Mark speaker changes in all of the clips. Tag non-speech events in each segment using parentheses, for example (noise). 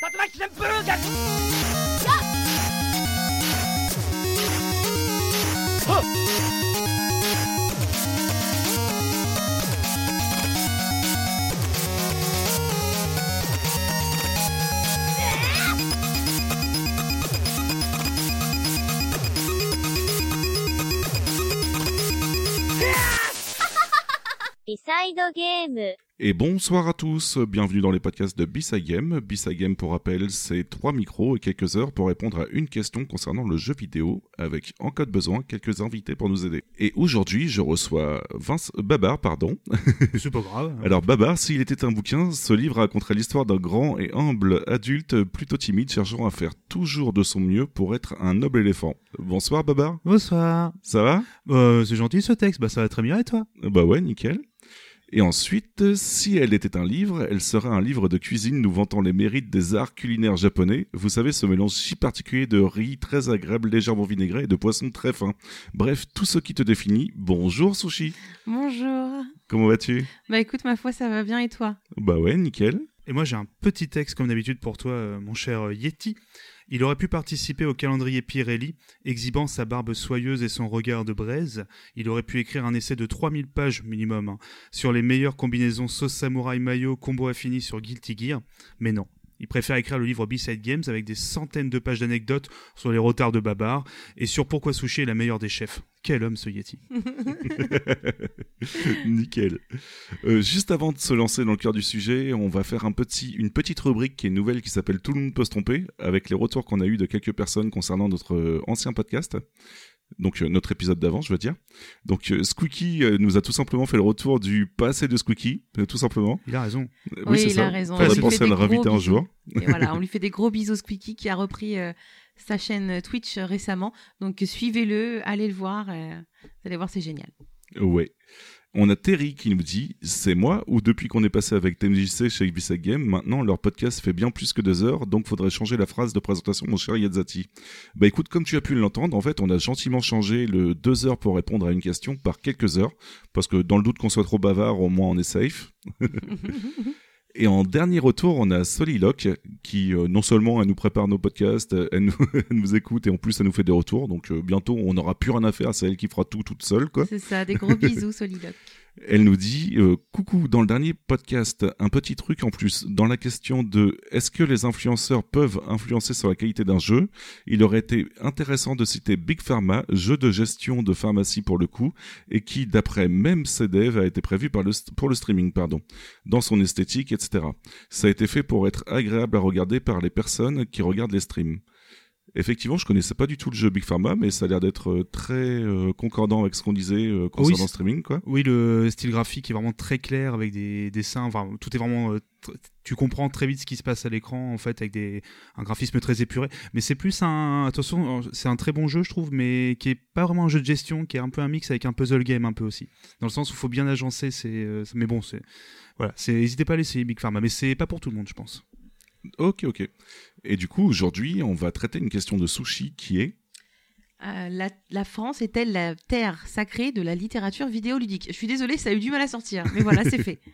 Speaker 1: 竜巻旋風が (laughs)
Speaker 2: リサイドゲーム。
Speaker 3: Et bonsoir à tous, bienvenue dans les podcasts de B-Side Game. B-Side Game, pour rappel, c'est trois micros et quelques heures pour répondre à une question concernant le jeu vidéo, avec en cas de besoin quelques invités pour nous aider. Et aujourd'hui, je reçois Vince Babar, pardon. (laughs)
Speaker 4: C'est pas grave.
Speaker 3: Alors Babar, s'il était un bouquin, ce livre raconterait l'histoire d'un grand et humble adulte plutôt timide cherchant à faire toujours de son mieux pour être un noble éléphant. Bonsoir Babar.
Speaker 4: Bonsoir.
Speaker 3: Ça va?
Speaker 4: Euh, c'est gentil ce texte, bah ça va très bien et toi?
Speaker 3: Bah ouais, nickel. Et ensuite, si elle était un livre, elle serait un livre de cuisine nous vantant les mérites des arts culinaires japonais. Vous savez, ce mélange si particulier de riz très agréable, légèrement vinaigré et de poisson très fin. Bref, tout ce qui te définit. Bonjour Sushi.
Speaker 5: Bonjour.
Speaker 3: Comment vas-tu?
Speaker 5: Bah écoute, ma foi, ça va bien et toi?
Speaker 3: Bah ouais, nickel.
Speaker 4: Et moi j'ai un petit texte comme d'habitude pour toi, euh, mon cher euh, Yeti. Il aurait pu participer au calendrier Pirelli, exhibant sa barbe soyeuse et son regard de braise. Il aurait pu écrire un essai de 3000 pages minimum hein, sur les meilleures combinaisons sauce samouraï mayo combo affini sur Guilty Gear. Mais non. Il préfère écrire le livre B-Side Games avec des centaines de pages d'anecdotes sur les retards de Babar et sur pourquoi Sushi est la meilleure des chefs. Quel homme ce Yeti. (laughs)
Speaker 3: Nickel. Euh, juste avant de se lancer dans le cœur du sujet, on va faire une petite rubrique qui est nouvelle qui s'appelle Tout le monde peut se tromper, avec les retours qu'on a eu de quelques personnes concernant notre euh, ancien podcast. Donc euh, notre épisode d'avant, je veux dire. Donc euh, Squeaky euh, nous a tout simplement fait le retour du passé de Squeaky, euh, tout simplement.
Speaker 4: Il a raison.
Speaker 3: Euh,
Speaker 5: Oui,
Speaker 3: c'est
Speaker 5: il
Speaker 3: ça.
Speaker 5: a raison.
Speaker 3: Penser
Speaker 5: fait
Speaker 3: à le
Speaker 5: des gros
Speaker 3: réinviter un
Speaker 5: bisous.
Speaker 3: jour.
Speaker 5: Et voilà, on (laughs) lui fait des gros bisous Squeaky qui a repris euh, sa chaîne Twitch récemment. Donc suivez-le, allez le voir. euh, vous allez voir, c'est génial.
Speaker 3: Ouais. On a Terry qui nous dit C'est moi ou depuis qu'on est passé avec TMJC chez Ibisa Game, maintenant leur podcast fait bien plus que deux heures, donc faudrait changer la phrase de présentation, mon cher Yazati. Bah écoute, comme tu as pu l'entendre, en fait, on a gentiment changé le deux heures pour répondre à une question par quelques heures, parce que dans le doute qu'on soit trop bavard, au moins on est safe. (laughs) Et en dernier retour, on a Soliloque qui euh, non seulement elle nous prépare nos podcasts, euh, elle nous, (laughs) écoute et en plus elle nous fait des retours. Donc euh, bientôt on n'aura plus rien à faire, c'est elle qui fera tout toute seule quoi.
Speaker 5: C'est ça, des gros bisous Solidoc.
Speaker 3: Elle nous dit euh, coucou dans le dernier podcast un petit truc en plus. Dans la question de est-ce que les influenceurs peuvent influencer sur la qualité d'un jeu? Il aurait été intéressant de citer Big Pharma jeu de gestion de pharmacie pour le coup et qui d'après même devs a été prévu pour le streaming pardon dans son esthétique etc ça a été fait pour être agréable à regarder par les personnes qui regardent les streams Effectivement, je connaissais pas du tout le jeu Big Pharma, mais ça a l'air d'être euh, très euh, concordant avec ce qu'on disait euh, concernant le streaming, quoi.
Speaker 4: Oui, le style graphique est vraiment très clair avec des dessins. Enfin, tout est vraiment. euh, tu comprends très vite ce qui se passe à l'écran, en fait, avec des, un graphisme très épuré. Mais c'est plus un. Attention, c'est un très bon jeu, je trouve, mais qui est pas vraiment un jeu de gestion, qui est un peu un mix avec un puzzle game, un peu aussi. Dans le sens où il faut bien agencer. C'est, mais bon, c'est. Voilà, c'est. N'hésitez pas à l'essayer, Big Pharma, mais c'est pas pour tout le monde, je pense.
Speaker 3: Ok, ok. Et du coup, aujourd'hui, on va traiter une question de sushi qui est.
Speaker 5: Euh, la, la France est-elle la terre sacrée de la littérature vidéoludique? Je suis désolée, ça a eu du mal à sortir, mais voilà, c'est fait. (laughs)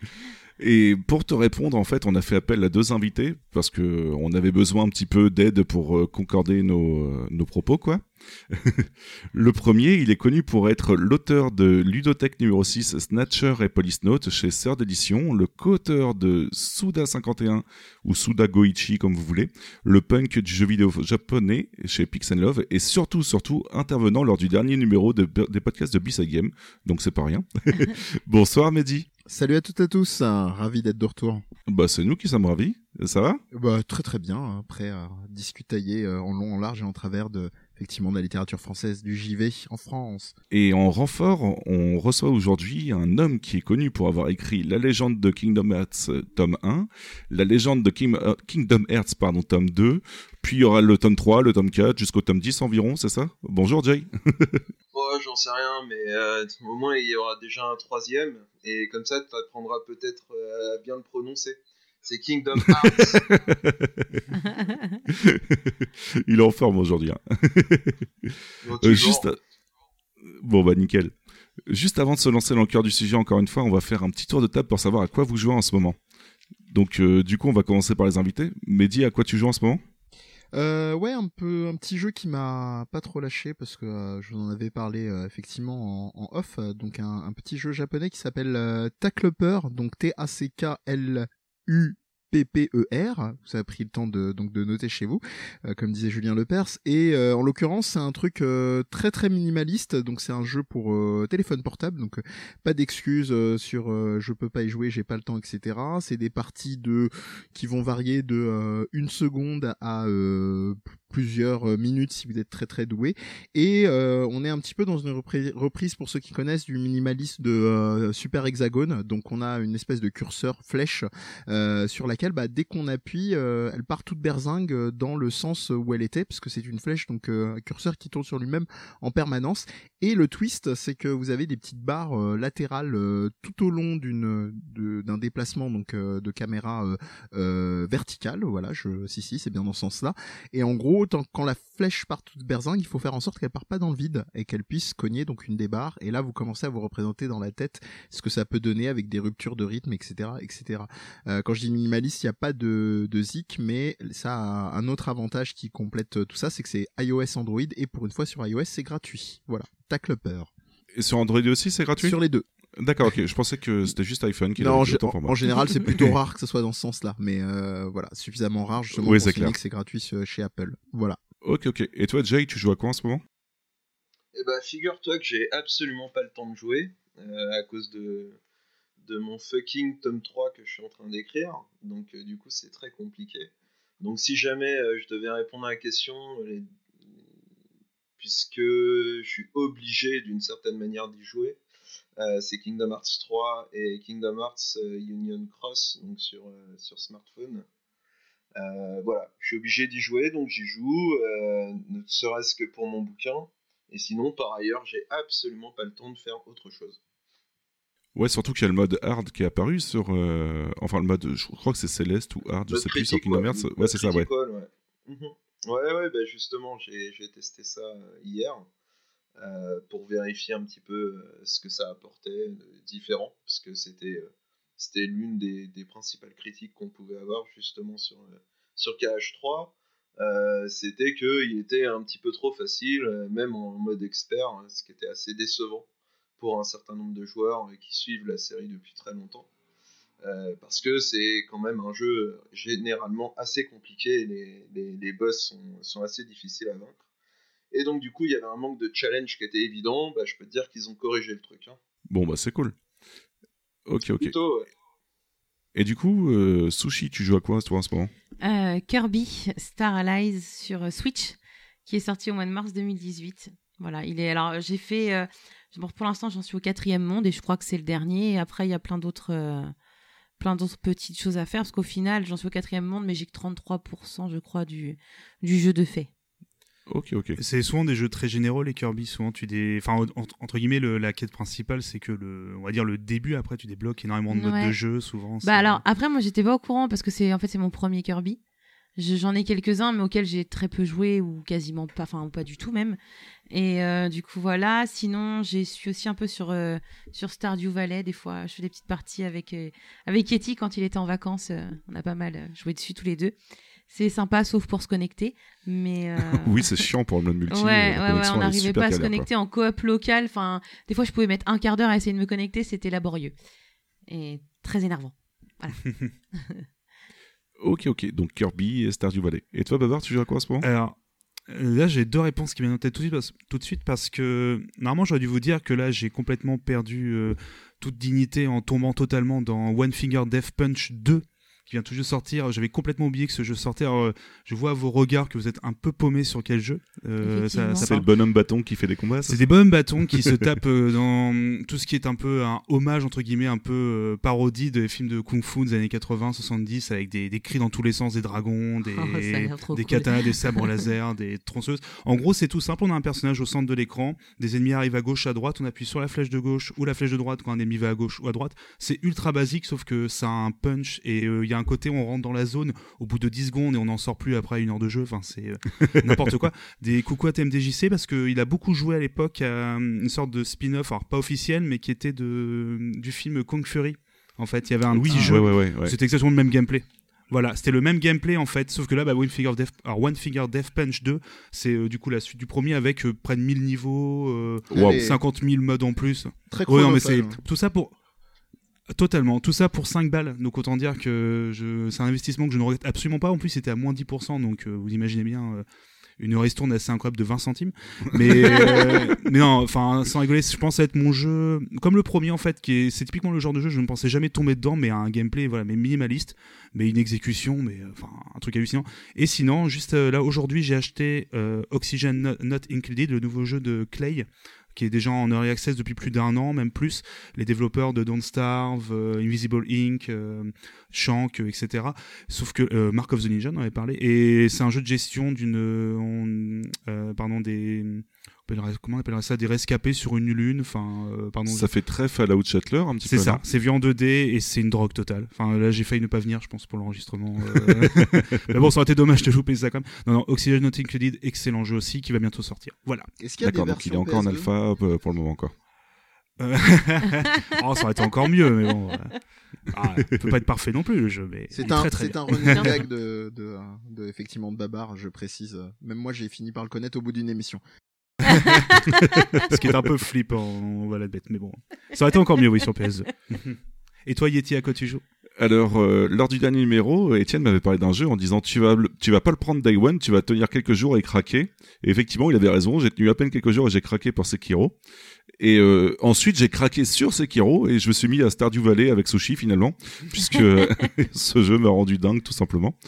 Speaker 3: Et pour te répondre, en fait, on a fait appel à deux invités parce que on avait besoin un petit peu d'aide pour euh, concorder nos, euh, nos propos, quoi. (laughs) le premier, il est connu pour être l'auteur de Ludothèque numéro 6, Snatcher et Police Note chez Sœur d'édition, le co-auteur de Suda 51 ou Suda Goichi comme vous voulez, le punk du jeu vidéo japonais chez Pix Love et surtout, surtout intervenant lors du dernier numéro de, des podcasts de B-Side Game. Donc c'est pas rien. (laughs) Bonsoir Mehdi.
Speaker 6: Salut à toutes et à tous, hein, ravi d'être de retour.
Speaker 3: Bah c'est nous qui sommes ravis. Ça va?
Speaker 6: Bah très très bien, hein, prêt à discutailler euh, en long, en large et en travers de effectivement de la littérature française du JV en France.
Speaker 3: Et en renfort, on reçoit aujourd'hui un homme qui est connu pour avoir écrit La légende de Kingdom Hearts euh, tome 1, La légende de King- euh, Kingdom Hearts pardon, tome 2, puis il y aura le tome 3, le tome 4, jusqu'au tome 10 environ, c'est ça? Bonjour Jay. (laughs)
Speaker 7: Ouais, j'en sais rien, mais euh, au moins il y aura déjà un troisième, et comme ça tu apprendras peut-être euh, à bien le prononcer. C'est Kingdom Hearts. (laughs) (laughs)
Speaker 3: il est en forme aujourd'hui. hein.
Speaker 7: Bon,
Speaker 3: Euh, juste... à- Bon bah nickel. Juste avant de se lancer dans le cœur du sujet, encore une fois, on va faire un petit tour de table pour savoir à quoi vous jouez en ce moment. Donc, euh, du coup, on va commencer par les invités. Mehdi, à quoi tu joues en ce moment?
Speaker 6: Euh, ouais, un peu un petit jeu qui m'a pas trop lâché parce que euh, je vous en avais parlé euh, effectivement en, off. donc un, petit jeu japonais qui s'appelle euh, Tackleper, donc T A C K L U PPER, vous avez pris le temps de donc de noter chez vous, euh, comme disait Julien Lepers. Et euh, en l'occurrence, c'est un truc euh, très très minimaliste. Donc c'est un jeu pour téléphone portable, donc pas d'excuses sur je peux pas y jouer, j'ai pas le temps, etc. C'est des parties de qui vont varier de une seconde à plusieurs minutes si vous êtes très très doué. Et on est un petit peu dans une repri- reprise pour ceux qui connaissent du minimalisme de Super Hexagone. Donc on a une espèce de curseur flèche sur laquelle bah, dès qu'on appuie, euh, elle part toute berzingue euh, dans le sens où elle était, puisque c'est une flèche, donc euh, un curseur qui tourne sur lui-même en permanence. Et le twist, c'est que vous avez des petites barres euh, latérales euh, tout au long d'un déplacement donc euh, de caméra euh, euh, verticale. Voilà, si si, c'est bien dans ce sens-là. Et en gros, tant, quand la flèche part toute berzingue, il faut faire en sorte qu'elle part pas dans le vide et qu'elle puisse cogner donc une des barres. Et là, vous commencez à vous représenter dans la tête ce que ça peut donner avec des ruptures de rythme, etc., etc. Euh, quand je dis minimaliste, il n'y a pas de, de zik, mais ça a un autre avantage qui complète tout ça, c'est que c'est iOS Android et pour une fois sur iOS c'est gratuit. Voilà, Tackleper.
Speaker 3: Et sur Android aussi, c'est gratuit?
Speaker 6: Sur les deux.
Speaker 3: D'accord, ok. Je pensais que c'était juste iPhone qui
Speaker 6: Non, en,
Speaker 3: pour moi.
Speaker 6: en général, c'est plutôt (laughs) rare que ce soit dans ce sens-là, mais euh, voilà, suffisamment rare justement
Speaker 3: Oui,
Speaker 6: pour
Speaker 3: clair.
Speaker 6: que c'est gratuit chez Apple. Voilà.
Speaker 3: Ok, ok. Et toi, Jay, tu joues à quoi en ce moment?
Speaker 7: Eh ben, figure-toi que j'ai absolument pas le temps de jouer euh, à cause de, de mon fucking tome 3 que je suis en train d'écrire. Donc, euh, du coup, c'est très compliqué. Donc, si jamais euh, je devais répondre à la question, puisque je suis obligé d'une certaine manière d'y jouer, euh, c'est Kingdom Hearts 3 et Kingdom Hearts Union Cross donc sur, sur smartphone. Voilà, je suis obligé d'y jouer, donc j'y joue, ne serait-ce que pour mon bouquin. Et sinon, par ailleurs, j'ai absolument pas le temps de faire autre chose.
Speaker 3: Ouais, surtout qu'il y a le mode hard qui est apparu sur. euh, Enfin, le mode. Je crois que c'est Céleste ou hard, je
Speaker 7: Mode
Speaker 3: sais plus, sur Kingdom
Speaker 7: ouais.
Speaker 3: Hearts. Ouais, c'est ça, ouais.
Speaker 7: ouais. Mhm. Ouais, ouais, bah justement, j'ai testé ça euh, hier euh, pour vérifier un petit peu ce que ça apportait de différent, parce que c'était euh, c'était l'une des, des principales critiques qu'on pouvait avoir justement sur, euh, sur KH3. Euh, c'était qu'il était un petit peu trop facile, même en mode expert, hein, ce qui était assez décevant pour un certain nombre de joueurs euh, qui suivent la série depuis très longtemps. Euh, parce que c'est quand même un jeu généralement assez compliqué, et les, les, les boss sont, sont assez difficiles à vaincre. Et donc du coup il y avait un manque de challenge qui était évident, bah, je peux te dire qu'ils ont corrigé le truc. Hein.
Speaker 3: Bon, bah, c'est cool. Ok, ok.
Speaker 7: Plutôt, ouais.
Speaker 3: Et du coup, euh, Sushi, tu joues à quoi toi en ce moment?
Speaker 5: Euh, Kirby Star Allies sur Switch, qui est sorti au mois de mars 2018. Voilà, il est. Alors, j'ai fait. euh, bon, pour l'instant, j'en suis au quatrième monde et je crois que c'est le dernier. Et après, il y a plein d'autres. euh, plein d'autres petites choses à faire parce qu'au final j'en suis au quatrième monde mais j'ai que 33% je crois du, du jeu de fait
Speaker 3: Ok, ok.
Speaker 4: C'est souvent des jeux très généraux les Kirby. Souvent tu des, enfin en- entre, entre guillemets le- la quête principale c'est que le, on va dire le début. Après tu débloques énormément de modes
Speaker 5: Ouais.
Speaker 4: de jeu souvent.
Speaker 5: Bah alors après moi j'étais pas au courant parce que c'est en fait c'est mon premier Kirby. Je- J'en ai quelques-uns mais auxquels j'ai très peu joué ou quasiment pas, enfin ou pas du tout même. Et euh, du coup voilà. Sinon j'ai suis aussi un peu sur euh, sur Stardew Valley des fois. Je fais des petites parties avec euh, avec Yeti quand il était en vacances. euh, on a pas mal euh, joué dessus tous les deux. C'est sympa sauf pour se connecter, mais (laughs)
Speaker 3: Oui, c'est chiant pour le mode multi.
Speaker 5: Ouais, ouais, ouais, on n'arrivait pas à se
Speaker 3: quoi.
Speaker 5: connecter en coop local. Enfin, des fois, je pouvais mettre un quart d'heure à essayer de me connecter, c'était laborieux et très énervant. (laughs)
Speaker 3: Ok, ok. Donc Kirby et Stardew Valley. Et toi, Bavard, tu joues à quoi en ce moment?
Speaker 4: Alors, là, j'ai deux réponses qui viennent en tête tout de suite parce, tout de suite parce que normalement, j'aurais dû vous dire que là, j'ai complètement perdu euh, toute dignité en tombant totalement dans One Finger Death Punch 2 qui vient tout juste sortir. J'avais complètement oublié que ce jeu sortait. Alors, euh, je vois à vos regards que vous êtes un peu paumé sur quel jeu. Euh,
Speaker 5: Effectivement.
Speaker 3: C'est
Speaker 4: parle-
Speaker 3: le bonhomme bâton qui fait des combats
Speaker 4: c'est des bonhommes bâtons qui se tapent euh, dans tout ce qui est un peu un hommage, entre guillemets, un peu euh, parodie des films de kung-fu des années 80-70 avec des, des cris dans tous les sens, des dragons, des, (laughs)
Speaker 5: Oh, ça a
Speaker 4: des
Speaker 5: cool.
Speaker 4: katanas, des sabres laser, des tronçeuses. En gros, c'est tout simple. On a un personnage au centre de l'écran, des ennemis arrivent à gauche, à droite, on appuie sur la flèche de gauche ou la flèche de droite quand un ennemi va à gauche ou à droite. C'est ultra basique, sauf que ça a un punch et euh, il y a un côté où on rentre dans la zone au bout de 10 secondes et on n'en sort plus après une heure de jeu. Enfin, c'est euh, (laughs) n'importe quoi. Des coucou à TMDJC parce qu'il a beaucoup joué à l'époque à euh, une sorte de spin-off, alors pas officiel, mais qui était de, du film Kong Fury. En fait, il y avait un
Speaker 3: Oui,
Speaker 4: petit
Speaker 3: ouais,
Speaker 4: jeu.
Speaker 3: ouais, ouais, ouais.
Speaker 4: C'était exactement le même gameplay. Voilà, c'était le même gameplay en fait, sauf que là, bah, One Finger Death, alors One Finger Death Punch 2, c'est euh, du coup la suite du premier avec euh, près de 1000 niveaux, euh,
Speaker 3: Wow.
Speaker 6: Allez,
Speaker 4: 50 000 modes en plus.
Speaker 6: Très
Speaker 4: Ouais, non, mais c'est
Speaker 6: hein.
Speaker 4: tout ça pour totalement, tout ça pour 5 balles. Donc autant dire que je... c'est un investissement que je ne regrette absolument pas. En plus, c'était à moins 10%, donc euh, vous imaginez bien. euh, une ristourne assez incroyable de 20 centimes. Mais, (laughs) euh, mais non, enfin, sans rigoler, je pense être mon jeu, comme le premier en fait, qui est, c'est typiquement le genre de jeu, je ne pensais jamais tomber dedans, mais un gameplay, voilà, mais minimaliste, mais une exécution, mais euh, enfin, un truc hallucinant. Et sinon, juste là, aujourd'hui, j'ai acheté Oxygen Not Included, le nouveau jeu de Clay, qui est déjà en early access depuis plus d'un an, même plus. Les développeurs de Don't Starve, euh, Invisible Inc., euh, Shank, euh, etc. Sauf que Mark of the Ninja en avait parlé. Et c'est un jeu de gestion d'une, on- pardon, des, on comment on appellerait ça, des rescapés sur une lune. Enfin, euh, pardon.
Speaker 3: Ça fait très Fallout Shuttler un petit
Speaker 4: C'est
Speaker 3: peu.
Speaker 4: ça,
Speaker 3: non
Speaker 4: c'est vu en 2D et c'est une drogue totale. Enfin là j'ai failli ne pas venir je pense pour l'enregistrement. euh. (laughs) Mais bon ça aurait été dommage de louper ça quand même. Non non, Oxygen Not Included, excellent jeu aussi qui va bientôt sortir. Voilà.
Speaker 6: Est-ce qu'il y a des
Speaker 3: D'accord, donc il est encore en
Speaker 6: PS2?
Speaker 3: alpha euh, pour le moment encore.
Speaker 4: Euh, (laughs) oh, ça aurait été encore mieux mais bon. euh. Ah, peut pas être parfait non plus le jeu mais
Speaker 6: C'est
Speaker 4: est
Speaker 6: un,
Speaker 4: très très
Speaker 6: c'est un running (laughs) gag de, de, de, effectivement, de Babar, je précise. Même moi, j'ai fini par le connaître au bout d'une émission. (laughs)
Speaker 4: Ce qui est un peu flippant, on va l'admettre mais bon. Ça aurait été encore mieux oui sur PS2. (laughs) Et toi Yeti à quoi tu joues?
Speaker 3: Alors, euh, lors du dernier numéro, Étienne m'avait parlé d'un jeu en disant tu vas, tu vas pas le prendre day one, tu vas tenir quelques jours et craquer. Et effectivement, il avait raison. J'ai tenu à peine quelques jours et j'ai craqué pour Sekiro. Et euh, ensuite, j'ai craqué sur Sekiro et je me suis mis à Stardew Valley avec Sushi finalement, puisque (laughs) ce jeu m'a rendu dingue tout simplement.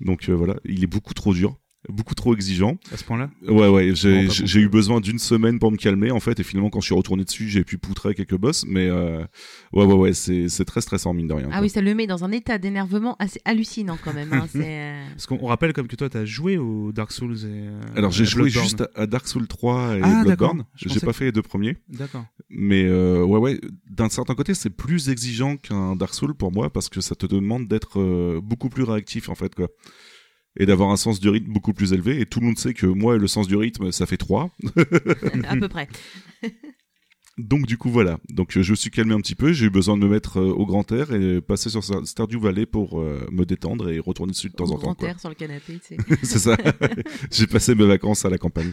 Speaker 3: Donc euh, voilà, il est beaucoup trop dur, beaucoup trop exigeant.
Speaker 4: à ce point-là?
Speaker 3: Ouais, ouais, j'ai eu besoin d'une semaine pour me calmer en fait, et finalement quand je suis retourné dessus, j'ai pu poutrer quelques boss, mais euh, ouais, ouais, ouais, c'est c'est très stressant mine de rien.
Speaker 5: Ah
Speaker 3: quoi.
Speaker 5: oui, ça le met dans un état d'énervement assez hallucinant quand même. hein, (laughs) c'est, euh,
Speaker 4: Parce qu'on on rappelle comme que toi t'as joué au Dark Souls et euh,
Speaker 3: Alors j'ai joué
Speaker 4: Bloodborne.
Speaker 3: juste à, à Dark Souls 3 et
Speaker 4: Ah,
Speaker 3: Bloodborne.
Speaker 4: Je
Speaker 3: J'ai pas
Speaker 4: que-
Speaker 3: fait les deux premiers,
Speaker 4: D'accord.
Speaker 3: mais euh, ouais, ouais, d'un certain côté, c'est plus exigeant qu'un Dark Souls pour moi parce que ça te demande d'être euh, beaucoup plus réactif en fait, quoi. Et d'avoir un sens du rythme beaucoup plus élevé. Et tout le monde sait que moi, le sens du rythme, ça fait 3.
Speaker 5: à peu près. (laughs)
Speaker 3: Donc du coup voilà, donc je me suis calmé un petit peu, j'ai eu besoin de me mettre euh, au grand air et passer sur Star- Stardew Valley pour euh, me détendre et retourner dessus de temps
Speaker 5: Au
Speaker 3: en temps.
Speaker 5: grand
Speaker 3: quoi.
Speaker 5: air sur le canapé, tu sais. (laughs)
Speaker 3: C'est ça. (laughs) j'ai passé mes vacances à la campagne.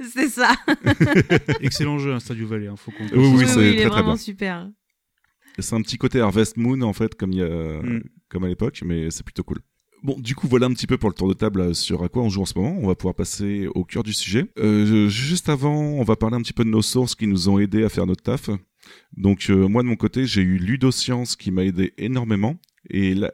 Speaker 5: C'est ça.
Speaker 4: Excellent jeu, un Stadio Valley, hein, faut qu'on.
Speaker 3: Oui,
Speaker 5: Oui,
Speaker 3: c'est
Speaker 5: oui, il est
Speaker 3: très
Speaker 5: vraiment
Speaker 3: bien.
Speaker 5: super.
Speaker 3: C'est un petit côté Harvest Moon en fait, comme il y a,
Speaker 4: Mm.
Speaker 3: Comme à l'époque, mais c'est plutôt cool. Bon, du coup, voilà un petit peu pour le tour de table euh, sur à quoi on joue en ce moment. On va pouvoir passer au cœur du sujet. Euh, juste avant, on va parler un petit peu de nos sources qui nous ont aidés à faire notre taf. Donc, euh, moi de mon côté, j'ai eu Ludoscience qui m'a aidé énormément. Et la,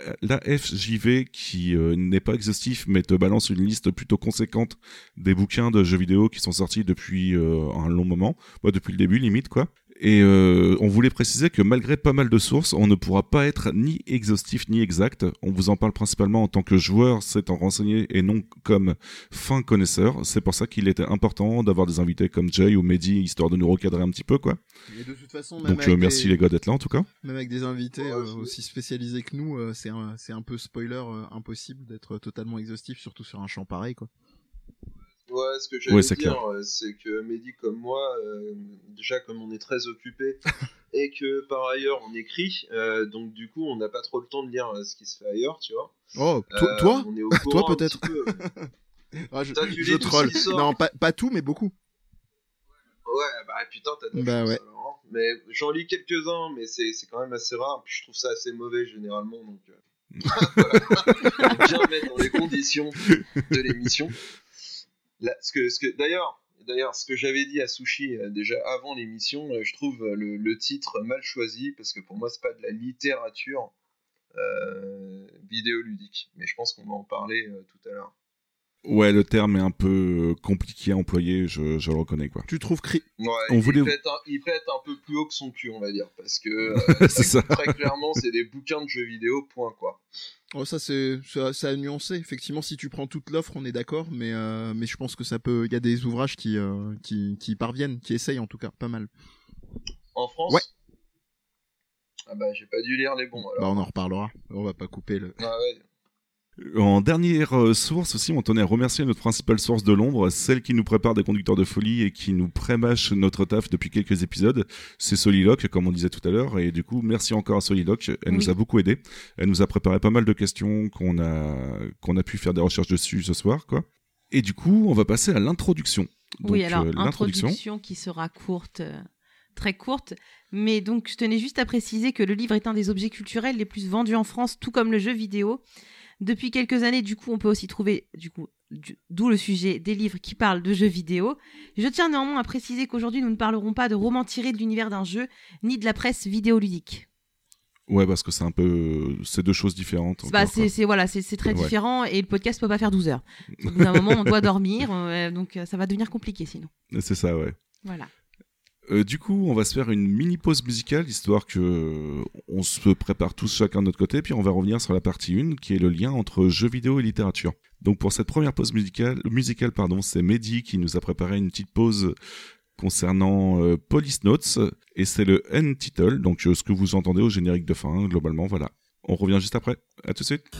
Speaker 3: FJV qui n'est pas exhaustif mais te balance une liste plutôt conséquente des bouquins de jeux vidéo qui sont sortis depuis un long moment, Moi, depuis le début limite quoi. Et euh, on voulait préciser que malgré pas mal de sources, on ne pourra pas être ni exhaustif ni exact. On vous en parle principalement en tant que joueur s'étant renseigné et non comme fin connaisseur. C'est pour ça qu'il était important d'avoir des invités comme Jay ou Mehdi, histoire de nous recadrer un petit peu, quoi.
Speaker 6: Et de toute façon, même
Speaker 3: Donc
Speaker 6: avec
Speaker 3: euh, merci
Speaker 6: des-
Speaker 3: les gars d'être là en tout cas.
Speaker 6: Même avec des invités
Speaker 7: Ouais,
Speaker 6: euh, aussi spécialisés que nous, euh, c'est un, c'est un peu spoiler euh, impossible d'être totalement exhaustif, surtout sur un champ pareil, quoi.
Speaker 7: Ouais, ce que j'allais
Speaker 3: c'est
Speaker 7: dire, euh, c'est que Mehdi comme moi, euh, déjà comme on est très occupé (laughs) et que par ailleurs on écrit, euh, donc du coup on n'a pas trop le temps de lire euh, ce qui se fait ailleurs, tu vois.
Speaker 6: Oh, toi, toi
Speaker 7: on est au (laughs)
Speaker 6: Toi, peut-être.
Speaker 7: peu. (laughs)
Speaker 6: Ah, je, je troll. Non, pas, pas tout, mais beaucoup.
Speaker 7: Ouais, bah putain, t'as de
Speaker 6: Bah ouais.
Speaker 7: alors, hein. Mais j'en lis quelques-uns, mais c'est c'est quand même assez rare. Puis je trouve ça assez mauvais généralement, donc. Bien mettre dans les conditions de l'émission. D'ailleurs, ce que j'avais dit à Sushi euh, déjà avant l'émission, euh, je trouve euh, le, titre mal choisi parce que pour moi c'est pas de la littérature vidéoludique. Mais je pense qu'on va en parler tout à l'heure.
Speaker 3: Ouais, le terme est un peu euh, compliqué à employer, je, je le reconnais quoi.
Speaker 6: Tu trouves cri...
Speaker 7: Ouais,
Speaker 3: On
Speaker 7: il,
Speaker 3: voulait-
Speaker 7: pète un, il pète un peu plus haut que son cul, on va dire, parce que (laughs) euh,
Speaker 3: c'est ça.
Speaker 7: très clairement, c'est des bouquins de jeux vidéo, point quoi.
Speaker 6: Oh, ça, c'est, ça, ça a nuancé. Effectivement, si tu prends toute l'offre, on est d'accord, mais, euh, mais je pense que ça peut, il y a des ouvrages qui, euh, qui, qui y parviennent, qui essayent en tout cas, pas mal.
Speaker 7: En France
Speaker 6: Ouais.
Speaker 7: Ah bah, j'ai pas dû lire les bons alors.
Speaker 6: Bah, on en reparlera. On va pas couper le.
Speaker 7: Ah ouais.
Speaker 3: En dernière euh, source aussi, on tenait à remercier notre principale source de l'ombre, celle qui nous prépare des conducteurs de folie et qui nous prémâche notre taf depuis quelques épisodes. C'est Soliloque, comme on disait tout à l'heure, et du coup, merci encore à Soliloque. Elle nous a beaucoup aidé. Elle nous a préparé pas mal de questions qu'on a qu'on a pu faire des recherches dessus ce soir, quoi. Et du coup, on va passer à l'introduction.
Speaker 5: oui, alors,
Speaker 3: euh, l'introduction.
Speaker 5: introduction qui sera courte, euh, très courte. Mais donc, je tenais juste à préciser que le livre est un des objets culturels les plus vendus en France, tout comme le jeu vidéo. Depuis quelques années, du coup, on peut aussi trouver, du coup, d'où le sujet des livres qui parlent de jeux vidéo. Je tiens néanmoins à préciser qu'aujourd'hui, nous ne parlerons pas de romans tirés de l'univers d'un jeu, ni de la presse vidéoludique.
Speaker 3: Ouais, parce que c'est un peu, c'est deux choses différentes.
Speaker 5: Bah, c'est c'est- voilà, c'est c'est très
Speaker 3: Ouais.
Speaker 5: différent et le podcast peut pas faire 12 heures. Au bout d'un (laughs) moment, on doit dormir, euh, donc euh, ça va devenir compliqué sinon.
Speaker 3: C'est ça, ouais.
Speaker 5: Voilà.
Speaker 3: Euh, du coup, on va se faire une mini pause musicale, histoire que euh, on se prépare tous chacun de notre côté, puis on va revenir sur la partie 1, qui est le lien entre jeux vidéo et littérature. Donc pour cette première pause musicale, pardon, c'est Mehdi qui nous a préparé une petite pause concernant euh, Police Notes, et c'est le end title, donc euh, ce que vous entendez au générique de fin, globalement, voilà. On revient juste après. À tout de suite.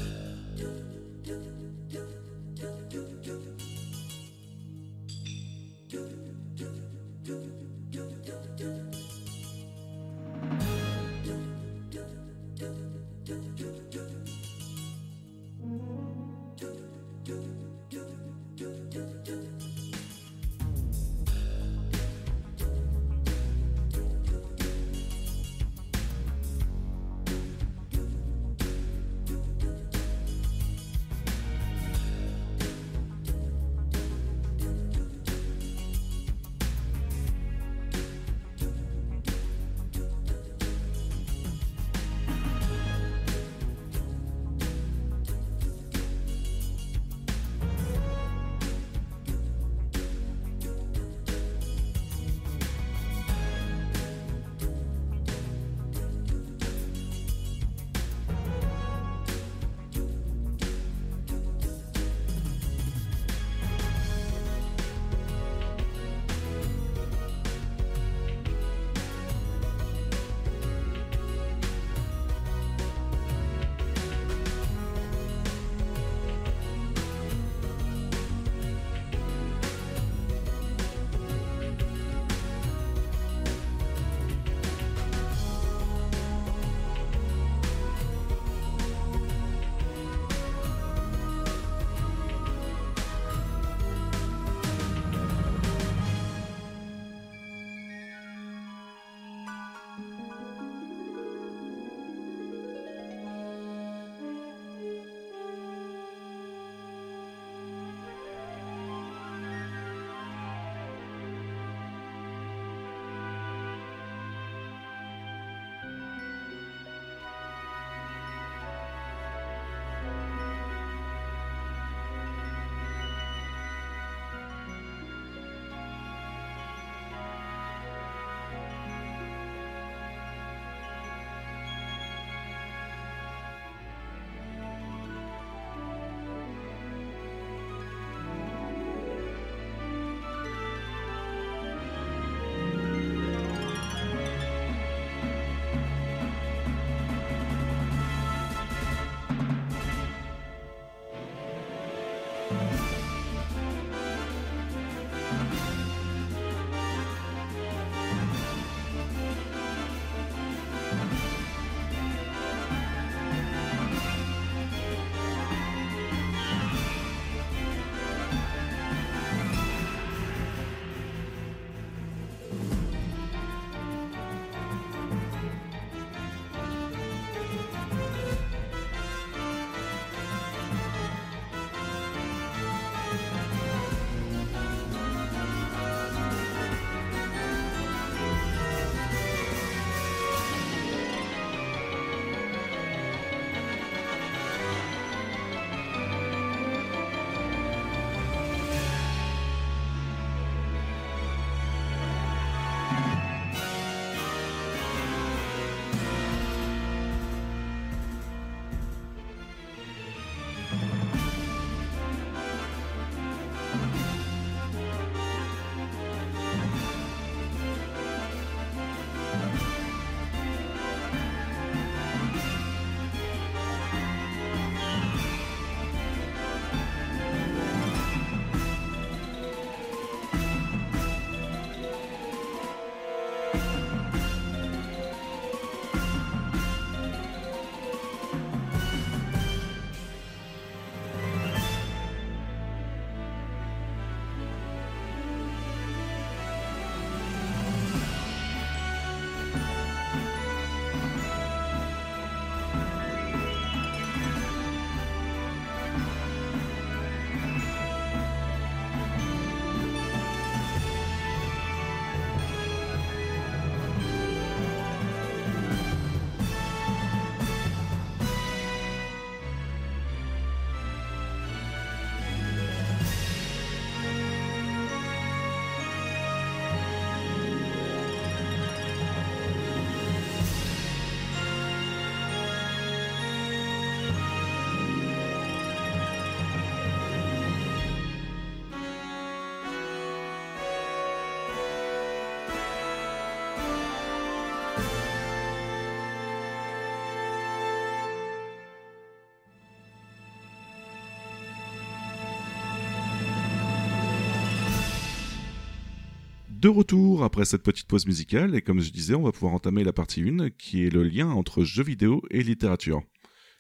Speaker 3: De retour après cette petite pause musicale et comme je disais, on va pouvoir entamer la partie 1 qui est le lien entre jeux vidéo et littérature.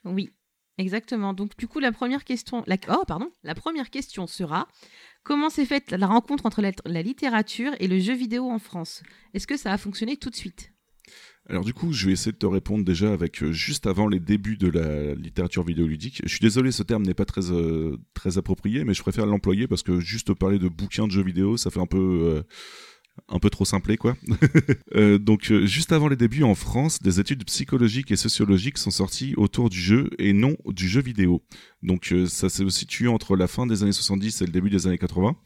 Speaker 5: Oui, exactement. Donc du coup, la première question, la... oh première question sera comment s'est faite la rencontre entre la littérature et le jeu vidéo en France? Est-ce que ça a fonctionné tout de suite?
Speaker 3: Alors du coup, je vais essayer de te répondre déjà avec euh, juste avant les débuts de la littérature vidéoludique. Je suis désolé, ce terme n'est pas très euh, très approprié, mais je préfère l'employer parce que juste parler de bouquins de jeux vidéo, ça fait un peu euh, un peu trop simplé quoi. (laughs) euh, donc euh, juste avant les débuts en France, des études psychologiques et sociologiques sont sorties autour du jeu et non du jeu vidéo. Donc euh, ça se situe entre la fin des années 70 et le début des années 80.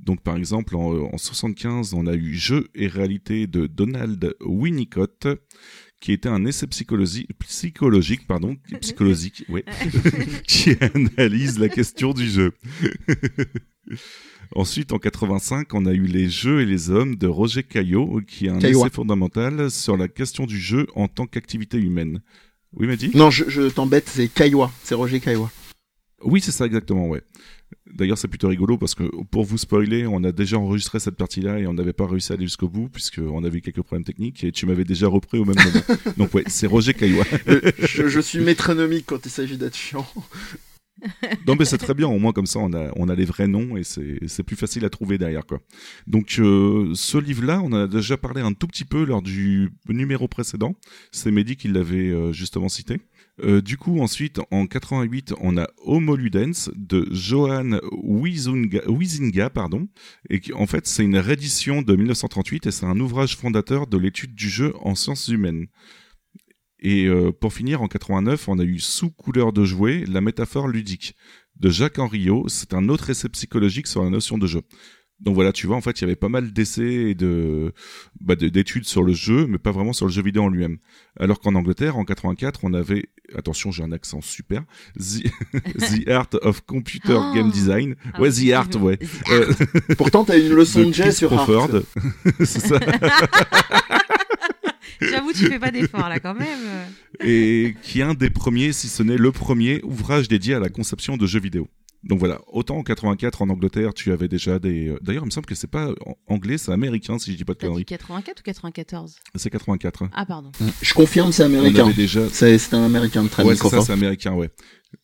Speaker 3: Donc par exemple en, en 75, on a eu Jeu et réalité de Donald Winnicott qui était un essai psychologique, psychologique pardon, (laughs) psychologique, ouais, (laughs) qui analyse la question du jeu. (laughs) Ensuite, en 85, on a eu Les Jeux et les Hommes de Roger Caillot, qui est un essai fondamental sur la question du jeu en tant qu'activité humaine. Oui, dit
Speaker 6: Non, je, je t'embête, c'est Caillois, c'est Roger Caillois.
Speaker 3: Oui, c'est ça exactement, ouais. D'ailleurs, c'est plutôt rigolo parce que pour vous spoiler, on a déjà enregistré cette partie-là et on n'avait pas réussi à aller jusqu'au bout puisqu'on avait eu quelques problèmes techniques et tu m'avais déjà repris au même moment. (laughs) Donc ouais, c'est Roger Caillois.
Speaker 6: Je, je suis métronomique quand il s'agit d'être chiant. (laughs)
Speaker 3: Non mais c'est très bien, au moins comme ça on a, on a les vrais noms et c'est plus facile à trouver derrière quoi. Donc euh, ce livre-là, on a déjà parlé un tout petit peu lors du numéro précédent. C'est Mehdi qui l'avait euh, justement cité. Euh, du coup ensuite en 88 on a Homo Ludens de Johan Huizinga pardon et qui en fait c'est une réédition de 1938 et c'est un ouvrage fondateur de l'étude du jeu en sciences humaines. Et euh, pour finir, en 89, on a eu Sous couleur de jouet, la métaphore ludique de Jacques Henriot. C'est un autre essai psychologique sur la notion de jeu. Donc voilà, tu vois, en fait, il y avait pas mal d'essais et de bah, de- d'études sur le jeu, mais pas vraiment sur le jeu vidéo en lui-même. Alors qu'en Angleterre, en 84, on avait, attention, j'ai un accent super, The, (laughs) The Art of Computer
Speaker 5: Oh.
Speaker 3: Game Design.
Speaker 5: Ah,
Speaker 3: ouais, The Art, ouais.
Speaker 5: The
Speaker 3: Euh,
Speaker 6: Pourtant, t'as une leçon (laughs) de,
Speaker 3: Chris
Speaker 6: sur Art.
Speaker 3: Crawford. (laughs) c'est ça. (laughs)
Speaker 5: J'avoue, tu fais pas d'effort là quand même.
Speaker 3: et qui est un des premiers, si ce n'est le premier ouvrage dédié à la conception de jeux vidéo. Donc voilà, autant en 84 en Angleterre, tu avais déjà des. euh, D'ailleurs, il me semble que c'est pas anglais, c'est américain si je dis pas de conneries.
Speaker 5: 84 ou 94
Speaker 3: C'est 84. hein.
Speaker 5: Ah pardon.
Speaker 6: Je confirme, c'est
Speaker 3: On
Speaker 6: américain.
Speaker 3: avait déjà.
Speaker 6: C'est c'est un américain de très
Speaker 3: Ouais, c'est ça, c'est américain, ouais.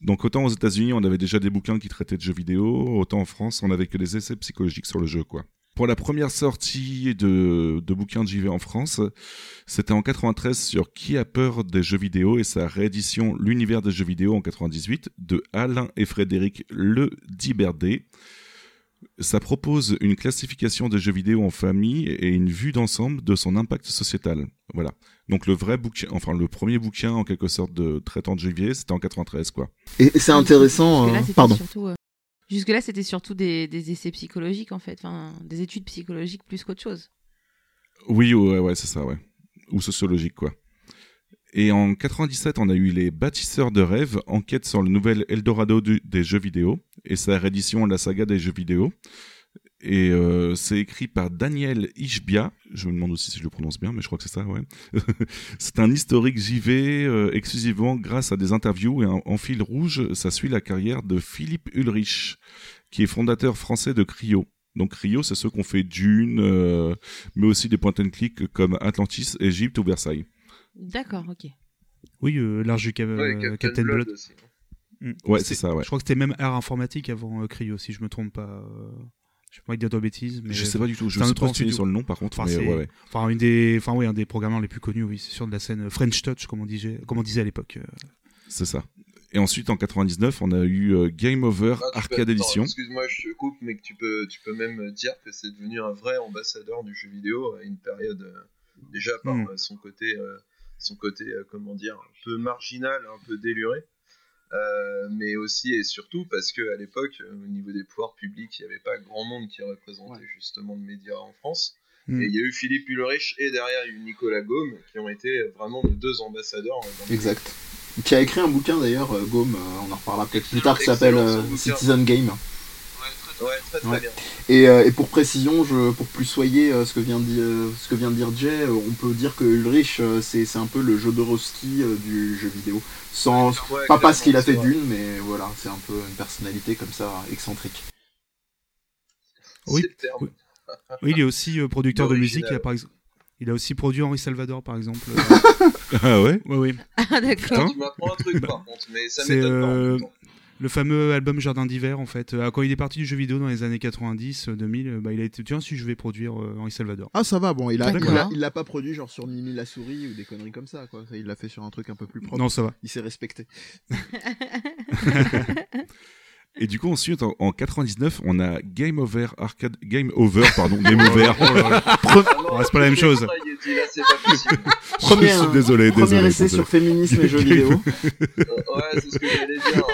Speaker 3: Donc autant aux États-Unis, on avait déjà des bouquins qui traitaient de jeux vidéo, autant en France, on avait que des essais psychologiques sur le jeu, quoi. Pour la première sortie de, de bouquins de JV en France, c'était en 93 sur Qui a peur des jeux vidéo et sa réédition L'univers des jeux vidéo en 98 de Alain et Frédéric Le Diberdé. Ça propose une classification des jeux vidéo en famille et une vue d'ensemble de son impact sociétal. Voilà. Donc le vrai bouquin, enfin le premier bouquin en quelque sorte de traitant de jeux vidéo, c'était en 93 quoi.
Speaker 6: Et c'est intéressant. Euh, Pardon.
Speaker 5: surtout, euh, Jusque-là, c'était surtout des, essais psychologiques, en fait, enfin, des études psychologiques plus qu'autre chose.
Speaker 3: Oui, ouais, ouais, c'est ça, ouais. Ou sociologique quoi. Et en 97, on a eu les Bâtisseurs de rêves, enquête sur le nouvel Eldorado des jeux vidéo et sa réédition La saga des jeux vidéo. Et euh, c'est écrit par Daniel Ishbia. Je me demande aussi si je le prononce bien, mais je crois que c'est ça, ouais. (laughs) c'est un historique JV euh, exclusivement grâce à des interviews et en, en fil rouge, ça suit la carrière de Philippe Ulrich, qui est fondateur français de Cryo. Donc Cryo, c'est ceux qu'on fait Dune, euh, mais aussi des point and click comme Atlantis, Égypte ou Versailles.
Speaker 5: D'accord, ok.
Speaker 4: Oui, euh, large du Cap-
Speaker 7: Ouais,
Speaker 4: euh,
Speaker 7: Captain,
Speaker 4: Captain
Speaker 7: Blood,
Speaker 4: Blood.
Speaker 7: aussi.
Speaker 4: Mm.
Speaker 3: Ouais, c'est ça, ouais.
Speaker 4: Je crois que c'était même art informatique avant euh, Cryo, si je me trompe pas. Je sais pas dire de bêtises, mais
Speaker 3: je sais pas du tout, je
Speaker 4: c'est un
Speaker 3: sais
Speaker 4: autre
Speaker 3: pas
Speaker 4: studio.
Speaker 3: sur le nom par contre,
Speaker 4: Enfin,
Speaker 3: mais
Speaker 4: c'est-
Speaker 3: ouais, ouais.
Speaker 4: Enfin, une des, enfin oui, un des programmeurs les plus connus, oui, c'est sûr de la scène French Touch, comme on disait, comme on disait à l'époque. euh.
Speaker 3: c'est ça. Et ensuite, en 99, on a eu euh, Game Over
Speaker 7: Ah, peux-
Speaker 3: Arcade Edition.
Speaker 7: Excuse-moi, je te coupe, mais que tu peux, tu peux même dire que c'est devenu un vrai ambassadeur du jeu vidéo à une période euh, déjà par
Speaker 4: Mm.
Speaker 7: euh, son côté, euh, son côté, euh, comment dire, un peu marginal, un peu déluré. Euh, mais aussi et surtout parce que à l'époque, euh, au niveau des pouvoirs publics, il n'y avait pas grand monde qui représentait justement le média en France.
Speaker 4: Mm.
Speaker 7: Et il y a eu Philippe Ulrich et derrière il y a eu Nicolas Gaume qui ont été vraiment les deux ambassadeurs. euh, dans le-
Speaker 6: Exact. Qui a écrit un bouquin d'ailleurs, euh, Gaume, euh, on en reparlera peut-être plus tard, qui s'appelle euh. Citizen Game.
Speaker 7: Ouais, très très
Speaker 6: Ouais.
Speaker 7: bien.
Speaker 6: Et, euh, et pour précision, je, pour plus soyer euh, ce, que vient de, dire- euh, ce que vient de dire Jay, on peut dire que Ulrich, euh, c'est un peu le Jodorowsky euh, du jeu vidéo. Sans,
Speaker 7: Ouais,
Speaker 6: pas parce qu'il a fait d'une, mais voilà, c'est un peu une personnalité comme ça, excentrique.
Speaker 4: Oui, oui. Oui, il est aussi euh, producteur de musique. Il a, par exemple, il a aussi produit Henri Salvador, par exemple. (laughs)
Speaker 3: Ah ouais?
Speaker 4: Oui, oui.
Speaker 5: Ah, d'accord.
Speaker 7: Tu m'apprends un truc par contre, mais ça m'étonne pas
Speaker 4: euh. Le fameux album Jardin d'hiver, en fait. Euh, quand il est parti du jeu vidéo dans les années 90, euh, 2000, euh, bah, il a été tiens, si je vais produire euh, Henri Salvador.
Speaker 6: Ah ça va, bon, il a, il
Speaker 5: D'accord.
Speaker 6: a, il l'a pas produit genre sur Mimi la souris ou des conneries comme ça, quoi. Il l'a fait sur un truc un peu plus propre.
Speaker 4: Non, ça va.
Speaker 6: Il s'est respecté. (laughs) (laughs)
Speaker 3: Et du coup, ensuite, en, en 99, on a Game Over Arcade, Game Over, pardon, Game Over.
Speaker 7: Ah (laughs)
Speaker 4: Ouais, c'est pas la même chose.
Speaker 6: Premier, (laughs)
Speaker 3: Je suis désolé,
Speaker 6: premier
Speaker 3: désolé,
Speaker 6: essai
Speaker 3: désolé.
Speaker 6: sur féminisme et jeux vidéo.
Speaker 7: Euh, ouais, c'est ce que j'allais dire.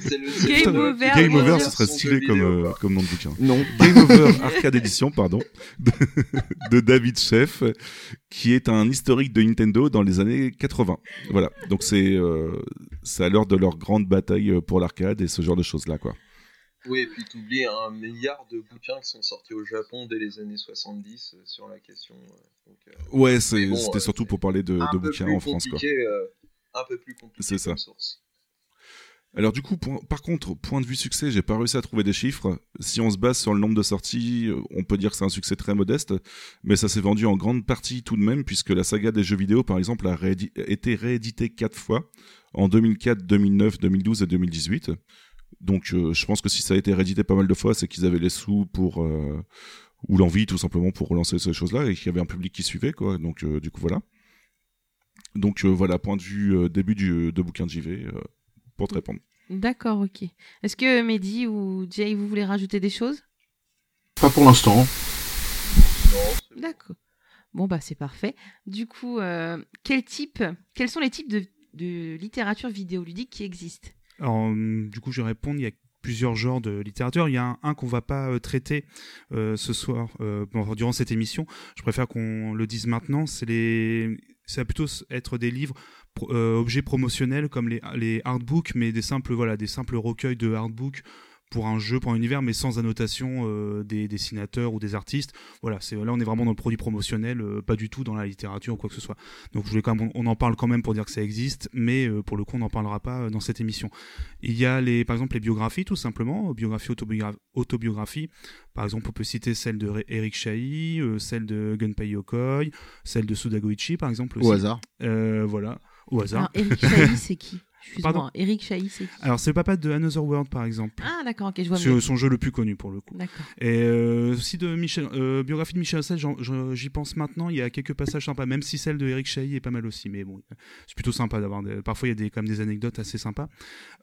Speaker 7: C'est le c'est
Speaker 5: Game Over,
Speaker 3: Game Over, ce serait stylé comme, euh, comme nom de bouquin.
Speaker 6: Non.
Speaker 3: Game Over Arcade Edition, pardon, (laughs) de, de David Sheff, qui est un historique de Nintendo dans les années 80. Voilà, donc c'est euh, à l'heure de leur grande bataille euh, pour l'arcade et ce genre de choses-là, quoi.
Speaker 7: Oui, et puis t'oublies un milliard de bouquins qui sont sortis au Japon dès les années 70 euh, sur la question. euh, donc, euh,
Speaker 3: Ouais,
Speaker 7: bon,
Speaker 3: c'était surtout pour parler de, bouquins en France, quoi.
Speaker 7: un peu plus compliqué
Speaker 3: C'est ça.
Speaker 7: source.
Speaker 3: Alors du coup, par contre, point de vue succès, j'ai pas réussi à trouver des chiffres. Si on se base sur le nombre de sorties, on peut dire que c'est un succès très modeste, mais ça s'est vendu en grande partie tout de même, puisque la saga des jeux vidéo, par exemple, a été rééditée quatre fois, en 2004, 2009, 2012 et 2018. Donc euh, je pense que si ça a été réédité pas mal de fois, c'est qu'ils avaient les sous pour... euh, ou l'envie tout simplement pour relancer ces choses-là, et qu'il y avait un public qui suivait, quoi. Donc euh, du coup, voilà. Donc voilà, point de vue début de bouquin de JV, pour te répondre.
Speaker 5: D'accord, ok. Est-ce que Mehdi ou Jay, vous voulez rajouter des choses?
Speaker 6: Pas pour l'instant.
Speaker 5: D'accord. Bon, bah, c'est parfait. Du coup, euh, quel type, quels sont les types de, de littérature vidéoludique qui existent?
Speaker 4: Alors, hum, du coup, je vais répondre. Il y a plusieurs genres de littérature. Il y a un, un qu'on va pas euh, traiter euh, ce soir, euh, bon, durant cette émission. Je préfère qu'on le dise maintenant. C'est les, ça va plutôt être des livres, pro- euh, objets promotionnels comme les, les artbooks, mais des simples, voilà, des simples recueils de artbooks pour un jeu, pour un univers, mais sans annotation euh, des dessinateurs ou des artistes. Voilà, c'est là on est vraiment dans le produit promotionnel, euh, pas du tout dans la littérature ou quoi que ce soit. Donc je voulais quand même, on en parle quand même pour dire que ça existe, mais euh, pour le coup on n'en parlera pas dans cette émission. Il y a les, par exemple les biographies tout simplement, biographies, autobiogra- autobiographies. Par exemple on peut citer celle de Eric Chahi, celle de Gunpei Yokoi, celle de Sudagoichi par exemple aussi.
Speaker 6: Au hasard.
Speaker 4: Voilà, au hasard.
Speaker 5: Alors, Eric Chahi, (laughs) c'est qui
Speaker 4: Pardon
Speaker 5: Eric Chahi, c'est qui
Speaker 4: Alors c'est le papa de Another World par exemple.
Speaker 5: Ah, d'accord, ok, je vois
Speaker 4: C'est son jeu le plus connu pour le coup.
Speaker 5: D'accord.
Speaker 4: Et euh, aussi de Michel, euh, biographie de Michel j'en- j'y pense maintenant, il y a quelques passages sympas, même si celle de Eric Chahi est pas mal aussi, mais bon, c'est plutôt sympa d'avoir. Parfois, il y a des, quand même des anecdotes assez sympas.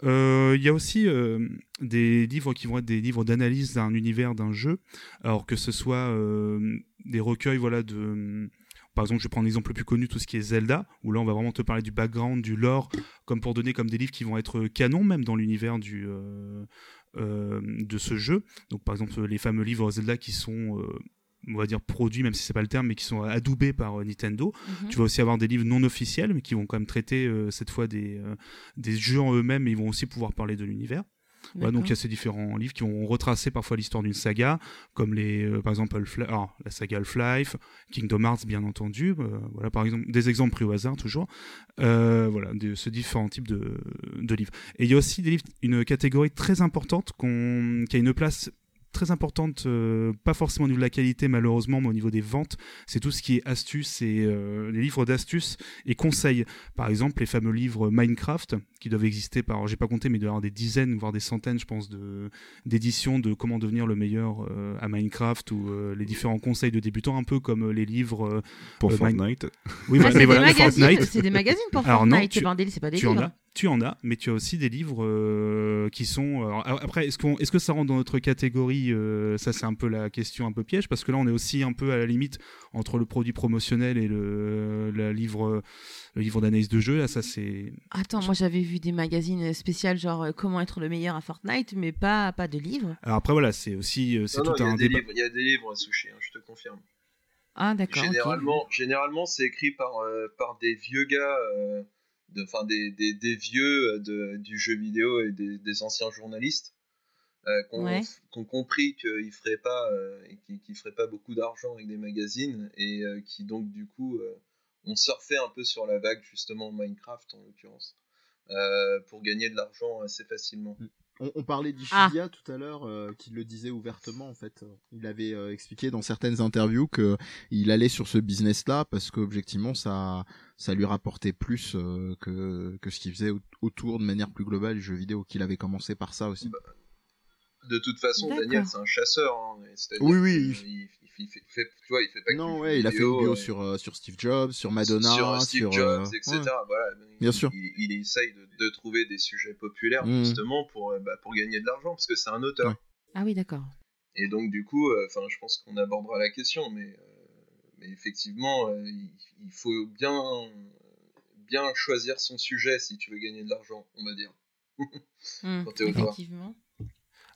Speaker 4: Euh, Il y a aussi euh, des livres qui vont être des livres d'analyse d'un univers, d'un jeu, alors que ce soit des recueils, voilà, de. Par exemple, je vais prendre l'exemple le plus connu, tout ce qui est Zelda, où là, on va vraiment te parler du background, du lore, comme pour donner comme des livres qui vont être canon même dans l'univers du euh, euh, de ce jeu. Donc, par exemple, les fameux livres Zelda qui sont euh, on va dire produits, même si c'est pas le terme, mais qui sont adoubés par euh, Nintendo.
Speaker 5: Mhm.
Speaker 4: Tu vas aussi avoir des livres non officiels, mais qui vont quand même traiter euh, cette fois des, euh, des jeux en eux-mêmes, et ils vont aussi pouvoir parler de l'univers. Voilà, donc il y a ces différents livres qui vont retracer parfois l'histoire d'une saga, comme les, euh, par exemple Half- alors, la saga Half-Life, Kingdom Hearts bien entendu, euh, voilà par exemple des exemples pris au hasard toujours, Euh, voilà de ce différents types de, de livres. Et il y a aussi des livres, une catégorie très importante qu'on, qui a une place très importante, euh, pas forcément au niveau de la qualité malheureusement, mais au niveau des ventes, c'est tout ce qui est astuces et euh, les livres d'astuces et conseils. Par exemple, les fameux livres Minecraft qui doivent exister par, j'ai pas compté, mais il doit y avoir des dizaines, voire des centaines, je pense, de d'éditions de comment devenir le meilleur euh, à Minecraft ou euh, les différents conseils de débutants, un peu comme les livres. euh,
Speaker 3: Pour
Speaker 4: Euh,
Speaker 3: Fortnite.
Speaker 4: oui,
Speaker 5: Ah,
Speaker 4: mais
Speaker 5: des,
Speaker 4: voilà, les
Speaker 5: magazines,
Speaker 4: Fortnite.
Speaker 5: c'est des magazines pour
Speaker 4: Alors non,
Speaker 5: Fortnite,
Speaker 4: tu-
Speaker 5: c'est pas, des- c'est pas des
Speaker 4: tu en
Speaker 5: livres.
Speaker 4: as, tu en as, mais tu as aussi des livres euh, qui sont. alors, après, est-ce qu'on, est-ce que ça rentre dans notre catégorie euh, Ça, c'est un peu la question un peu piège parce que là, on est aussi un peu à la limite entre le produit promotionnel et le, la livre, le livre d'analyse de jeu. Là, ça c'est.
Speaker 5: Attends, moi j'avais vu des magazines spéciaux genre euh, comment être le meilleur à Fortnite, mais pas, pas de livres.
Speaker 4: Alors après, voilà, c'est aussi, euh, c'est
Speaker 7: Non,
Speaker 4: tout
Speaker 7: il y a
Speaker 4: un
Speaker 7: des
Speaker 4: débat.
Speaker 7: livres- il y a des livres à sushi, hein, je te confirme.
Speaker 5: Ah d'accord.
Speaker 7: Généralement, généralement c'est écrit par, euh, par des vieux gars, euh, de, enfin des, des, des vieux euh, de, du jeu vidéo et des, des anciens journalistes euh, qui ont
Speaker 5: Ouais.
Speaker 7: compris qu'ils feraient pas, euh, feraient pas beaucoup d'argent avec des magazines et euh, qui donc du coup euh, ont surfé un peu sur la vague justement Minecraft en l'occurrence euh, pour gagner de l'argent assez facilement.
Speaker 6: On, parlait d'Ishidia ah. tout à l'heure, euh, qui le disait ouvertement en fait. Il avait euh, expliqué dans certaines interviews que il allait sur ce business-là parce qu'objectivement ça ça lui rapportait plus euh, que que ce qu'il faisait autour de manière plus globale du jeu vidéo. Qu'il avait commencé par ça aussi. Bah,
Speaker 7: de toute façon, Daniel c'est un chasseur. Hein,
Speaker 6: oui oui.
Speaker 7: Il, il, fait, tu vois, il fait pas
Speaker 6: non ouais, il a fait vidéo sur euh, sur Steve Jobs, sur Madonna,
Speaker 7: sur Steve Jobs, etc. Voilà.
Speaker 6: Bien
Speaker 7: il,
Speaker 6: sûr.
Speaker 7: Il, essaye de, de, trouver des sujets populaires mmh. justement pour euh, bah, pour gagner de l'argent parce que c'est un auteur.
Speaker 5: Ah oui, d'accord.
Speaker 7: Et donc du coup, euh, enfin, je pense qu'on abordera la question, mais mais effectivement, il, faut bien bien choisir son sujet si tu veux gagner de l'argent, on va dire. (laughs)
Speaker 5: Mmh, effectivement.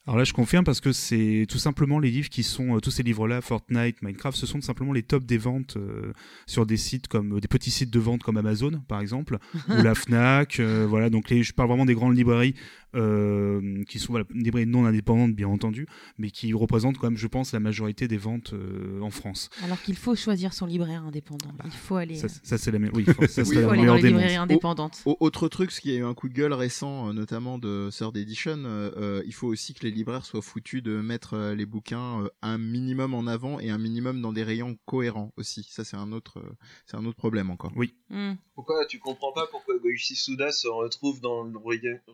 Speaker 4: Alors là, je confirme parce que c'est tout simplement les livres qui sont, euh, tous ces livres-là, Fortnite, Minecraft, ce sont tout simplement les tops des ventes euh, sur des sites comme, euh, des petits sites de vente comme Amazon, par exemple, (laughs) ou la Fnac, voilà, donc les, je parle vraiment des grandes librairies euh, qui sont voilà, des non indépendantes bien entendu, mais qui représentent quand même, je pense, la majorité des ventes euh, en France.
Speaker 5: Alors qu'il faut choisir son libraire indépendant. il faut aller.
Speaker 4: Ça, ça c'est la meilleure. Oui,
Speaker 5: ça, (laughs) oui, faut aller dans les librairies indépendantes.
Speaker 6: autre truc, ce qui a eu un coup de gueule récent, notamment de Third Edition, euh, il faut aussi que les libraires soient foutus de mettre les bouquins un minimum en avant et un minimum dans des rayons cohérents aussi. Ça, c'est un autre, c'est un autre problème encore.
Speaker 4: Oui.
Speaker 5: Hmm.
Speaker 7: Pourquoi tu comprends pas pourquoi Goichi Suda se retrouve dans le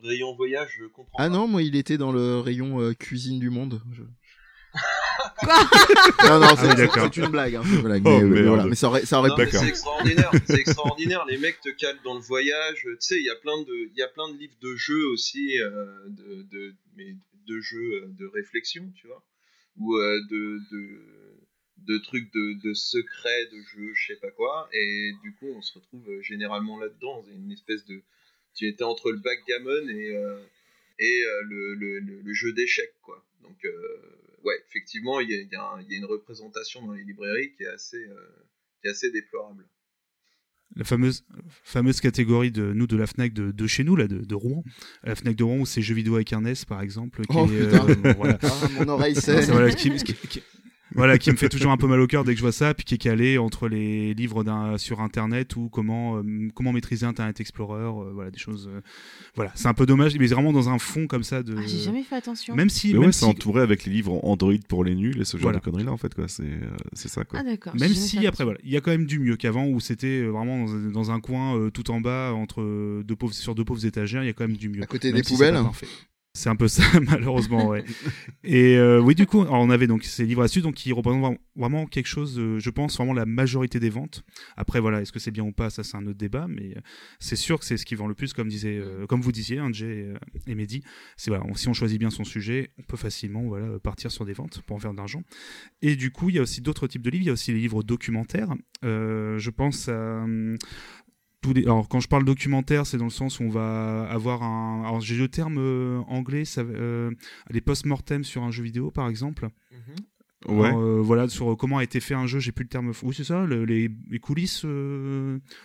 Speaker 7: rayon voyage? Je comprends.
Speaker 6: Ah non, moi il était dans le rayon euh, cuisine du monde.
Speaker 5: Quoi? (laughs)
Speaker 6: Non, non, c'est ah une blague. Hein, blague oh, mais, voilà. mais, ça aurait, ça aurait
Speaker 7: C'est extraordinaire. c'est extraordinaire. Les mecs te calent dans le voyage. Tu sais, il y a plein de, il y a plein de livres de jeux aussi, euh, de, de, mais de jeux euh, de réflexion, tu vois, ou de, de, de trucs de, de secrets de jeux, je sais pas quoi. Et du coup, on se retrouve généralement là-dedans, une espèce de, tu étais entre le backgammon et et euh, le, le, jeu d'échecs, quoi. Donc, euh, ouais, effectivement, il y, y, y, a une représentation dans les librairies qui est assez, euh, qui est assez déplorable
Speaker 4: la fameuse fameuse catégorie de nous de la Fnac de, de chez nous là de, de, Rouen. La Fnac de Rouen où c'est jeux vidéo avec un S par exemple qui
Speaker 6: oh, est, euh, (laughs) voilà. ah, mon oreille c'est
Speaker 4: voilà, qui, qui, voilà, qui me fait toujours un peu mal au cœur dès que je vois ça, puis qui est calé entre les livres sur Internet ou comment euh, comment maîtriser Internet Explorer, euh, voilà des choses. Euh, voilà, c'est un peu dommage, mais vraiment dans un fond comme ça de.
Speaker 5: Ah, j'ai jamais fait attention.
Speaker 4: Même si,
Speaker 3: mais
Speaker 4: même
Speaker 3: c'est entouré avec les livres Android pour les nuls et ce genre de conneries là en fait quoi. C'est c'est ça quoi.
Speaker 5: Ah d'accord.
Speaker 4: Même si après voilà, il y a quand même du mieux qu'avant où c'était vraiment dans, un coin tout en bas entre deux pauvres sur deux pauvres étagères, il y a quand même du mieux.
Speaker 6: À côté des poubelles.
Speaker 4: C'est un peu ça, (laughs) malheureusement, ouais. Et euh, oui, du coup, on avait donc ces livres à donc qui représentent vraiment quelque chose, je pense, vraiment la majorité des ventes. Après, voilà, est-ce que c'est bien ou pas, ça c'est un autre débat, mais euh, c'est sûr que c'est ce qui vend le plus, comme disait, euh, comme vous disiez, hein, et Mehdi. Si on choisit bien son sujet, on peut facilement, voilà, partir sur des ventes pour en faire de l'argent. Et du coup, il y a aussi d'autres types de livres. Il y a aussi les livres documentaires. je pense à alors quand je parle documentaire, c'est dans le sens où on va avoir un. Alors j'ai le terme euh, anglais, ça, euh, les post-mortem sur un jeu vidéo par exemple.
Speaker 3: Mhm. Ouais.
Speaker 4: Euh, voilà sur comment a été fait un jeu, j'ai plus le terme. Oui c'est ça, les, les, coulisses,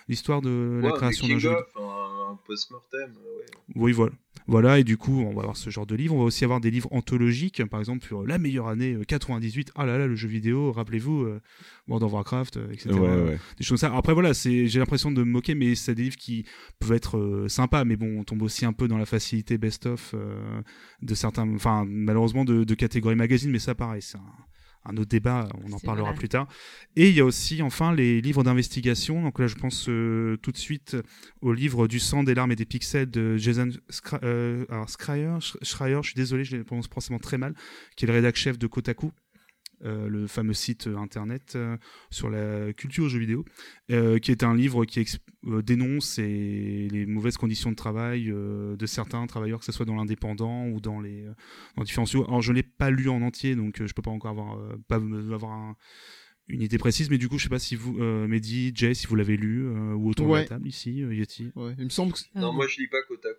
Speaker 4: l'histoire de la création d'un jeu.
Speaker 7: Un post-mortem. Ouais.
Speaker 4: Oui voilà. Voilà, et du coup, on va avoir ce genre de livres. On va aussi avoir des livres anthologiques, par exemple sur la meilleure année 98. Ah là là, le jeu vidéo, rappelez-vous, euh, World of Warcraft, etc. Des choses comme ça. Après, voilà, j'ai l'impression de me moquer, mais c'est des livres qui peuvent être euh, sympas, mais bon, on tombe aussi un peu dans la facilité best-of euh, de certains, enfin, malheureusement, de, de catégorie magazine, mais ça, pareil, c'est un un autre débat, on en parlera plus tard. Et il y a aussi enfin les livres d'investigation. Donc là, je pense euh, tout de suite au livre du sang, des larmes et des pixels de Jason euh, Schreier, Schreier, je suis désolé, je le prononce forcément très mal, qui est le rédac chef de Kotaku. Euh, le fameux site euh, internet euh, sur la culture jeux vidéo, qui est un livre qui dénonce les mauvaises conditions de travail de certains travailleurs, que ce soit dans l'indépendant ou dans les dans différents studios. Alors je l'ai pas lu en entier, donc je peux pas encore avoir pas avoir un une idée précise, mais du coup, je sais pas si vous, euh, Mehdi, Jay, si vous l'avez lu, euh, ou autour de la table ici, euh, Yeti.
Speaker 6: Ouais. Il me semble que.
Speaker 7: Non, moi je lis pas Kotaku. Moi.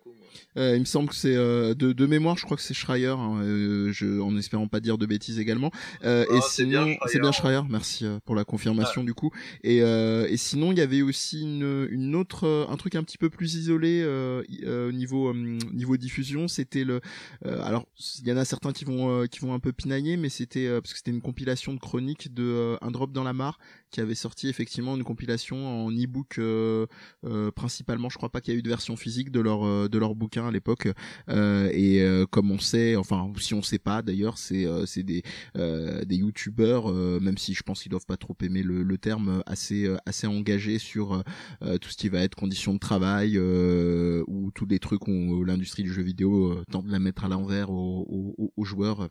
Speaker 6: Euh, il me semble que c'est euh, de, de mémoire, je crois que c'est Schreier, hein, euh, je, en espérant pas dire de bêtises également. Euh, et sinon, c'est bien, Schreier. Merci pour la confirmation ah. du coup. Et, et sinon, il y avait aussi une, une autre, un truc un petit peu plus isolé au niveau niveau diffusion. C'était le. alors, il y en a certains qui vont qui vont un peu pinailler, mais c'était parce que c'était une compilation de chroniques de un dans la mare qui avait sorti effectivement une compilation en e-book euh, euh, principalement je crois pas qu'il y a eu de version physique de leur euh, de leur leurs bouquins à l'époque. et comme on sait, enfin si on sait pas d'ailleurs, c'est c'est des des youtubeurs, même si je pense qu'ils doivent pas trop aimer le, le terme, assez assez engagés sur tout ce qui va être conditions de travail ou tous les trucs où l'industrie du jeu vidéo tente de la mettre à l'envers aux, aux, aux joueurs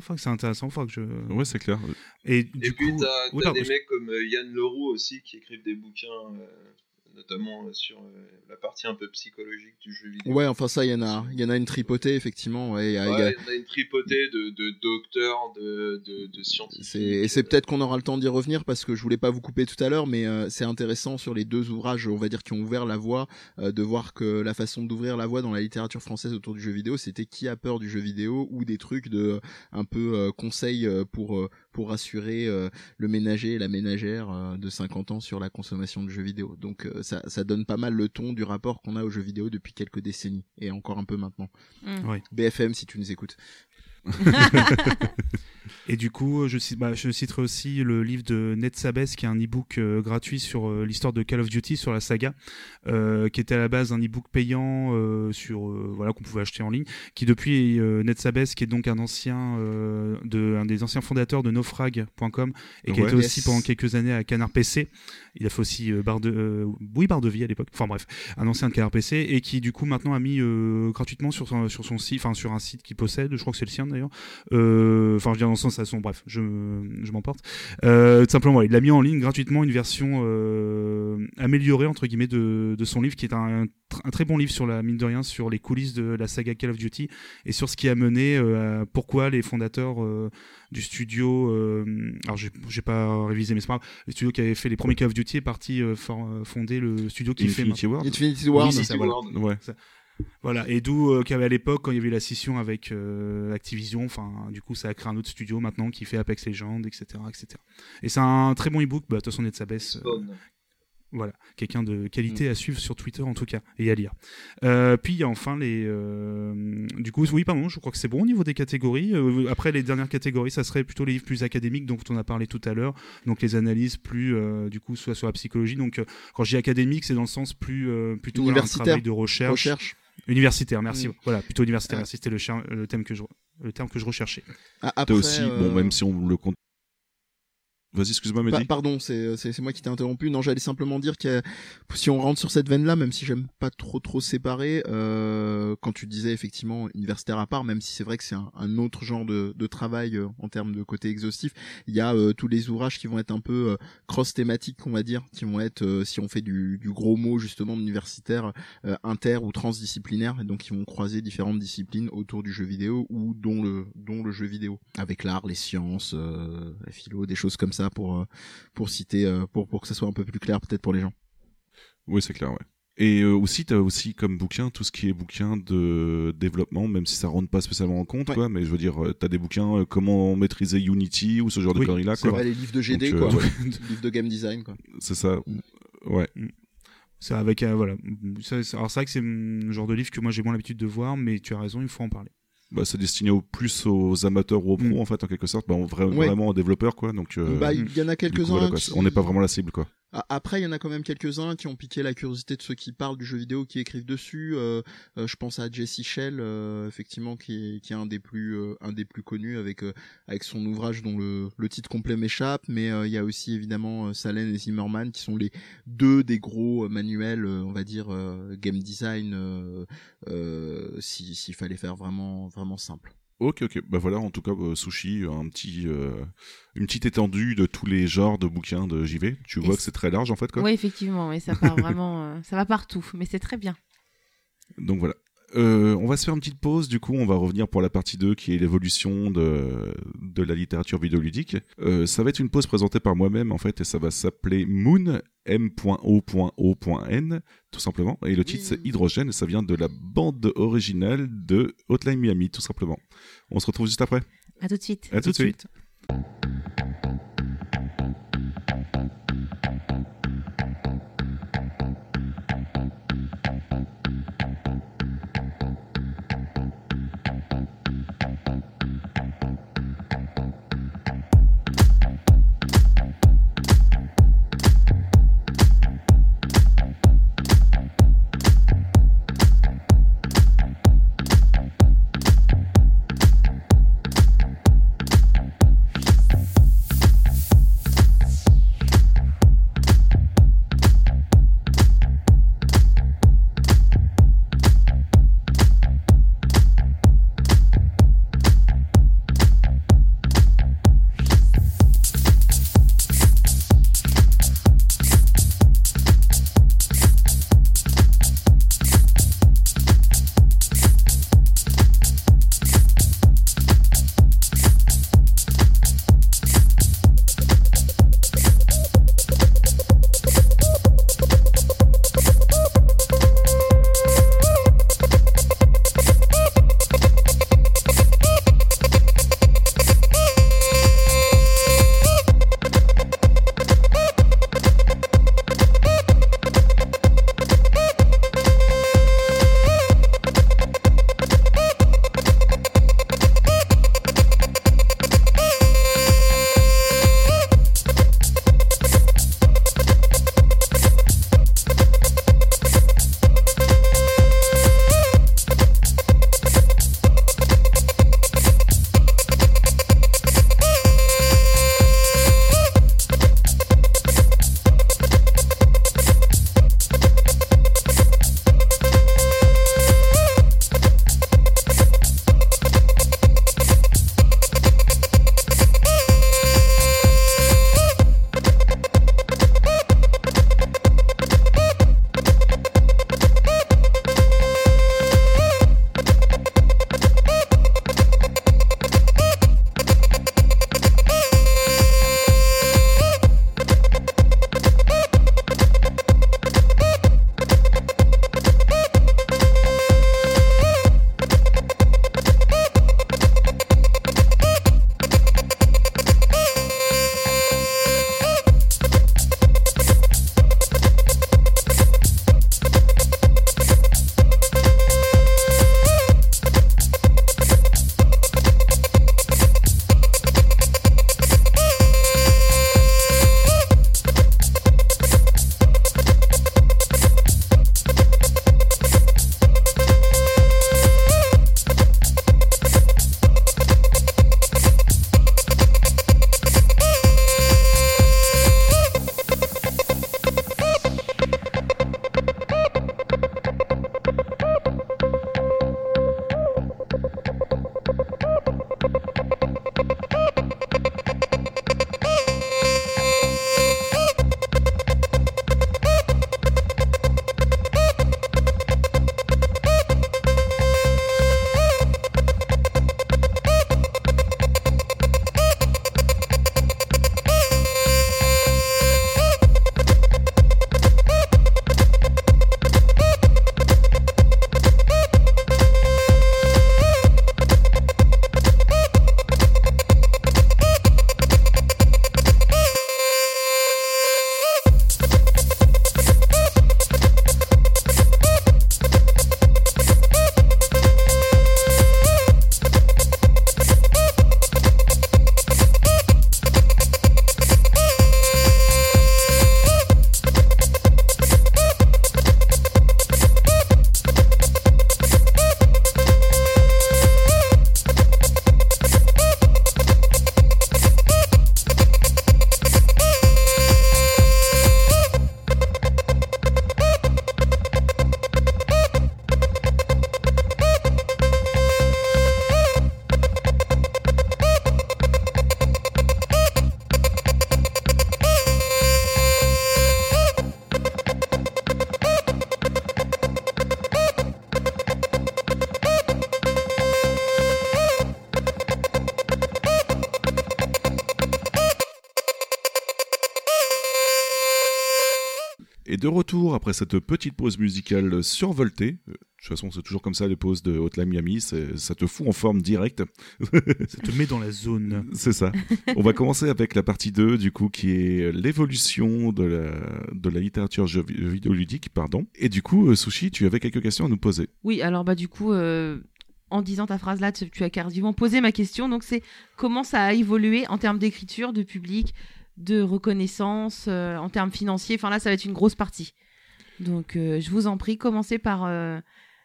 Speaker 4: faut que c'est intéressant, faut que je.
Speaker 3: Ouais, c'est clair.
Speaker 7: Et, du puis, t'as as des mecs comme euh, Yann Leroux aussi qui écrivent des bouquins euh, notamment euh, sur euh, la partie un peu psychologique du jeu vidéo.
Speaker 6: Ouais, enfin ça, il y en a, il y en a une tripotée effectivement.
Speaker 7: Ouais, il y, a... y, en a une tripotée de, de docteurs, de, de, de scientifiques.
Speaker 6: Et c'est peut-être qu'on aura le temps d'y revenir parce que je voulais pas vous couper tout à l'heure, mais euh, c'est intéressant sur les deux ouvrages, on va dire, qui ont ouvert la voie, de voir que la façon d'ouvrir la voie dans la littérature française autour du jeu vidéo, c'était qui a peur du jeu vidéo ou des trucs de un peu conseils pour pour rassurer le ménager et la ménagère de 50 ans sur la consommation de jeux vidéo. Donc ça, ça donne pas mal le ton du rapport qu'on a aux jeux vidéo depuis quelques décennies et encore un peu maintenant.
Speaker 4: Mm.
Speaker 6: BFM si tu nous écoutes. (laughs)
Speaker 4: Et du coup, je, bah, je citerai aussi le livre de Ned Sabes, qui est un e-book euh, gratuit sur euh, l'histoire de Call of Duty, sur la saga, euh, qui était à la base un e-book payant sur voilà qu'on pouvait acheter en ligne, qui depuis Ned Sabes, qui est donc un ancien de un des anciens fondateurs de Nofrag.com et qui a été aussi pendant quelques années à Canard PC. Il a fait aussi barre de oui de vie à l'époque. Enfin bref, un ancien de Canard PC et qui du coup maintenant a mis gratuitement sur son, sur son site, enfin sur un site qu'il possède, je crois que c'est le sien d'ailleurs. Enfin je viens dans bref, je, je m'emporte. Euh, tout simplement, il a mis en ligne gratuitement une version euh, améliorée entre guillemets de, de, son livre, qui est un, un, très bon livre sur la mine de rien, sur les coulisses de la saga Call of Duty et sur ce qui a mené, euh, pourquoi les fondateurs du studio, alors j'ai pas révisé, mais c'est pas grave, le studio qui avait fait les premiers Call of Duty est parti fonder le studio qui
Speaker 3: Infinity
Speaker 4: fait
Speaker 3: Ward.
Speaker 6: Infinity Ward,
Speaker 7: ça,
Speaker 3: Ouais.
Speaker 4: Voilà, et d'où euh, qu'à l'époque, quand il y avait la scission avec euh, Activision, enfin, du coup, ça a créé un autre studio maintenant qui fait Apex Legends, etc. etc. Et c'est un très bon e-book, bah, de toute façon, de sa baisse. voilà, quelqu'un de qualité à suivre sur Twitter en tout cas, et à lire. Euh, puis il y a enfin les. du coup, oui, pardon, je crois que c'est bon au niveau des catégories. après, les dernières catégories, ça serait plutôt les livres plus académiques, dont on a parlé tout à l'heure. Donc les analyses plus, du coup, soit sur la psychologie. Donc quand je dis académique, c'est dans le sens plus plutôt un travail de recherche.
Speaker 6: recherche.
Speaker 4: Universitaire, merci. Mm. Voilà, plutôt universitaire. Merci, c'était le, le, thème que je, le terme que je recherchais.
Speaker 3: Ah, après, aussi, bon, même si on le compte Vas-y, excuse-moi, Mehdi.
Speaker 6: pardon, c'est c'est moi qui t'ai interrompu. Non, j'allais simplement dire que si on rentre sur cette veine-là, même si j'aime pas trop trop séparer, euh, quand tu disais effectivement universitaire à part, même si c'est vrai que c'est un, autre genre de, de travail euh, en termes de côté exhaustif, il y a euh, tous les ouvrages qui vont être un peu euh, cross thématiques, on va dire, qui vont être, si on fait du, du gros mot justement universitaire, inter ou transdisciplinaire, et donc qui vont croiser différentes disciplines autour du jeu vidéo ou dont le dont le jeu vidéo, avec l'art, les sciences, la philo, des choses comme ça pour euh, pour citer euh, pour pour que ça soit un peu plus clair peut-être pour les gens.
Speaker 3: Oui, c'est clair, ouais. Et euh, aussi, tu as aussi comme bouquin tout ce qui est bouquin de développement, même si ça rentre pas spécialement en compte, quoi. Mais je veux dire, tu as des bouquins comment maîtriser Unity ou ce genre de conneries là,
Speaker 6: quoi. les livres de GD, quoi. (laughs) les livres de game design, quoi.
Speaker 3: C'est ça. Mm. Ouais.
Speaker 4: Mm. C'est avec voilà. alors c'est vrai que c'est le genre de livre que moi j'ai moins l'habitude de voir, mais tu as raison, il faut en parler
Speaker 3: bah, c'est destiné au plus aux amateurs ou aux pros mm. en fait en quelque sorte bah, vraiment aux développeurs quoi. Donc
Speaker 6: euh, bah il y en a quelques uns
Speaker 3: on n'est pas vraiment la cible quoi
Speaker 6: après, il y en a quand même quelques-uns qui ont piqué la curiosité de ceux qui parlent du jeu vidéo, qui écrivent dessus. Euh, euh, je pense à Jesse Shell, euh, effectivement, qui est, qui est un des plus un des plus connus avec avec son ouvrage dont le, le titre complet m'échappe. Mais il y a aussi évidemment Salen et Zimmerman qui sont les deux des gros manuels, on va dire game design, s'il fallait faire vraiment vraiment simple.
Speaker 3: Ok, ok. Bah voilà, en tout cas, euh, Sushi, un petit, euh, une petite étendue de tous les genres de bouquins de JV. Tu vois que c'est très large en fait, quoi?
Speaker 5: Oui, effectivement, mais ça part vraiment, euh, ça va partout, mais c'est très bien.
Speaker 3: Donc voilà. Euh, on va se faire une petite pause, du coup on va revenir pour la partie 2 qui est l'évolution de, de la littérature vidéoludique. Euh, ça va être une pause présentée par moi-même en fait et ça va s'appeler Moon, M.O.O.N, tout simplement. Et le titre c'est Hydrogène et ça vient de la bande originale de Hotline Miami, tout simplement. On se retrouve juste après.
Speaker 5: À tout de suite.
Speaker 3: À tout, de suite. Après cette petite pause musicale survoltée. Euh, De toute façon, c'est toujours comme ça les pauses de Hotline Miami, ça te fout en forme directe. (laughs)
Speaker 4: Ça te met dans la zone.
Speaker 3: C'est ça. On va commencer avec la partie 2, du coup, qui est l'évolution de la, de la littérature jeu- vidéoludique, pardon. Et du coup, euh, Sushi, tu avais quelques questions à nous poser.
Speaker 5: Oui, alors bah du coup, euh, en disant ta phrase là, tu, tu as quasiment posé ma question. Donc c'est comment ça a évolué en termes d'écriture, de public, de reconnaissance, euh, en termes financiers? Enfin là, ça va être une grosse partie. Donc euh, je vous en prie, commencez par euh,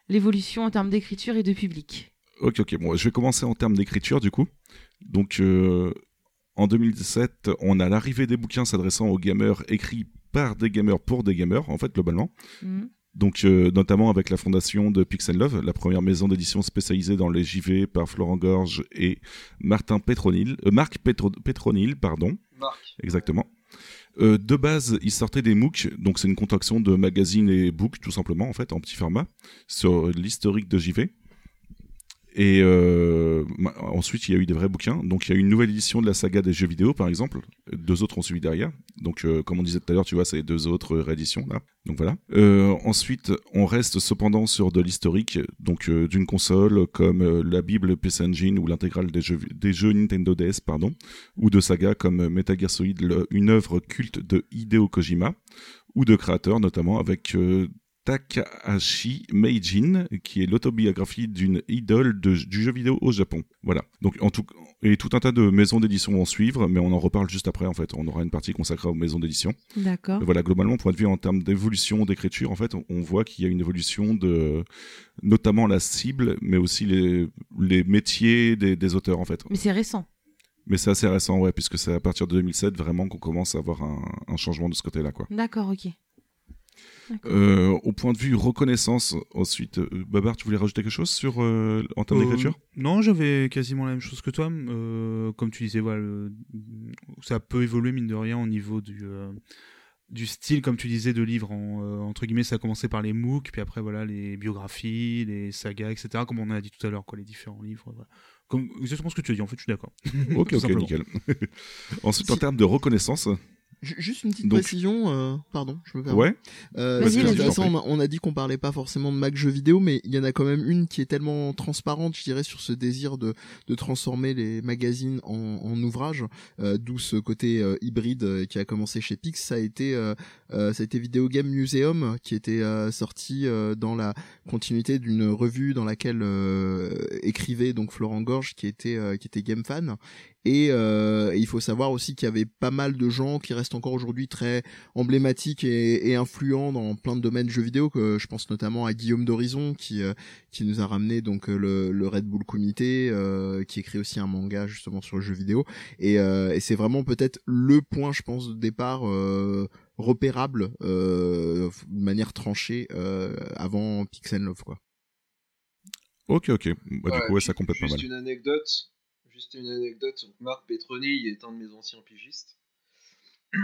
Speaker 5: l'évolution en termes d'écriture et de public.
Speaker 3: Ok, ok. Bon, je vais commencer en termes d'écriture, du coup. Donc, euh, en 2017, on a l'arrivée des bouquins s'adressant aux gamers écrits par des gamers pour des gamers, en fait, globalement.
Speaker 5: Mhm.
Speaker 3: Donc, euh, notamment avec la fondation de Pixel Love, la première maison d'édition spécialisée dans les JV par Florent Gorge et Martin Petronil, euh, Marc Petro- Petronil, pardon,
Speaker 7: Marc.
Speaker 3: exactement. Euh, de base, il sortait des MOOC, donc c'est une contraction de magazines et books, tout simplement, en fait, en petit format, sur l'historique de JV. Et euh, ensuite, il y a eu des vrais bouquins. Donc, il y a eu une nouvelle édition de la saga des jeux vidéo, par exemple. Deux autres ont suivi derrière. Donc, euh, comme on disait tout à l'heure, tu vois, c'est deux autres rééditions, là. Donc, voilà. Euh, ensuite, on reste cependant sur de l'historique, donc d'une console comme la Bible PC Engine ou l'intégrale des jeux, Nintendo DS, pardon, ou de sagas comme Metal une œuvre culte de Hideo Kojima, ou de créateurs, notamment avec Takahashi Meijin, qui est l'autobiographie d'une idole de- du jeu vidéo au Japon. Voilà. Donc, en tout, et tout un tas de maisons d'édition vont suivre, mais on en reparle juste après, en fait. On aura une partie consacrée aux maisons d'édition.
Speaker 5: D'accord.
Speaker 3: Voilà, globalement, point de vue en termes d'évolution d'écriture, en fait, on, on voit qu'il y a une évolution de, notamment la cible, mais aussi les, les métiers des, des auteurs, en fait.
Speaker 5: Mais c'est récent.
Speaker 3: Mais c'est assez récent, ouais, puisque c'est à partir de 2007 vraiment qu'on commence à avoir un, un changement de ce côté-là, quoi.
Speaker 5: D'accord, ok.
Speaker 3: Euh, au point de vue reconnaissance, ensuite, euh, Babar, tu voulais rajouter quelque chose sur euh, en termes
Speaker 4: Euh,
Speaker 3: d'écriture?
Speaker 4: Non, j'avais quasiment la même chose que toi. Euh, comme tu disais, voilà, le- ça peut évoluer mine de rien au niveau du euh, du style, comme tu disais, de livres. En, euh, entre guillemets, ça a commencé par les MOOC, puis après voilà les biographies, les sagas, etc. Comme on a dit tout à l'heure, quoi, les différents livres. Voilà. Comme exactement ce que tu as dit. En fait, je suis d'accord.
Speaker 3: Ok, (laughs) ok, nickel. (laughs) ensuite, en termes de reconnaissance,
Speaker 6: Juste une petite
Speaker 3: Donc-
Speaker 6: précision, euh, pardon, je me permets.
Speaker 3: ouais,
Speaker 6: Euh,
Speaker 5: Vas-y,
Speaker 6: c'est intéressant, on a, on a dit qu'on parlait pas forcément de Mac jeux vidéo, mais il y en a quand même une qui est tellement transparente, je dirais, sur ce désir de, de transformer les magazines en, en ouvrages, euh, d'où ce côté euh, hybride euh, qui a commencé chez Pix. Ça a été, euh, euh, ça a été Video Game Museum qui était euh, sorti euh, dans la continuité d'une revue dans laquelle euh, écrivait donc Florent Gorge, qui était, euh, qui était game fan. Et, euh, il faut savoir aussi qu'il y avait pas mal de gens qui restent encore aujourd'hui très emblématiques et, et influents dans plein de domaines de jeux vidéo. Que je pense notamment à Guillaume d'Horizon qui euh, qui nous a ramené donc euh, le, le Red Bull Comité, euh, qui écrit aussi un manga justement sur le jeu vidéo. Et, euh, et c'est vraiment peut-être le point, je pense, de départ. Euh, repérable euh, de manière tranchée euh, avant Pixel Love quoi.
Speaker 3: ok, ok. Bah, du coup, ouais, ça complète pas
Speaker 7: juste
Speaker 3: mal.
Speaker 7: une anecdote. Juste une anecdote. Donc, Marc Petroni est un de mes anciens pigistes. (clears throat)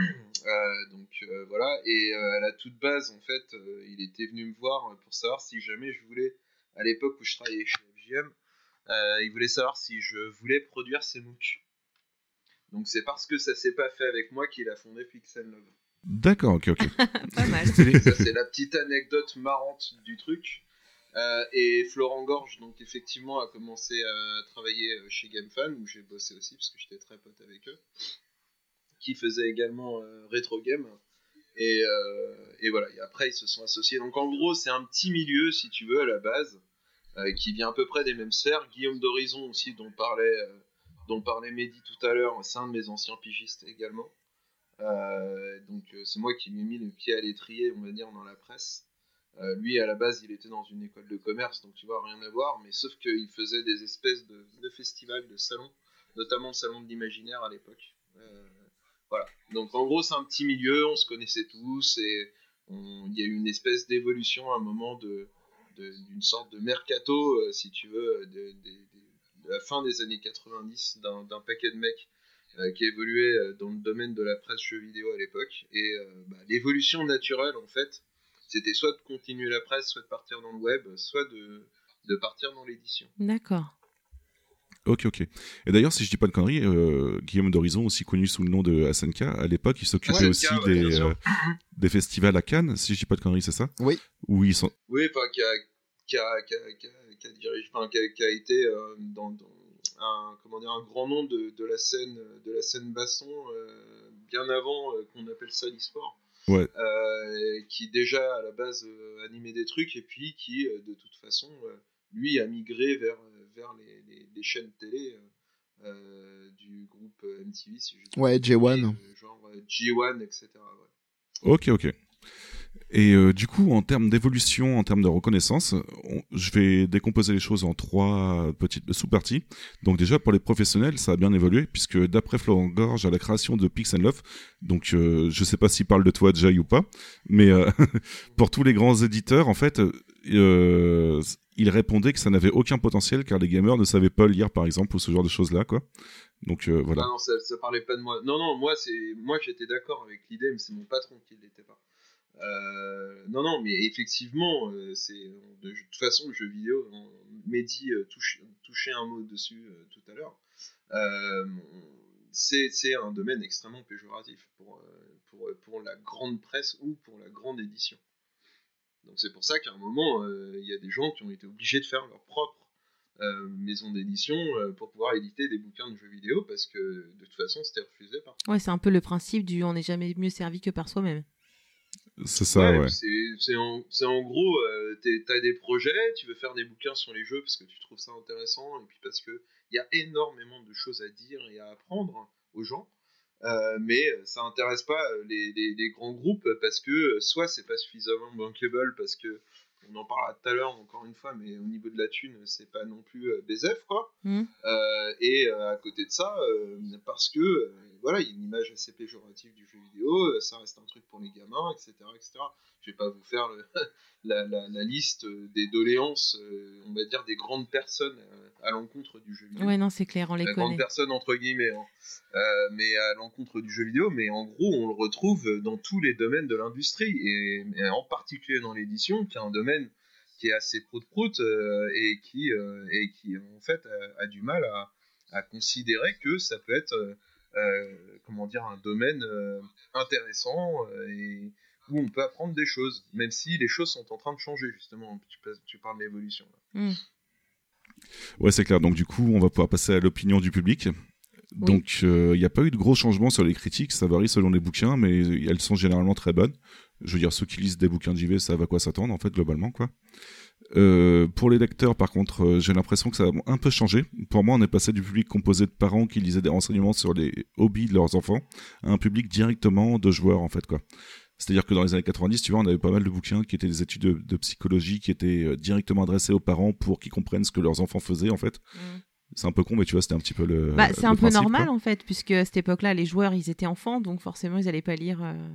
Speaker 7: Euh, donc euh, voilà. Et euh, à la toute base, en fait, euh, il était venu me voir pour savoir si jamais je voulais, à l'époque où je travaillais chez FGM, euh, il voulait savoir si je voulais produire ses MOOC. Donc c'est parce que ça s'est pas fait avec moi qu'il a fondé Pixel Love.
Speaker 3: D'accord, ok, ok. (laughs)
Speaker 5: Pas mal.
Speaker 7: Ça, c'est la petite anecdote marrante du truc. Euh, et Florent Gorge, donc effectivement, a commencé à travailler euh, chez GameFan, où j'ai bossé aussi, parce que j'étais très pote avec eux, qui faisait également euh, Retro Game. Et, euh, et voilà, et après, ils se sont associés. Donc en gros, c'est un petit milieu, si tu veux, à la base, qui vient à peu près des mêmes sphères. Guillaume d'Horizon aussi, dont parlait, dont Mehdi tout à l'heure, c'est un de mes anciens pigistes également. Donc c'est moi qui lui ai mis le pied à l'étrier, on va dire, dans la presse. Euh, lui, à la base, il était dans une école de commerce, donc tu vois, rien à voir, mais sauf qu'il faisait des espèces de, festivals, de salons, notamment le salon de l'imaginaire à l'époque. Euh, voilà. Donc en gros, c'est un petit milieu, on se connaissait tous, et il y a eu une espèce d'évolution à un moment de d'une sorte de mercato, euh, si tu veux, de, la fin des années 90, d'un paquet de mecs qui évoluaient dans le domaine de la presse jeux vidéo à l'époque. Et bah, l'évolution naturelle, en fait, c'était soit de continuer la presse, soit de partir dans le web, soit de, de partir dans l'édition.
Speaker 5: D'accord.
Speaker 3: Ok, ok. Et d'ailleurs, si je dis pas de conneries, euh, Guillaume d'Horizon, aussi connu sous le nom de SNK, à l'époque, il s'occupait aussi
Speaker 7: ouais,
Speaker 3: des, euh, des festivals à Cannes, si je dis pas de conneries, c'est ça?
Speaker 6: Oui.
Speaker 3: Où ils sont.
Speaker 7: Oui, enfin, qui a, qui a, qui a, qui a, qui a dirigé, enfin, qui a, qui a été euh, dans, dans un, comment dire, un grand nom de, de la scène, de la scène baston, euh, bien avant euh, qu'on appelle ça l'e-sport.
Speaker 3: Ouais.
Speaker 7: Euh, qui déjà à la base euh, animait des trucs et puis qui euh, de toute façon euh, lui a migré vers, vers les, les, les chaînes télé euh, euh, du groupe MTV si je dis
Speaker 6: Ouais,
Speaker 7: pas de
Speaker 6: J1.
Speaker 7: conneries, euh, genre euh, G1 etc ouais.
Speaker 3: Ok, ok. Et euh, du coup, en termes d'évolution, en termes de reconnaissance, on- je vais décomposer les choses en trois petites sous-parties. Donc déjà, pour les professionnels, ça a bien évolué, puisque d'après Florent Gorge, à la création de Pix Love, donc euh, je sais pas s'il parle de toi, Jay, ou pas, mais euh, (laughs) pour tous les grands éditeurs, en fait, euh, il répondait que ça n'avait aucun potentiel, car les gamers ne savaient pas lire, par exemple, ou ce genre de choses-là, quoi. Donc voilà.
Speaker 7: Non, ça, ça parlait pas de moi. Non, non, moi, moi, j'étais d'accord avec l'idée, mais c'est mon patron qui l'était pas. Euh, non, non, mais effectivement, euh, de, toute façon le jeu vidéo. on- Mehdi euh, touchait un mot dessus euh, tout à l'heure. C'est, un domaine extrêmement péjoratif pour, la grande presse ou pour la grande édition. Donc c'est pour ça qu'à un moment, il y a des gens qui ont été obligés de faire leur propre maison d'édition pour pouvoir éditer des bouquins de jeux vidéo parce que de toute façon c'était refusé par.
Speaker 5: Ouais, c'est un peu le principe du on n'est jamais mieux servi que par soi-même.
Speaker 3: C'est ça, ouais.
Speaker 7: c'est- C'est en, gros, euh, t'es- t'as des projets, tu veux faire des bouquins sur les jeux parce que tu trouves ça intéressant et puis parce que il y a énormément de choses à dire et à apprendre aux gens. Euh, mais ça intéresse pas euh, les, les- les grands groupes parce que euh, soit c'est pas suffisamment bankable parce que on en parlera tout à l'heure encore une fois, mais au niveau de la thune, c'est pas non plus euh, BZF quoi. Euh, et euh, à côté de ça, euh, parce que euh, voilà, il y a une image assez péjorative du jeu vidéo, euh, ça reste un truc pour les gamins, etc., etc. Je vais pas vous faire le- (laughs) la, la- la liste des doléances, euh, on va dire des grandes personnes euh, à l'encontre du jeu vidéo.
Speaker 5: Ouais, non, c'est clair, on les
Speaker 7: La
Speaker 5: connaît.
Speaker 7: grande personne entre guillemets, hein. Euh, mais à l'encontre du jeu vidéo, mais en gros on le retrouve dans tous les domaines de l'industrie et, et en particulier dans l'édition, qui est un domaine qui est assez prout-prout euh, et qui euh, et qui en fait a, a du mal à, à considérer que ça peut être comment dire un domaine euh, intéressant euh, et où on peut apprendre des choses, même si les choses sont en train de changer justement. Tu, parles de l'évolution. là.
Speaker 5: Mm.
Speaker 3: Ouais, c'est clair. Donc du coup, on va pouvoir passer à l'opinion du public.
Speaker 5: Oui.
Speaker 3: Donc il n'y a pas eu de gros changements sur les critiques, ça varie selon les bouquins, mais elles sont généralement très bonnes. Je veux dire, ceux qui lisent des bouquins de JV savent à quoi s'attendre, en fait, globalement, quoi. Euh, pour les lecteurs, par contre, euh, j'ai l'impression que ça a un peu changé. Pour moi, on est passé du public composé de parents qui lisaient des renseignements sur les hobbies de leurs enfants à un public directement de joueurs, en fait, quoi. C'est-à-dire que dans les années 90, tu vois, on avait pas mal de bouquins qui étaient des études de, de psychologie qui étaient euh, directement adressés aux parents pour qu'ils comprennent ce que leurs enfants faisaient, en fait.
Speaker 5: Mm.
Speaker 3: C'est un peu con, mais tu vois, c'était un petit peu le.
Speaker 5: Bah, c'est un peu normal
Speaker 3: quoi.
Speaker 5: en fait, puisque à cette époque-là, les joueurs, ils étaient enfants, donc forcément, ils n'allaient pas lire euh,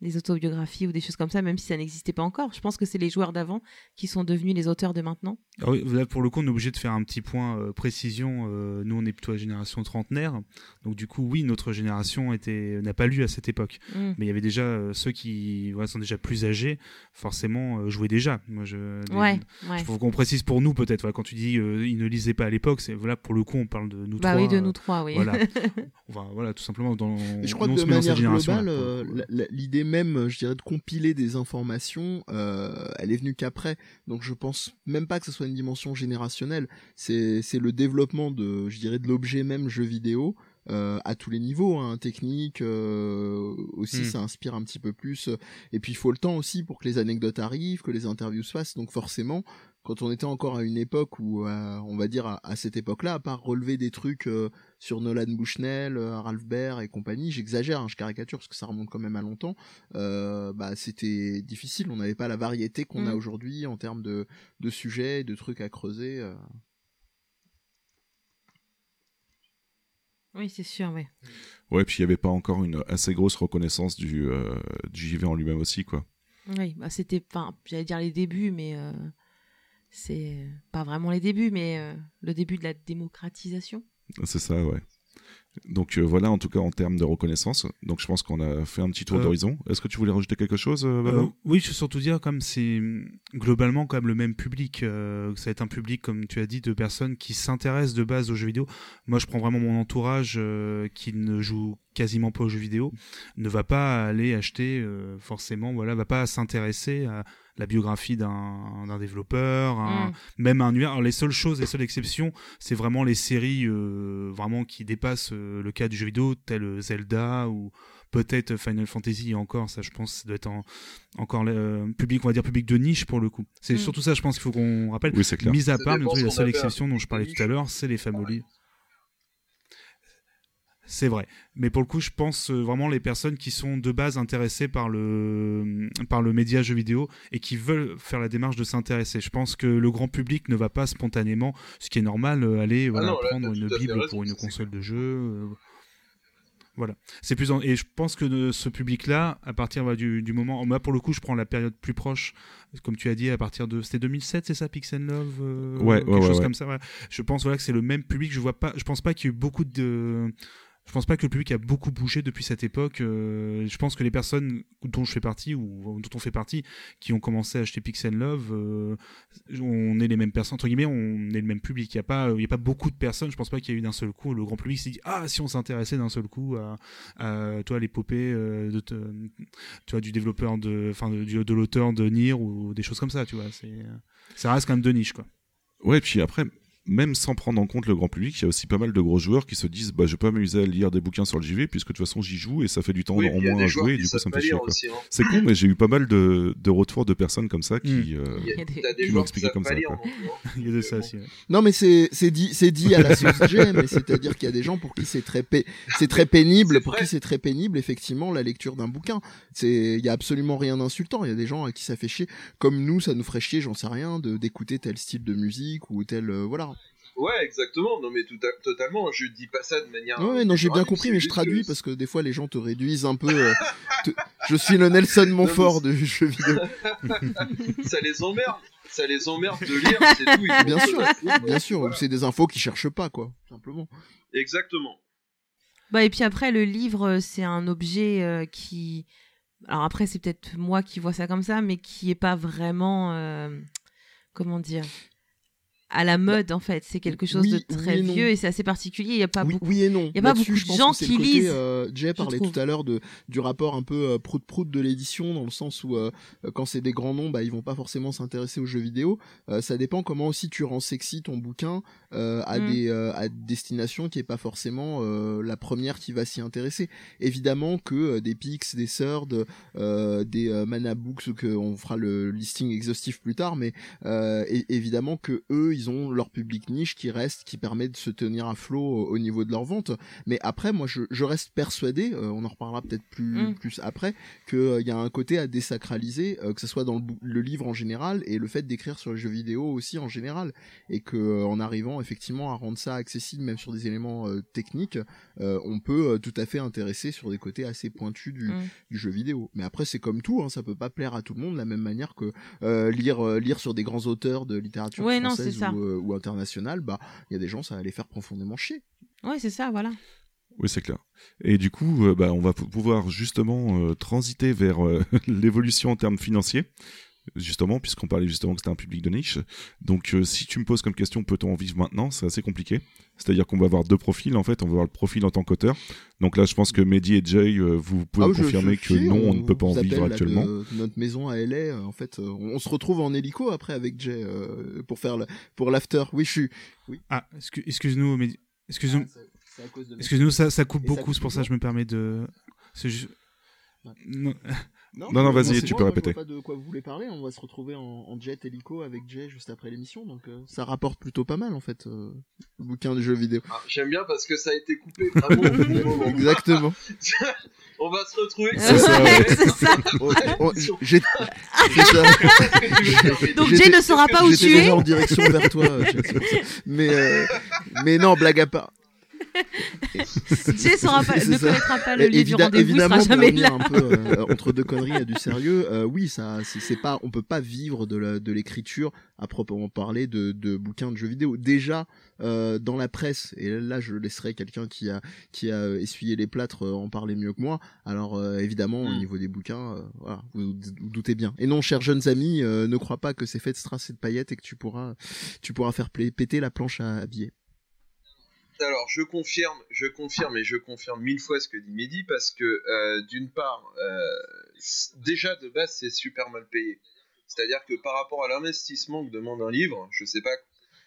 Speaker 5: des autobiographies ou des choses comme ça, même si ça n'existait pas encore. Je pense que c'est les joueurs d'avant qui sont devenus les auteurs de maintenant.
Speaker 4: Ah oui, là, pour le coup, on est obligé de faire un petit point euh, précision. Euh, nous, on est plutôt la génération trentenaire. Donc, du coup, oui, notre génération était n'a pas lu à cette époque.
Speaker 5: Mm.
Speaker 4: Mais il y avait déjà euh, ceux qui voilà, sont déjà plus âgés, forcément, euh, jouaient déjà. Moi, je,
Speaker 5: Ouais, ouais.
Speaker 4: Faut qu'on précise pour nous, peut-être. voilà, quand tu dis euh, ils ne lisaient pas à l'époque, c'est voilà, pour le coup, on parle de nous
Speaker 5: Bah
Speaker 4: trois.
Speaker 5: oui, de
Speaker 4: euh,
Speaker 5: nous trois, oui.
Speaker 4: Voilà. (laughs) Enfin, voilà, tout simplement. Dans,
Speaker 6: je crois que
Speaker 4: on
Speaker 6: de
Speaker 4: se met dans cette
Speaker 6: manière globale, euh, l'idée même, je dirais, de compiler des informations, euh, elle est venue qu'après. Donc je pense même pas que ce soit une dimension générationnelle. C'est c'est le développement de, je dirais, de l'objet même jeu vidéo. euh, à tous les niveaux, hein, technique euh, aussi,
Speaker 4: Hmm.
Speaker 6: ça inspire un petit peu plus. Et puis il faut le temps aussi pour que les anecdotes arrivent, que les interviews se fassent. Donc forcément, quand on était encore à une époque où, euh, on va dire à, à cette époque-là, à part relever des trucs euh, sur Nolan Bushnell, euh, Ralph Baer et compagnie, j'exagère, hein, je caricature parce que ça remonte quand même à longtemps, euh, bah c'était difficile, on n'avait pas la variété qu'on a
Speaker 5: Mm.
Speaker 6: aujourd'hui en termes de, de sujets, de trucs à creuser. euh.
Speaker 5: Oui, c'est sûr, oui.
Speaker 3: Ouais, puis il n'y avait pas encore une assez grosse reconnaissance du, euh, du JV en lui-même aussi, quoi.
Speaker 5: Oui, bah c'était, enfin, j'allais dire les débuts, mais euh, c'est pas vraiment les débuts, mais euh, le début de la démocratisation.
Speaker 3: C'est ça, ouais. Donc euh, voilà, en tout cas en termes de reconnaissance. Donc je pense qu'on a fait un petit tour
Speaker 4: Euh,
Speaker 3: d'horizon. Est-ce que tu voulais rajouter quelque chose, euh, Baba
Speaker 4: Euh, oui, je veux surtout dire, comme c'est hum, globalement quand même le même public, euh, ça va être un public, comme tu as dit, de personnes qui s'intéressent de base aux jeux vidéo. Moi, je prends vraiment mon entourage euh, qui ne joue quasiment pas aux jeux vidéo, ne va pas aller acheter euh, forcément, voilà, va pas s'intéresser à la biographie d'un d'un développeur, un-
Speaker 5: Mm.
Speaker 4: même un univers. Alors, les seules choses, les seules exceptions, c'est vraiment les séries euh, vraiment qui dépassent euh, le cas du jeu vidéo, tel Zelda ou peut-être Final Fantasy et encore, ça je pense, ça doit être en- encore euh, public, on va dire public de niche pour le coup. C'est
Speaker 5: Mm.
Speaker 4: surtout ça, je pense qu'il faut qu'on rappelle.
Speaker 3: Oui, c'est clair.
Speaker 4: Mis à part, bien entendu, la seule exception dont je parlais tout à l'heure, c'est les fameux livres. C'est vrai. Mais pour le coup, je pense euh, vraiment les personnes qui sont de base intéressées par le, par le média jeu vidéo et qui veulent faire la démarche de s'intéresser. Je pense que le grand public ne va pas spontanément, ce qui est normal, euh, aller voilà,
Speaker 7: non, là,
Speaker 4: prendre une Bible pour une console de jeu. euh, voilà. C'est plus en- et je pense que de ce public-là, à partir voilà, du, du moment, moi pour le coup, je prends la période plus proche, comme tu as dit, à partir de, c'était 2007, c'est ça, Pixel Love, euh,
Speaker 3: Ouais,
Speaker 4: quelque
Speaker 3: ouais, ouais,
Speaker 4: chose
Speaker 3: ouais.
Speaker 4: comme ça. voilà. Je pense voilà que c'est le même public. Je vois pas, je pense pas qu'il y ait eu beaucoup de, je pense pas que le public a beaucoup bougé depuis cette époque. euh, je pense que les personnes dont je fais partie ou dont on fait partie, qui ont commencé à acheter Pixel Love, euh, on est les mêmes personnes entre guillemets, on est le même public. Il y a pas, a pas beaucoup de personnes. Je pense pas qu'il y a eu d'un seul coup le grand public s'est dit ah si on s'intéressait d'un seul coup à, toi l'épopée euh, de, tu du développeur de, enfin de, l'auteur de Nier ou des choses comme ça. Tu vois, ça reste quand même de niche quoi.
Speaker 3: Ouais, puis après, même sans prendre en compte le grand public, il y a aussi pas mal de gros joueurs qui se disent bah, je vais pas m'amuser à lire des bouquins sur le JV, puisque de toute façon j'y joue et ça fait du temps
Speaker 7: Oui,
Speaker 3: en moins à jouer, et du coup ça me fait chier.
Speaker 7: hein.
Speaker 3: C'est con, mais j'ai eu pas mal de, de retours de personnes comme ça qui. Euh, qui m'ont expliqué comme ça,
Speaker 7: lire non plus.
Speaker 4: Il y a de ça
Speaker 7: Bon.
Speaker 4: aussi. ouais.
Speaker 6: Non, mais c'est dit à la sauce mais c'est-à-dire qu'il y a des gens pour qui c'est très pé- c'est très pénible, pour qui c'est très pénible effectivement la lecture d'un bouquin. Il y a absolument rien d'insultant. Il y a des gens à qui ça fait chier, comme nous ça nous ferait chier, j'en sais rien, d'écouter tel style de musique ou tel euh, voilà.
Speaker 7: Ouais, exactement. Non, mais tout à- totalement. Je dis pas ça de manière.
Speaker 6: Ouais, non, j'ai bien compris, mais je traduis
Speaker 7: que-
Speaker 6: parce que des fois les gens te réduisent un peu. euh, (laughs) te- Je suis le Nelson Montfort de jeux vidéo. (laughs)
Speaker 7: ça les emmerde. Ça les emmerde de lire, c'est tout. ils
Speaker 6: Bien sûr, bien sûr,
Speaker 7: Voilà.
Speaker 6: c'est des infos qu'ils cherchent pas quoi, simplement.
Speaker 7: Exactement.
Speaker 5: Bah, et puis après, le livre, euh, c'est un objet euh, qui. Alors après, c'est peut-être moi qui vois ça comme ça, mais qui est pas vraiment. euh, Comment dire À la mode, en fait. C'est quelque chose
Speaker 6: oui,
Speaker 5: de très
Speaker 6: oui
Speaker 5: vieux et c'est assez particulier. Il y a pas
Speaker 6: oui,
Speaker 5: beaucoup.
Speaker 6: oui et non.
Speaker 5: y a pas beaucoup de gens qui
Speaker 6: côté,
Speaker 5: lisent,
Speaker 6: euh, Jay parlait
Speaker 5: trouve.
Speaker 6: tout à l'heure de du rapport un peu euh, prout prout de l'édition dans le sens où euh, euh, quand c'est des grands noms, bah ils vont pas forcément s'intéresser aux jeux vidéo. Euh, ça dépend comment aussi tu rends sexy ton bouquin euh, à
Speaker 5: Mm.
Speaker 6: des euh, à des destinations qui est pas forcément euh, la première qui va s'y intéresser. Évidemment que euh, des Pix, des Surd, euh, des euh, Mana Books ou que on fera le listing exhaustif plus tard, mais euh, et- évidemment que eux ils ont leur public niche qui reste, qui permet de se tenir à flot au, au niveau de leur vente. Mais après, moi, je, je reste persuadé, euh, on en reparlera peut-être plus,
Speaker 5: Mm.
Speaker 6: plus après, qu'il y a un côté à désacraliser, euh, que ce soit dans le, le livre en général et le fait d'écrire sur les jeux vidéo aussi en général. Et que euh, en arrivant effectivement à rendre ça accessible, même sur des éléments euh, techniques, euh, on peut euh, tout à fait intéresser sur des côtés assez pointus du,
Speaker 5: Mm.
Speaker 6: du jeu vidéo. Mais après, c'est comme tout, hein, ça peut pas plaire à tout le monde de la même manière que euh, lire euh, lire sur des grands auteurs de littérature
Speaker 5: Ouais,
Speaker 6: française ou, euh, ou internationale, bah il y a des gens ça va les faire profondément chier.
Speaker 5: Ouais, c'est ça, voilà.
Speaker 3: Oui, c'est clair. Et du coup, euh, bah, on va pou- pouvoir justement euh, transiter vers euh, (laughs) l'évolution en termes financiers, justement, puisqu'on parlait justement que c'était un public de niche. Donc, euh, si tu me poses comme question, peut-on en vivre maintenant? C'est assez compliqué. C'est-à-dire qu'on va avoir deux profils, en fait. On va avoir le profil en tant qu'auteur. Donc là, je pense que Mehdi et Jay, euh, vous pouvez me
Speaker 6: Ah, je-
Speaker 3: confirmer
Speaker 6: je-
Speaker 3: que non, on ne peut pas en vivre actuellement.
Speaker 6: de notre maison à LA, euh, en fait, euh, on, on se retrouve en hélico après avec Jay euh, pour faire la- pour l'after. Oui, je suis.
Speaker 4: Ah, excu- excuse-nous, mais excuse-nous,
Speaker 6: Ah, c'est- c'est à cause de mes-
Speaker 4: excuse-nous, ça, ça coupe
Speaker 6: Et
Speaker 4: beaucoup, c'est pour ça que je me permets de.
Speaker 6: Ouais.
Speaker 4: Non.
Speaker 3: Non, non, vas-y, tu
Speaker 6: moi,
Speaker 3: peux
Speaker 6: moi,
Speaker 3: répéter.
Speaker 6: Je vois pas de quoi vous voulez parler. On va se retrouver en, en jet hélico avec Jay juste après l'émission, donc euh, ça rapporte plutôt pas mal en fait. euh, le bouquin de jeux vidéo.
Speaker 7: Ah, J'aime bien parce que ça a été coupé vraiment au bon (laughs) moment.
Speaker 6: Exactement. (laughs)
Speaker 7: On va se retrouver.
Speaker 3: C'est ça, ouais. (laughs)
Speaker 5: c'est ça.
Speaker 6: Oh, oh.
Speaker 5: Donc Jay ne saura pas où tu es.
Speaker 6: déjà en direction vers toi. euh, mais euh, mais non, blague à part.
Speaker 5: Jay pas, ne connaîtra pas le lieu du rendez-vous, il sera jamais là.
Speaker 6: un peu euh, entre deux conneries et du sérieux, euh, oui, ça, c'est c'est pas, on peut pas vivre de la- de l'écriture à proprement parler de, de bouquins de jeux vidéo. Déjà euh, dans la presse, et là je laisserai quelqu'un qui a qui a essuyé les plâtres euh, en parler mieux que moi. Alors euh, évidemment au
Speaker 7: Mm.
Speaker 6: niveau des bouquins, euh, voilà, vous vous doutez bien. Et non, chers jeunes amis, euh, ne crois pas que c'est fait de strass et de paillettes et que tu pourras tu pourras faire péter la planche à billets.
Speaker 7: Alors, je confirme, je confirme et je confirme mille fois ce que dit Mehdi parce que, euh, d'une part, euh, déjà de base, c'est super mal payé. C'est-à-dire que par rapport à l'investissement que demande un livre, je sais pas,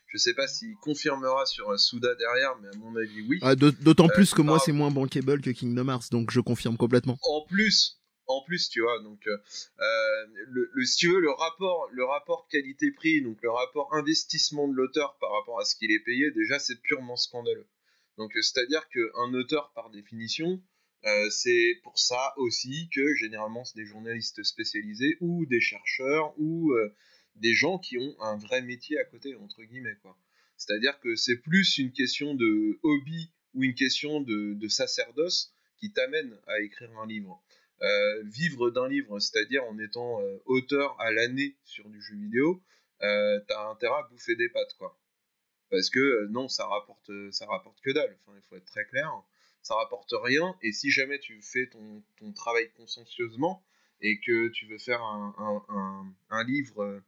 Speaker 7: je sais pas s'il confirmera sur un Souda derrière, mais à mon avis, oui.
Speaker 6: Ah, d'aut- D'autant
Speaker 7: Euh,
Speaker 6: plus que moi c'est moins bankable que Kingdom Hearts, donc je confirme complètement.
Speaker 7: en plus, en plus, tu vois, donc euh, euh, le, si tu veux, le rapport, le rapport qualité-prix, donc le rapport investissement de l'auteur par rapport à ce qu'il est payé, déjà c'est purement scandaleux. Donc euh, c'est-à-dire qu'un auteur, par définition, c'est pour ça aussi que généralement c'est des journalistes spécialisés ou des chercheurs ou des gens qui ont un vrai métier à côté entre guillemets quoi. C'est-à-dire que c'est plus une question de hobby ou une question de sacerdoce qui t'amène à écrire un livre. Euh, vivre d'un livre, c'est-à-dire en étant euh, auteur à l'année sur du jeu vidéo, euh, t'as intérêt à bouffer des pattes, quoi. Parce que non, ça rapporte, ça rapporte que dalle. Il faut être très clair. Ça rapporte rien. Et si jamais tu fais ton, travail consciencieusement et que tu veux faire un, livre,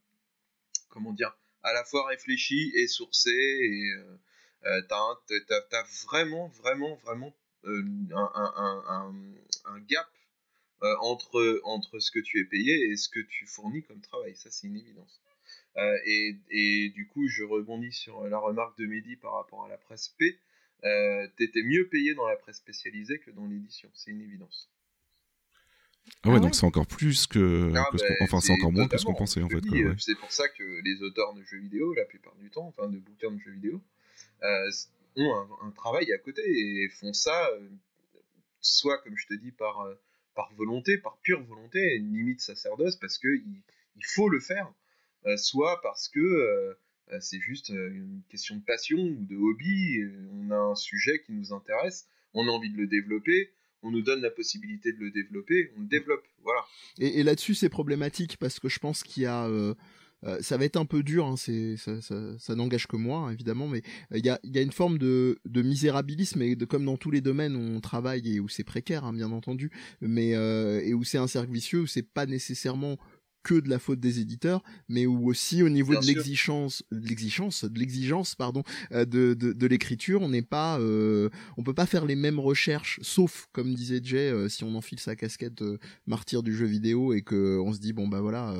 Speaker 7: comment dire, à la fois réfléchi et sourcé, et t'as, t'as vraiment, vraiment, vraiment un gap euh, entre, entre ce que tu es payé et ce que tu fournis comme travail. Ça, c'est une évidence. Euh, et, et du coup, je rebondis sur la remarque de Mehdi par rapport à la presse P. Euh, T'étais mieux payé dans la presse spécialisée que dans l'édition, c'est une évidence.
Speaker 3: Ah ouais,
Speaker 5: Ah
Speaker 3: donc
Speaker 5: ouais
Speaker 3: c'est encore plus que,
Speaker 7: Ah,
Speaker 3: que ce qu'on- enfin c'est encore moins que ce qu'on pensait en fait.
Speaker 7: dis,
Speaker 3: ouais.
Speaker 7: euh, C'est pour ça que les auteurs de jeux vidéo, la plupart du temps, enfin de bouquins de jeux vidéo, euh, ont un, un travail à côté et font ça, euh, soit comme je te dis, par, euh, par volonté, par pure volonté, limite sacerdoce, parce que il, faut le faire, euh, soit parce que euh, euh, c'est juste une question de passion ou de hobby, on a un sujet qui nous intéresse, on a envie de le développer, on nous donne la possibilité de le développer, on le développe, voilà.
Speaker 6: Et là-dessus, c'est problématique parce que je pense qu'il y a. euh, ça va être un peu dur, hein, ça, n'engage que moi, évidemment, mais euh, il y, a, y a une forme de, de misérabilisme, et de, comme dans tous les domaines où on travaille et où c'est précaire, hein, bien entendu, mais euh, et où c'est un cercle vicieux, où c'est pas nécessairement que de la faute des éditeurs, mais où aussi au niveau
Speaker 7: Bien
Speaker 6: de l'exigence, de l'exigence, de l'exigence, pardon, euh, de, de, de l'écriture, on n'est pas, euh, on peut pas faire les mêmes recherches, sauf comme disait Jay, euh, si on enfile sa casquette euh, martyr du jeu vidéo et que on se dit bon bah voilà,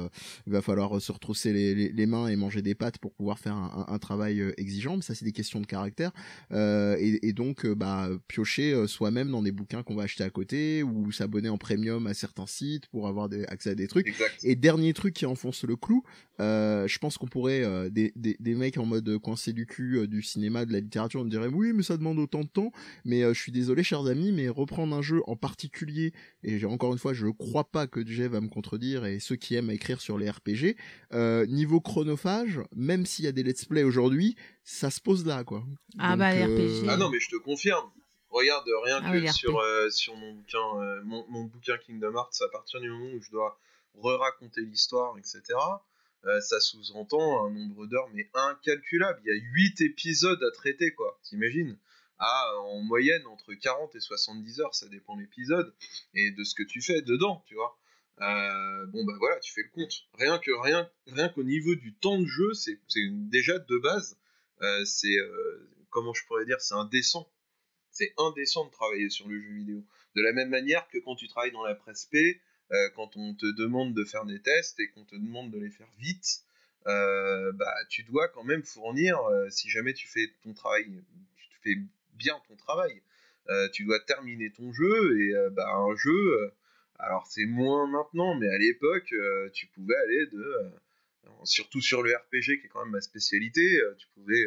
Speaker 6: il va falloir se retrousser les, les, les mains et manger des pâtes pour pouvoir faire un, un, un travail exigeant. Mais ça c'est des questions de caractère et, et donc bah piocher soi-même dans des bouquins qu'on va acheter à côté ou s'abonner en premium à certains sites pour avoir des, accès à des trucs.
Speaker 7: Exact.
Speaker 6: Et dernier truc qui enfonce le clou, euh, je pense qu'on pourrait euh, des, des, des mecs en mode coincé du cul euh, du cinéma, de la littérature, on me dirait oui mais ça demande autant de temps. Mais euh, je suis désolé chers amis, mais reprendre un jeu en particulier et j'ai- encore une fois je crois pas que Jay va me contredire et ceux qui aiment écrire sur les RPG, euh, niveau chronophage, même s'il y a des let's play aujourd'hui, ça se pose là quoi.
Speaker 5: Ah
Speaker 6: Donc,
Speaker 5: bah, les
Speaker 6: euh,
Speaker 5: RPG.
Speaker 7: Ah non, mais je te confirme. Regarde, rien
Speaker 5: Ah
Speaker 7: que
Speaker 5: oui,
Speaker 7: sur, euh, sur mon, bouquin, euh, mon, mon bouquin Kingdom Hearts, à partir du moment où je dois re-raconter l'histoire, etc., euh, ça sous-entend un nombre d'heures, mais incalculable. Il y a 8 épisodes à traiter, quoi. T'imagines? Ah, en moyenne, entre 40 et 70 heures, ça dépend de l'épisode, et de ce que tu fais dedans, tu vois. Euh, bon, bah voilà, tu fais le compte. Rien que rien, rien qu'au niveau du temps de jeu, c'est déjà de base, euh, c'est, comment je pourrais dire, c'est indécent c'est indécent de travailler sur le jeu vidéo. De la même manière que quand tu travailles dans la presse P, euh, quand on te demande de faire des tests et qu'on te demande de les faire vite, euh, bah, tu dois quand même fournir, euh, si jamais tu fais ton travail, tu fais bien ton travail, tu dois terminer ton jeu et bah, un jeu, alors c'est moins maintenant, mais à l'époque, tu pouvais aller de, surtout sur le RPG qui est quand même ma spécialité, tu pouvais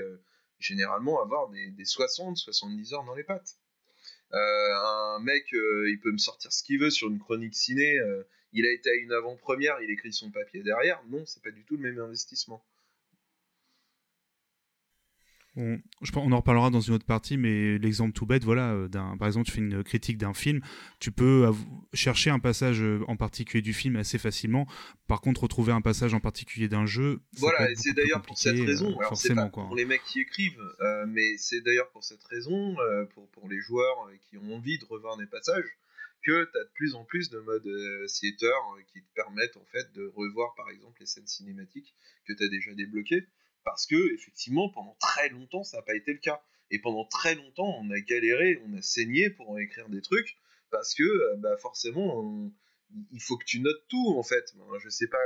Speaker 7: généralement avoir des, des 60-70 heures dans les pattes. Euh, un mec, euh, il peut me sortir ce qu'il veut sur une chronique ciné, euh, il a été à une avant-première, il écrit son papier derrière. Non, c'est pas du tout le même investissement.
Speaker 4: On, je, on en reparlera dans une autre partie, mais l'exemple tout bête, voilà, euh, par exemple, tu fais une critique d'un film, tu peux chercher un passage euh, en particulier du film assez facilement. Par contre, retrouver un passage en particulier d'un jeu.
Speaker 7: Voilà, et c'est d'ailleurs pour cette raison. Alors, c'est pas pour les mecs qui écrivent, euh, mais c'est d'ailleurs pour cette raison, pour, pour les joueurs qui ont envie de revoir des passages, que tu as de plus en plus de modes theater qui te permettent en fait de revoir par exemple les scènes cinématiques que tu as déjà débloquées parce que effectivement pendant très longtemps ça n'a pas été le cas. Et pendant très longtemps on a galéré on a saigné pour écrire des trucs parce que euh, bah, forcément il faut que tu notes tout en fait. Je sais pas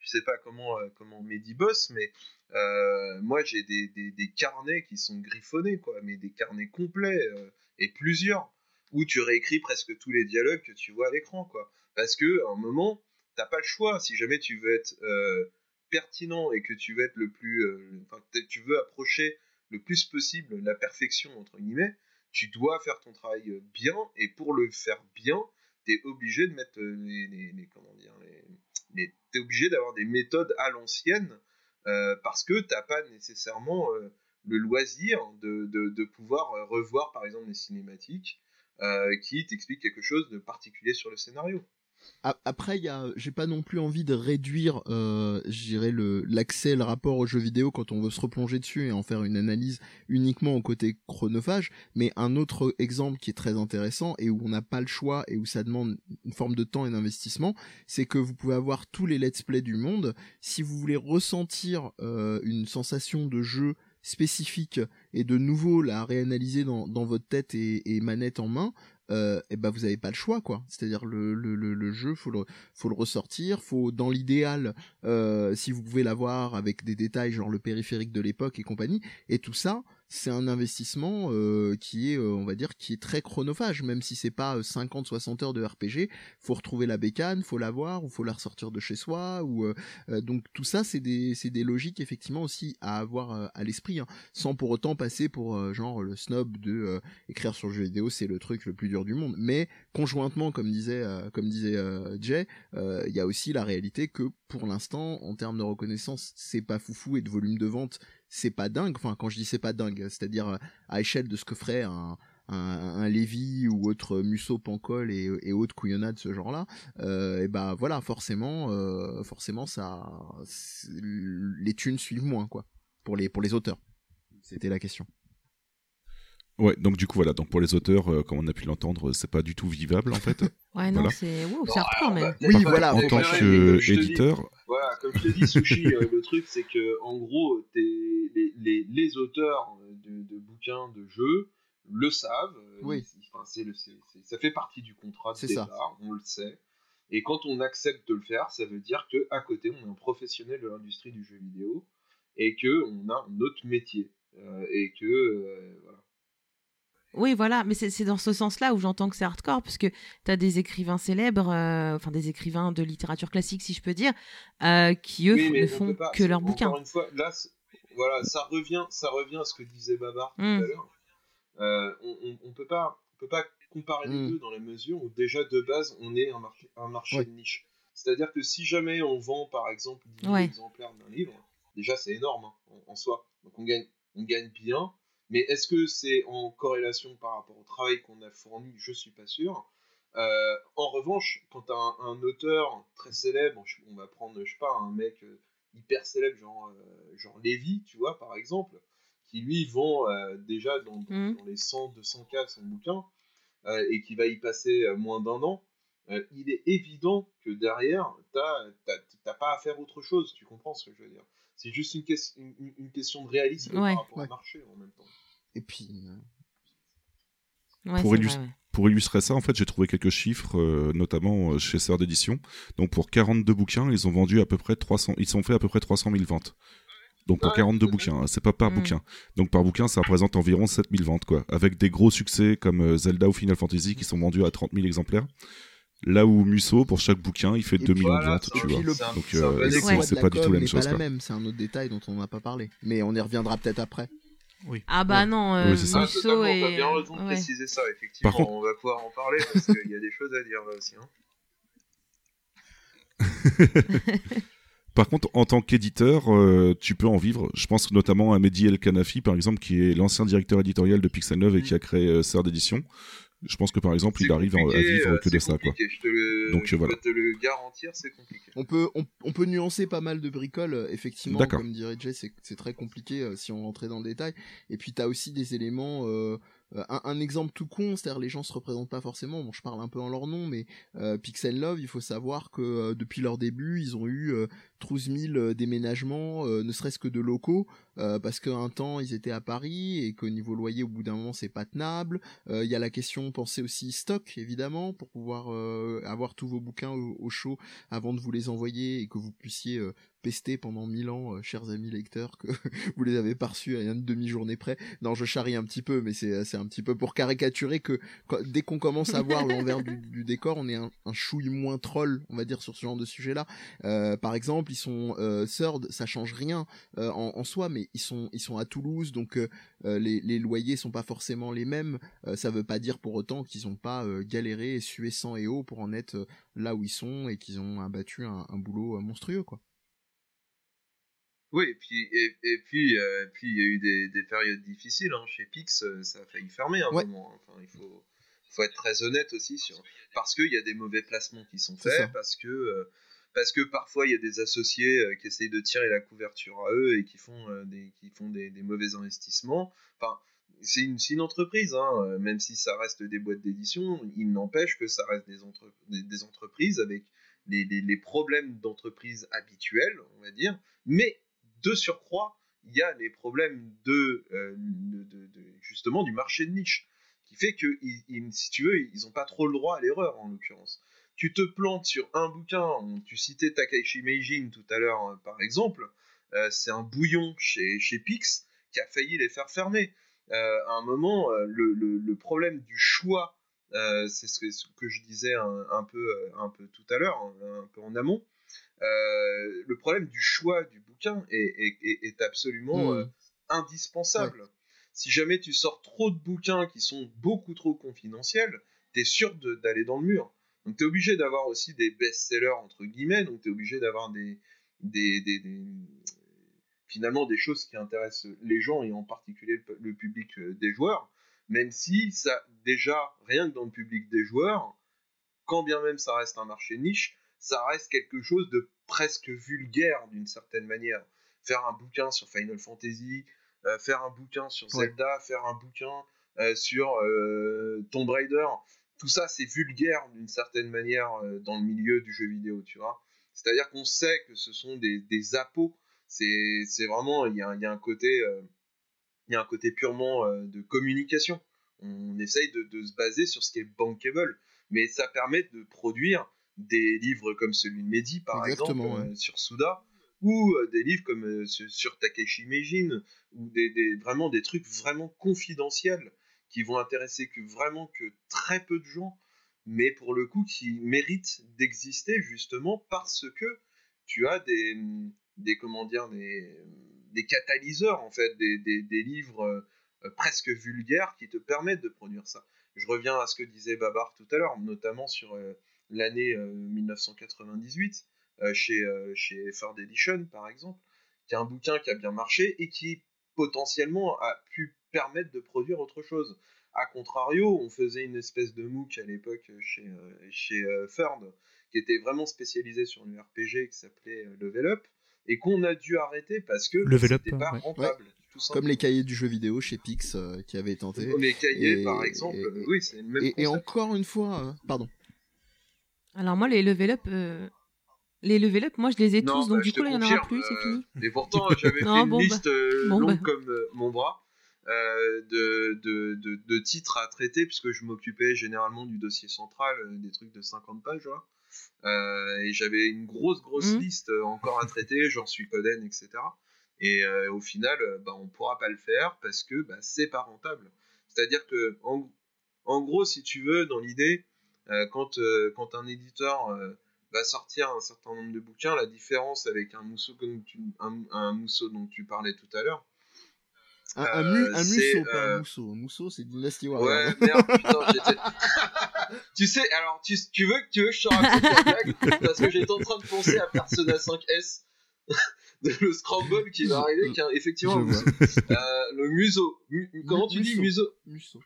Speaker 7: je sais pas comment euh, comment Mehdi bosse mais euh, moi j'ai des, des, carnets qui sont griffonnés quoi mais des carnets complets et plusieurs où tu réécris presque tous les dialogues que tu vois à l'écran quoi. Parce que à un moment t'as pas le choix. Si jamais tu veux être pertinent et que tu veux être le plus, euh, tu veux approcher le plus possible la perfection entre guillemets, tu dois faire ton travail euh, bien et pour le faire bien, tu es obligé de mettre euh, les, comment dire, obligé d'avoir des méthodes à l'ancienne parce que t'as pas nécessairement le loisir de, pouvoir revoir par exemple les cinématiques qui t'expliquent quelque chose de particulier sur le scénario.
Speaker 6: Après, j'ai pas non plus envie de réduire, euh, le l'accès, le rapport aux jeux vidéo quand on veut se replonger dessus et en faire une analyse uniquement au côté chronophage. Mais un autre exemple qui est très intéressant et où on n'a pas le choix et où ça demande une forme de temps et d'investissement, c'est que vous pouvez avoir tous les let's play du monde. Si vous voulez ressentir euh, une sensation de jeu spécifique et de nouveau la réanalyser dans, votre tête et manette en main, euh, et ben vous avez pas le choix quoi. C'est-à-dire le, le, le, jeu faut le faut le ressortir, faut dans l'idéal euh, si vous pouvez l'avoir avec des détails genre le périphérique de l'époque et compagnie et tout ça c'est un investissement euh, qui est, euh, on va dire, qui est très chronophage, même si c'est pas 50-60 euh, heures de RPG. Faut retrouver la bécane, faut l'avoir, ou faut la ressortir de chez soi, ou donc tout ça, c'est des, c'est des logiques effectivement aussi à avoir à l'esprit, hein, sans pour autant passer pour genre le snob de écrire sur le jeu vidéo, c'est le truc le plus dur du monde. Mais conjointement, comme disait, comme disait Jay, il y a aussi la réalité que pour l'instant, en termes de reconnaissance, c'est pas foufou et de volume de vente, c'est pas dingue. Enfin, quand je dis c'est pas dingue, c'est-à-dire euh, à échelle de ce que ferait un, un, Lévy ou autre Musso, Pancol et, et autres couillonnades de ce genre-là, euh, et bah voilà, forcément, euh, forcément ça, les thunes suivent moins quoi pour les pour les auteurs. C'était la question.
Speaker 3: Ouais, donc du coup voilà, donc pour les auteurs, euh, comme on a pu l'entendre, c'est pas du tout vivable en fait. (laughs)
Speaker 5: ouais, non, c'est wow, c'est hardcore même.
Speaker 6: oui, voilà.
Speaker 3: En tant qu'éditeur.
Speaker 7: Voilà, comme je te dis, Sushi, euh, le truc c'est que en gros, les, les, les, auteurs de, de, bouquins, de jeux le savent. Euh,
Speaker 6: oui.
Speaker 7: Enfin, c'est le, ça fait partie du contrat de départ, ça. on le sait. Et quand on accepte de le faire, ça veut dire que à côté, on est un professionnel de l'industrie du jeu vidéo et que on a un autre métier et que voilà
Speaker 5: oui, voilà, mais c'est dans ce sens-là où j'entends que c'est hardcore, puisque tu as des écrivains célèbres, euh, enfin des écrivains de littérature classique, si je peux dire, euh, qui eux ne font que leurs bouquins.
Speaker 7: Encore une fois, là, voilà, ça revient, ça revient à ce que disait Babar tout à mmh. l'heure. Euh, on, ne peut pas, peut pas comparer les mmh. deux dans la mesure où déjà de base on est un marché, un marché de niche. C'est-à-dire que si jamais on vend par exemple 10 exemplaires d'un livre, déjà c'est énorme hein, en, soi. Donc on gagne, on gagne bien. Mais est-ce que c'est en corrélation par rapport au travail qu'on a fourni? Je suis pas sûr. Euh, en revanche, quand un, un, auteur très célèbre, on va prendre, je sais pas, un mec euh, hyper célèbre, genre, euh, genre Lévy, tu vois, par exemple, qui lui vend déjà dans, mmh. dans, les 100, 200 cas son bouquin, et qui va y passer moins d'un an, il est évident que derrière, t'as pas à faire autre chose, tu comprends ce que je veux dire? C'est juste une, une, question de réalisme par rapport au marché en même temps.
Speaker 6: Et puis.
Speaker 3: Euh, pour, illustrer ça, en fait, j'ai trouvé quelques chiffres, euh, notamment euh, chez Sœur d'édition. Donc, pour 42 bouquins, ils ont vendu à peu près 300, ils ont fait à peu près 300 000 ventes. Donc pour 42 bouquins, hein, c'est pas par mm. bouquin. Donc par bouquin, ça représente environ 7000 ventes, quoi. Avec des gros succès comme Zelda ou Final Fantasy qui sont vendus à 30 000 exemplaires. Là où Musso, pour chaque bouquin, il fait 2 millions de ventes, tu vois. Donc, euh, c'est pas du tout la même chose. C'est pas la même,
Speaker 6: c'est un autre détail dont on n'a pas parlé. Mais on y reviendra peut-être après.
Speaker 5: Oui. Ah bah non, euh, oui, ça. Musso
Speaker 7: ah, et... On a bien raison de préciser ça, effectivement. Par contre... On va pouvoir en parler parce qu'il y a des choses à dire là aussi. Hein. (laughs)
Speaker 3: Par contre, en tant qu'éditeur, euh, tu peux en vivre. Je pense notamment à Mehdi El Kanafi, par exemple, qui est l'ancien directeur éditorial de Pixel 9 et qui a créé euh, Serre d'édition. Je pense que par exemple, il arrive à vivre
Speaker 7: euh,
Speaker 3: que de ça. Quoi.
Speaker 7: Je te le,
Speaker 3: Donc,
Speaker 7: je
Speaker 3: voilà.
Speaker 7: peux te le garantir, c'est compliqué.
Speaker 6: On peut, on, on peut nuancer pas mal de bricoles, euh, effectivement,
Speaker 3: D'accord.
Speaker 6: comme dirait Jay, c'est très compliqué euh, si on rentrait dans le détail. Et puis t'as aussi des éléments, euh, un, un exemple tout con, c'est-à-dire les gens se représentent pas forcément, bon je parle un peu en leur nom, mais euh, Pixel Love, il faut savoir que euh, depuis leur début, ils ont eu euh, 12 000 euh, déménagements, euh, ne serait-ce que de locaux, euh, parce qu'un temps ils étaient à Paris et qu'au niveau loyer, au bout d'un moment, c'est pas tenable. Euh, Il y a la question, pensez aussi stock, évidemment, pour pouvoir euh, avoir tous vos bouquins au, au chaud avant de vous les envoyer et que vous puissiez pester pendant mille ans, euh, chers amis lecteurs, que (laughs) vous les avez pas reçus à une demi-journée près. Non, je charrie un petit peu, mais c'est c'est un petit peu pour caricaturer que quand- dès qu'on commence à voir (laughs) l'envers du, du décor, on est un, un chouille moins troll, on va dire, sur ce genre de sujet-là. Euh, par exemple, ils sont euh, Third, ça change rien euh, en, en soi, mais ils sont ils sont à Toulouse, donc les, les loyers sont pas forcément les mêmes. Ça veut pas dire pour autant qu'ils ont pas galéré et sué sang et eau pour en être là où ils sont et qu'ils ont abattu un, un boulot monstrueux, quoi.
Speaker 7: Oui, et puis et, et puis euh, puis il y a eu des, des périodes difficiles hein. chez Pix, euh, ça a failli fermer un
Speaker 6: Ouais.
Speaker 7: moment. hein. Enfin, il faut faut être très honnête aussi sur parce qu'il y a des mauvais placements qui sont faits, parce que euh, parce que parfois il y a des associés euh, qui essayent de tirer la couverture à eux et qui font euh, des qui font des, des mauvais investissements. Enfin, c'est une, une entreprise, hein, même si ça reste des boîtes d'édition, il n'empêche que ça reste des, entre- des, des entreprises avec les, les- les problèmes d'entreprise habituels, on va dire, mais de surcroît, il y a les problèmes de, euh, justement du marché de niche, qui fait que, ils- ils- si tu veux, ils n'ont pas trop le droit à l'erreur en l'occurrence. Tu te plantes sur un bouquin, tu citais Takashi Meijin tout à l'heure euh, par exemple, euh, c'est un bouillon chez, chez Pix qui a failli les faire fermer. À un moment, le, problème du choix, c'est ce que, je disais un, peu, un peu tout à l'heure, un, un peu en amont, euh, le problème du choix du bouquin est, est- est- est absolument
Speaker 6: Mm.
Speaker 7: euh, indispensable. Si jamais tu sors trop de bouquins qui sont beaucoup trop confidentiels, tu es sûr d'aller dans le mur. Donc tu es obligé d'avoir aussi des best-sellers, entre guillemets, donc tu es obligé d'avoir des, des, des- des- finalement des choses qui intéressent les gens et en particulier le, le public euh, des joueurs, même si ça, déjà, rien que dans le public des joueurs, quand bien même ça reste un marché niche, ça reste quelque chose de presque vulgaire d'une certaine manière. Faire un bouquin sur Final Fantasy, euh, faire un bouquin sur
Speaker 6: Ouais.
Speaker 7: Zelda, faire un bouquin euh, sur euh, Tomb Raider, tout ça c'est vulgaire d'une certaine manière dans le milieu du jeu vidéo, tu vois. C'est-à-dire qu'on sait que ce sont des, des appos, c'est vraiment, il y a, il y a un côté... il y a un côté purement de communication. On essaye de, de se baser sur ce qui est bankable, mais ça permet de produire des livres comme celui de Mehdi, par
Speaker 6: Exactement,
Speaker 7: exemple,
Speaker 6: ouais.
Speaker 7: euh, sur Suda, ou euh, des livres comme euh, sur, Takeshi Meijin, ou des, des- vraiment des trucs vraiment confidentiels qui vont intéresser que vraiment que très peu de gens, mais pour le coup qui méritent d'exister justement parce que tu as des, des comment dire des, des catalyseurs en fait, des, des, des livres presque vulgaires qui te permettent de produire ça. Je reviens à ce que disait Babar tout à l'heure, notamment sur euh, l'année euh, 1998 euh, chez, euh, chez Third Edition par exemple, qui est un bouquin qui a bien marché et qui potentiellement a pu permettre de produire autre chose. A contrario, on faisait une espèce de MOOC à l'époque chez, euh, chez euh, Third, qui était vraiment spécialisé sur le RPG qui s'appelait euh, Level Up, et qu'on a dû arrêter parce que
Speaker 4: Level Up,
Speaker 7: c'était pas
Speaker 4: ouais.
Speaker 7: rentable. tout simplement.
Speaker 6: Comme les cahiers du jeu vidéo chez Pix euh, qui avaient tenté.
Speaker 7: Les cahiers,
Speaker 6: Et-
Speaker 7: par exemple,
Speaker 6: et-
Speaker 7: euh, oui, c'est le même
Speaker 6: Et, encore une fois, euh, pardon.
Speaker 5: Alors moi, les level up, euh, les level up, moi je les ai
Speaker 7: Non,
Speaker 5: tous, donc
Speaker 7: bah,
Speaker 5: du coup là il y en aura plus, c'est
Speaker 7: euh,
Speaker 5: fini.
Speaker 7: Et pourtant, j'avais (laughs) fait une
Speaker 5: bon, bah.
Speaker 7: liste euh,
Speaker 5: Bon,
Speaker 7: longue
Speaker 5: bah.
Speaker 7: comme euh, mon bras euh, de, de, de, de titres à traiter, puisque je m'occupais généralement du dossier central, euh, des trucs de 50 pages. Euh, et j'avais une grosse, grosse
Speaker 5: Mhm.
Speaker 7: liste euh, encore à traiter, (laughs) genre Suikoden, etc. Et euh, au final, euh, bah, on pourra pas le faire parce que bah, c'est pas rentable. C'est-à-dire que, en, en gros, si tu veux, dans l'idée, euh, quand, euh, quand un éditeur euh, va sortir un certain nombre de bouquins, la différence avec un mousseau, comme tu, un, un mousseau dont tu parlais tout à l'heure.
Speaker 6: Un, un,
Speaker 7: Euh,
Speaker 6: mu- pas un
Speaker 7: euh,
Speaker 6: mousseau. Un mousseau, c'est Dynasty Warrior.
Speaker 7: Ouais, merde, putain, j'étais. (laughs) tu sais, alors, tu, tu veux que tu veux que je te raconte la blague Parce que j'étais en train de penser à Persona 5S. (laughs) le Scramble qui va arriver, qui a effectivement euh, le museau. Mu- comment tu dis museau
Speaker 6: Musso?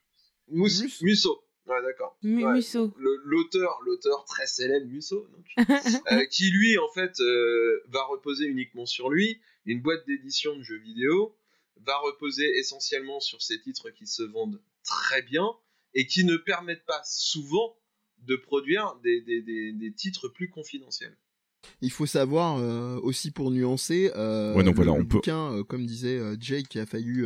Speaker 7: Mus-
Speaker 6: Musso.
Speaker 7: Ouais, d'accord. Ouais.
Speaker 5: Musso.
Speaker 7: L'auteur, l'auteur très célèbre Musso, donc, (laughs) euh, qui lui en fait euh, va reposer uniquement sur lui, une boîte d'édition de jeux vidéo, va reposer essentiellement sur ces titres qui se vendent très bien et qui ne permettent pas souvent de produire des, des- des- des titres plus confidentiels.
Speaker 6: Il faut savoir euh, aussi pour nuancer, euh,
Speaker 3: Ouais, donc
Speaker 6: le,
Speaker 3: voilà,
Speaker 6: le
Speaker 3: on peut-
Speaker 6: bouquin, euh, comme disait euh, Jake, qui a failli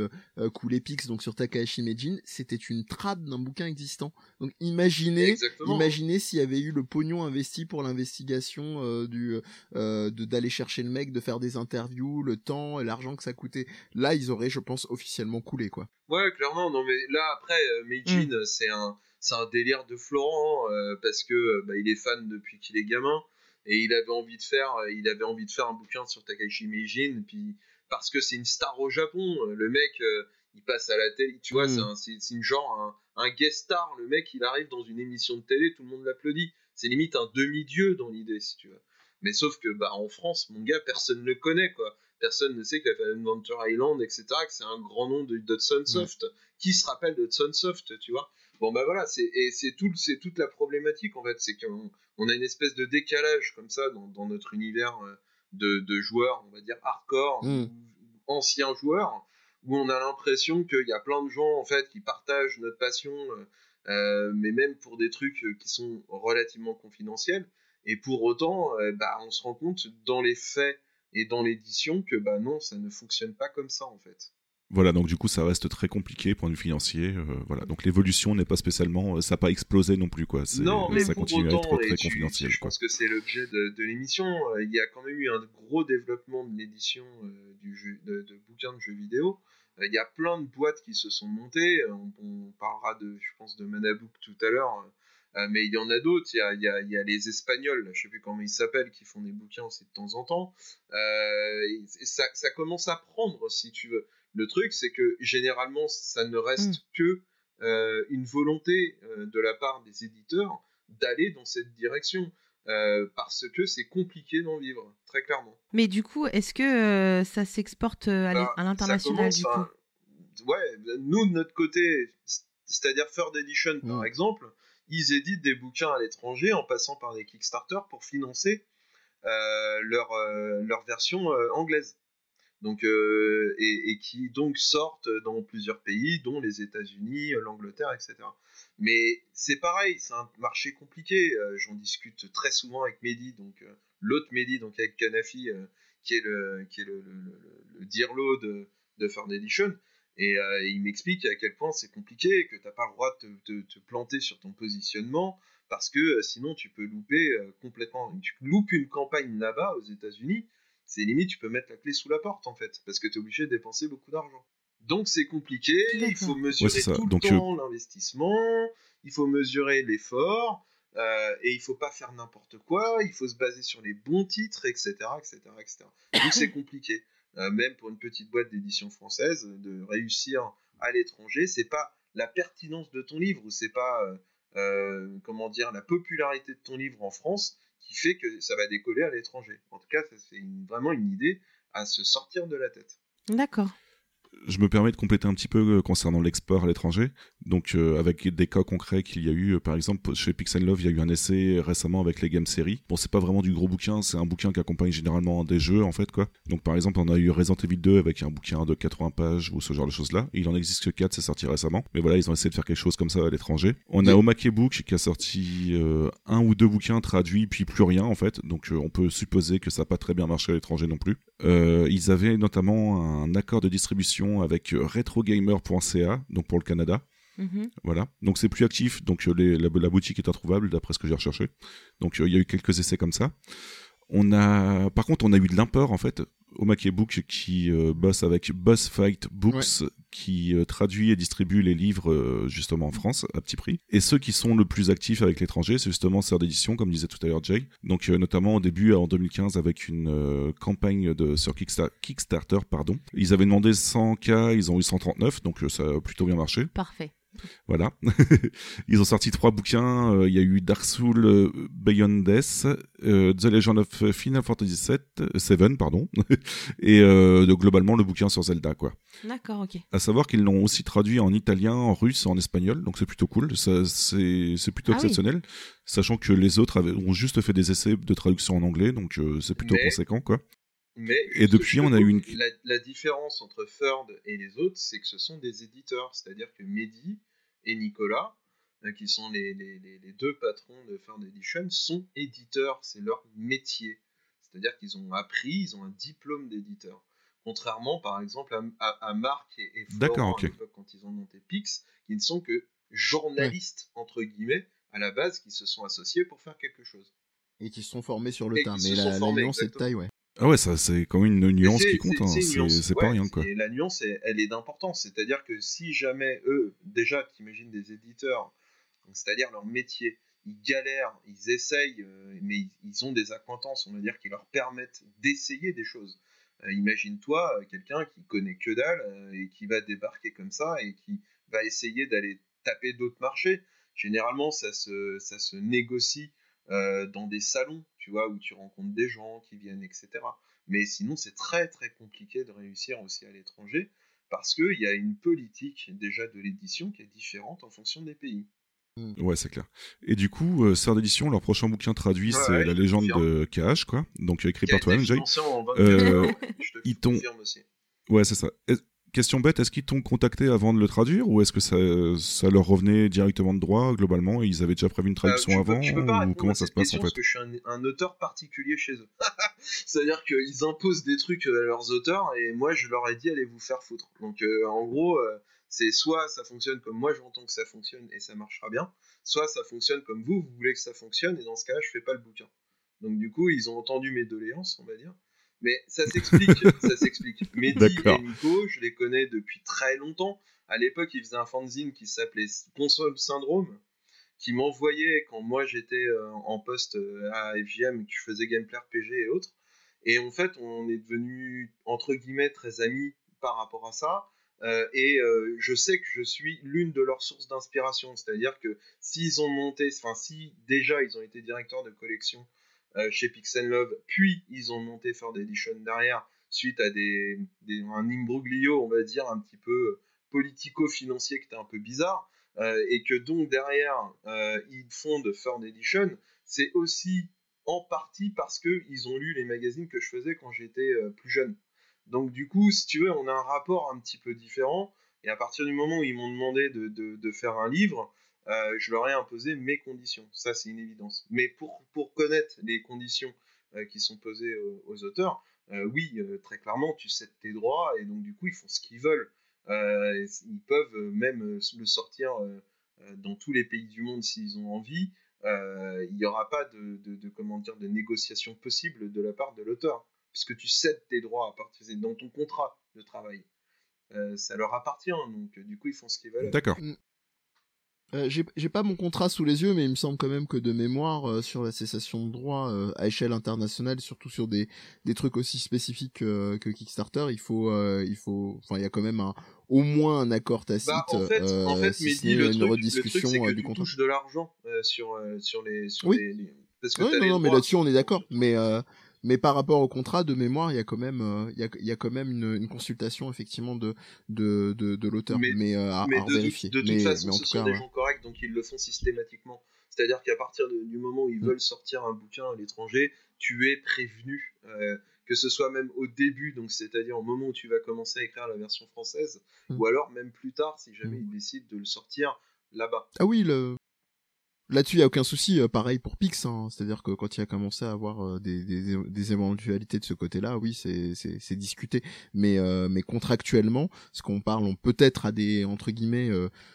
Speaker 6: couler Pix, donc sur Takahashi Meijin, c'était une trad d'un bouquin existant. Donc imaginez,
Speaker 7: Exactement.
Speaker 6: imaginez s'il y avait eu le pognon investi pour l'investigation euh, du, euh, de d'aller chercher le mec, de faire des interviews, le temps et l'argent que ça coûtait. Là, ils auraient, je pense, officiellement coulé quoi.
Speaker 7: Ouais, clairement. Non, mais là après, euh, Meijin, euh, c'est un, c'est un délire de Florent euh, parce que bah, il est fan depuis qu'il est gamin et il avait envie de faire, euh, il avait envie de faire un bouquin sur Takashi Meijin. Puis parce que c'est une star au Japon, euh, le mec, euh, il passe à la télé. Tu vois,
Speaker 6: Mm.
Speaker 7: c'est un- une genre un, un guest star. Le mec, il arrive dans une émission de télé, tout le monde l'applaudit. C'est limite un demi-dieu dans l'idée, si tu veux. Mais sauf que bah en France, mon gars, personne ne le connaît quoi. Personne ne sait qu'il a fait Adventure Island, etc. Que c'est un grand nom de Dodson Soft. Qui se rappelle de Dodson Soft, tu vois? Bon bah voilà, c'est et c'est tout, c'est toute la problématique en fait, c'est qu'on on a une espèce de décalage comme ça dans, dans notre univers euh, de, de joueurs, on va dire hardcore,
Speaker 6: Mm.
Speaker 7: anciens joueurs, où on a l'impression qu'il y a plein de gens en fait qui partagent notre passion, euh, euh, mais même pour des trucs qui sont relativement confidentiels. Et pour autant, euh, bah, on se rend compte dans les faits et dans l'édition que bah non, ça ne fonctionne pas comme ça en fait.
Speaker 3: Voilà, donc du coup, ça reste très compliqué, point de vue financier. euh, voilà, donc l'évolution n'est pas spécialement, euh, ça n'a pas explosé non plus, quoi.
Speaker 7: Non, mais
Speaker 3: ça
Speaker 7: pour
Speaker 3: continue à être très
Speaker 7: tu-
Speaker 3: confidentiel,
Speaker 7: je
Speaker 3: quoi.
Speaker 7: pense que c'est l'objet de, de l'émission. euh, Il y a quand même eu un gros développement de l'édition euh, du jeu, de, de bouquins de jeux vidéo. Euh, Il y a plein de boîtes qui se sont montées. euh, On, on parlera de, je pense, de Manabook tout à l'heure. euh, mais il y en a d'autres. Il y a, il y a- il y a les Espagnols, je sais plus comment ils s'appellent, qui font des bouquins aussi de temps en temps. Euh, et ça, ça commence à prendre, si tu veux. Le truc, c'est que généralement, ça ne reste
Speaker 5: Mm.
Speaker 7: que euh, une volonté euh, de la part des éditeurs d'aller dans cette direction. euh, parce que c'est compliqué d'en vivre, très clairement.
Speaker 5: Mais du coup, est-ce que euh, ça s'exporte à
Speaker 7: Bah,
Speaker 5: l'international du coup?
Speaker 7: Ouais, nous de notre côté, c'est-à-dire Third Edition par
Speaker 6: Mm.
Speaker 7: exemple, ils éditent des bouquins à l'étranger en passant par des Kickstarter pour financer euh, leur, euh, leur version euh, anglaise. Donc, euh, et, qui donc sortent dans plusieurs pays, dont les États-Unis, euh, l'Angleterre, etc. Mais c'est pareil, c'est un marché compliqué. euh, J'en discute très souvent avec Mehdi, donc l'autre Mehdi, donc avec Kanafi, qui est le qui est le, Dirlo de, de Third Edition. Et, il m'explique à quel point c'est compliqué, que t'as pas le droit de te, te- te planter sur ton positionnement, parce que sinon tu peux louper complètement. Tu loupes une campagne là-bas aux États-Unis, c'est limite tu peux mettre la clé sous la porte en fait, parce que tu es obligé de dépenser beaucoup d'argent. Donc c'est compliqué, il faut mesurer
Speaker 3: Ouais, c'est ça.
Speaker 7: tout le
Speaker 3: Donc,
Speaker 7: temps l'investissement, il faut mesurer l'effort, euh, et il faut pas faire n'importe quoi, il faut se baser sur les bons titres, etc. etc., etc. Donc c'est compliqué. Euh, même pour une petite boîte d'édition française, de réussir à l'étranger, c'est pas la pertinence de ton livre ou c'est pas euh, euh, comment dire la popularité de ton livre en France qui fait que ça va décoller à l'étranger. En tout cas, c'est vraiment une idée à se sortir de la tête.
Speaker 5: D'accord.
Speaker 3: Je me permets de compléter un petit peu euh, concernant l'export à l'étranger. Donc, euh, avec des cas concrets qu'il y a eu, euh, par exemple, chez Pixel Love, il y a eu un essai récemment avec les Game Series. Bon, c'est pas vraiment du gros bouquin, c'est un bouquin qui accompagne généralement des jeux, en fait, quoi. Donc, par exemple, on a eu Resident Evil 2 avec un bouquin de 80 pages ou ce genre de choses-là. Il en existe que 4, c'est sorti récemment. Mais voilà, ils ont essayé de faire quelque chose comme ça à l'étranger. On a. Omake Book qui a sorti euh, un ou deux bouquins traduits, puis plus rien, en fait. Donc, euh, on peut supposer que ça n'a pas très bien marché à l'étranger non plus. Ils avaient notamment un accord de distribution avec euh, retrogamer.ca, donc pour le Canada.
Speaker 5: Mhm.
Speaker 3: Voilà. Donc c'est plus actif, donc euh, les- la, la boutique est introuvable d'après ce que j'ai recherché. Donc euh, il y a eu quelques essais comme ça. On a, par contre, on a eu de l'import en fait. Omake Book qui euh, bosse avec Boss Fight Books, qui euh, traduit et distribue les livres euh, justement en France à petit prix. Et ceux qui sont le plus actifs avec l'étranger, c'est justement Serre d'édition, comme disait tout à l'heure Jay. Donc euh, notamment au début en 2015 avec une campagne de sur Kickstar- Kickstarter, pardon. Ils avaient demandé 100 k, ils ont eu 139, donc ça a plutôt bien marché.
Speaker 5: Parfait.
Speaker 3: Voilà. (laughs) Ils ont sorti trois bouquins. Euh, il y a eu Dark Souls euh, Beyond Death, euh, The Legend of Final Fantasy VII, 7, pardon, (laughs) et globalement le bouquin sur Zelda, quoi.
Speaker 5: D'accord, ok.
Speaker 3: À savoir qu'ils l'ont aussi traduit en italien, en russe, en espagnol, donc c'est plutôt cool. C'est plutôt ah exceptionnel, sachant que les autres avaient, ont juste fait des essais de traduction en anglais, donc c'est plutôt conséquent, quoi.
Speaker 7: Mais
Speaker 3: et depuis, on a eu une.
Speaker 7: La, différence entre Ferd et les autres, c'est que ce sont des éditeurs. C'est-à-dire que Mehdi et Nicolas, euh, qui sont les, les, les, deux patrons de Ferd Edition, sont éditeurs. C'est leur métier. C'est-à-dire qu'ils ont appris, ils ont un diplôme d'éditeur. Contrairement, par exemple, à, à, Marc et, et Florent, quand ils ont monté Pix, qui ne sont que journalistes, entre guillemets, à la base, qui se sont associés pour faire quelque chose.
Speaker 6: Et qui se sont formés sur le tas. Mais la, la nuance est de taille, ouais.
Speaker 3: Ah ouais, ça c'est quand même une nuance qui compte, hein. c'est pas rien quoi.
Speaker 7: Et la nuance, elle est d'importance, c'est-à-dire que si jamais eux, déjà, t'imagines des éditeurs, c'est-à-dire leur métier, ils galèrent, ils essayent, euh, mais ils ont des acquaintances, on va dire, qui leur permettent d'essayer des choses. Euh, imagine-toi euh, quelqu'un qui connaît que dalle et qui va débarquer comme ça et qui va essayer d'aller taper d'autres marchés. Généralement, ça se, ça se négocie euh, dans des salons, tu vois, où tu rencontres des gens qui viennent, etc. Mais sinon, c'est très très compliqué de réussir aussi à l'étranger parce qu'il y a une politique déjà de l'édition qui est différente en fonction des pays.
Speaker 3: Hmm. Ouais, c'est clair. Et du coup, euh, Sœur d'édition, leur prochain bouquin traduit, c'est La légende de KH, quoi. Donc écrit par toi-même, Jay.
Speaker 7: Euh, (laughs) ils t'ont.
Speaker 3: Ouais, c'est ça. Question bête, est-ce qu'ils t'ont contacté avant de le traduire ou est-ce que ça, ça, leur revenait directement de droit globalement et ils avaient déjà prévu une traduction euh, avant ou comment ça se passe en fait Parce
Speaker 7: que je suis un, auteur particulier chez eux. (laughs) C'est-à-dire qu'ils imposent des trucs à leurs auteurs et moi je leur ai dit allez vous faire foutre. Donc euh, en gros, euh, c'est soit ça fonctionne comme moi j'entends que ça fonctionne et ça marchera bien, soit ça fonctionne comme vous, vous voulez que ça fonctionne et dans ce cas-là je fais pas le bouquin. Donc du coup ils ont entendu mes doléances on va dire mais ça s'explique, ça (laughs) s'explique. Mehdi et Nico, je les connais depuis très longtemps. À l'époque, ils faisaient un fanzine qui s'appelait Console Syndrome, qui m'envoyait quand moi j'étais euh, en poste euh, à FGM, que je faisais gameplay RPG et autres. Et en fait, on est devenus entre guillemets très amis par rapport à ça. Euh, et je sais que je suis l'une de leurs sources d'inspiration. C'est-à-dire que s'ils ont monté, enfin si déjà ils ont été directeurs de collection chez Pixel Love, puis ils ont monté Third Edition derrière, suite à un imbroglio, on va dire, un petit peu politico-financier qui était un peu bizarre, euh, et que donc derrière, euh, ils fondent Third Edition, c'est aussi en partie parce qu'ils ont lu les magazines que je faisais quand j'étais plus jeune. Donc du coup, si tu veux, on a un rapport un petit peu différent, et à partir du moment où ils m'ont demandé de, de, faire un livre, euh, je leur ai imposé mes conditions. Ça, c'est une évidence. Mais pour, pour connaître les conditions euh, qui sont posées aux, auteurs, euh, oui, très clairement, tu cèdes tes droits et donc du coup, ils font ce qu'ils veulent. ils peuvent même le sortir dans tous les pays du monde s'ils ont envie. il n'y aura pas de, de, comment dire, de négociation possible de la part de l'auteur, puisque tu cèdes tes droits à partir dans ton contrat de travail. ça leur appartient, donc du coup, ils font ce qu'ils veulent.
Speaker 3: D'accord.
Speaker 6: Euh, j'ai pas mon contrat sous les yeux, mais il me semble quand même que de mémoire euh, sur la cessation de droit euh, à échelle internationale, surtout sur des, des trucs aussi spécifiques que Kickstarter, il faut il faut enfin il y a quand même un au moins un accord tacite.
Speaker 7: Bah, en fait, en fait si le, une truc, rediscussion le truc, que du tu touches de l'argent sur sur les sur
Speaker 6: oui.
Speaker 7: les,
Speaker 6: Parce que oui, non, non, mais là-dessus on est d'accord, mais mais par rapport au contrat de mémoire, il y a quand même, euh, il, y a, y a quand même une, une consultation effectivement de de de, de l'auteur, mais, mais, euh, à,
Speaker 7: mais
Speaker 6: à vérifier.
Speaker 7: De, toute façon, ce sont des gens corrects, donc ils le font systématiquement. C'est-à-dire qu'à partir du moment où ils mm. veulent sortir un bouquin à l'étranger, tu es prévenu. Euh, que ce soit même au début, donc c'est-à-dire au moment où tu vas commencer à écrire la version française, mm. ou alors même plus tard, si jamais mm. ils décident de le sortir là-bas.
Speaker 6: Ah oui, le, Là-dessus, il y a aucun souci. Euh, pareil pour Pix, hein. c'est-à-dire que quand il a commencé à avoir euh, des, des, des, éventualités de ce côté-là, oui, c'est, discuté. Mais, euh, mais contractuellement, ce qu'on parle, on peut-être à des entre guillemets,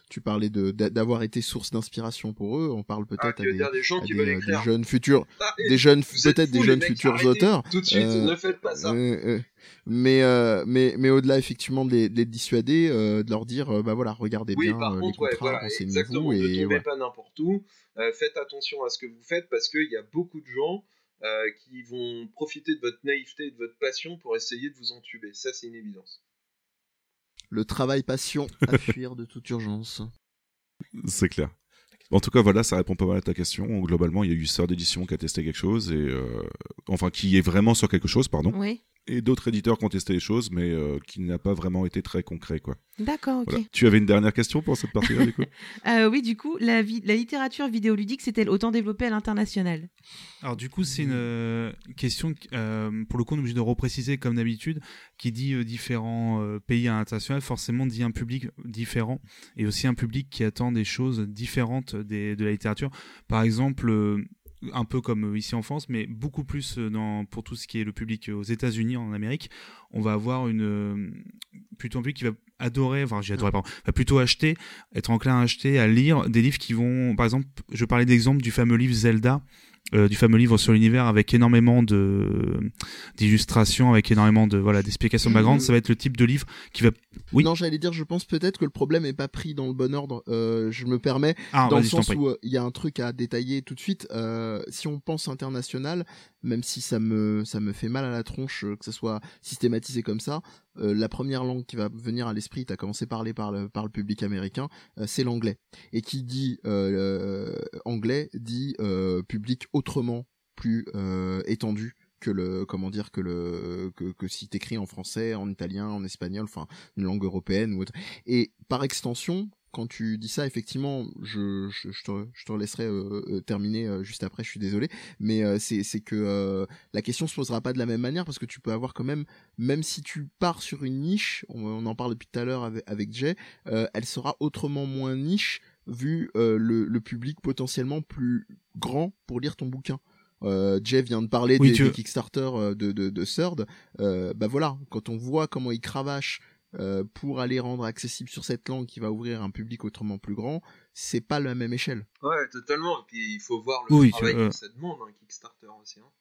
Speaker 6: tu parlais de d'avoir été source d'inspiration pour eux. On parle peut-être ah, à, des,
Speaker 7: des, gens qui veulent
Speaker 6: des, jeunes futurs, ah, des jeunes peut-être des jeunes futurs auteurs.
Speaker 7: Tout de suite, ne faites pas ça
Speaker 6: mais euh, mais mais au-delà effectivement de les, de les dissuader euh, de leur dire euh, bah voilà regardez
Speaker 7: oui,
Speaker 6: bien
Speaker 7: par
Speaker 6: les
Speaker 7: contre,
Speaker 6: contrats
Speaker 7: ouais, voilà, exactement, et ne tombez pas n'importe où faites attention à ce que vous faites parce qu'il y a beaucoup de gens qui vont profiter de votre naïveté et de votre passion pour essayer de vous entuber ça c'est une évidence
Speaker 6: le travail passion (laughs) à fuir de toute urgence
Speaker 3: C'est clair. En tout cas, voilà, ça répond pas mal à ta question. Globalement, il y a eu Sœur d'édition qui a testé quelque chose, et euh, enfin, qui est vraiment sur quelque chose, pardon.
Speaker 5: Oui.
Speaker 3: Et d'autres éditeurs qui ont testé les choses, mais euh, qui n'a pas vraiment été très concret, quoi.
Speaker 5: D'accord, ok.
Speaker 3: Voilà. Tu avais une dernière question pour cette partie-là, du coup? (laughs)
Speaker 5: Euh, oui, du coup, la, la littérature vidéoludique s'est-elle autant développée à l'international?
Speaker 4: Alors du coup, c'est une euh, question, euh, pour le coup, on est obligé de repréciser comme d'habitude, qui dit euh, différents euh, pays à l'international, forcément dit un public différent, et aussi un public qui attend des choses différentes des, de la littérature. Par exemple, euh, un peu comme ici en France, mais beaucoup plus euh, dans, pour tout ce qui est le public aux États-Unis, en Amérique, on va avoir une euh, plutôt un public qui va adorer, enfin j'ai adoré, pardon, va plutôt acheter, être enclin à acheter, à lire des livres qui vont, par exemple, je parlais d'exemple du fameux livre Zelda, euh, du fameux livre sur l'univers avec énormément de d'illustrations, avec énormément de voilà d'explications de background. Ça va être le type de livre qui va. Oui.
Speaker 6: Non, j'allais dire, je pense peut-être que le problème est pas pris dans le bon ordre. Euh, je me permets,
Speaker 4: Ah,
Speaker 6: dans le sens où euh, il y a un truc à détailler tout de suite. Si on pense international, même si ça me ça me fait mal à la tronche euh, que ça soit systématisé comme ça, euh, la première langue qui va venir à l'esprit, t'as commencé par parler par le par le public américain, euh, c'est l'anglais. Et qui dit anglais dit public autrement plus étendu que le comment dire que le que, que si t'écris en français, en italien, en espagnol, enfin une langue européenne ou autre. Et par extension, quand tu dis ça, effectivement, je, je, je te, je te laisserai euh, euh, terminer euh, juste après, je suis désolé, mais c'est c'est que la question se posera pas de la même manière parce que tu peux avoir quand même, même si tu pars sur une niche, on, on en parle depuis tout à l'heure avec, avec Jay, elle sera autrement moins niche vu le, le public potentiellement plus grand pour lire ton bouquin. Euh, Jay vient de parler
Speaker 4: Oui,
Speaker 6: des, des Kickstarter de, de, de Third. Bah voilà, quand on voit comment ils cravachent euh, pour aller rendre accessible sur cette langue qui va ouvrir un public autrement plus grand, c'est pas la même échelle.
Speaker 7: Ouais, totalement. Et puis il faut voir le
Speaker 4: Oui,
Speaker 7: travail
Speaker 4: tu- euh.
Speaker 7: que ça demande, un Kickstarter aussi. hein.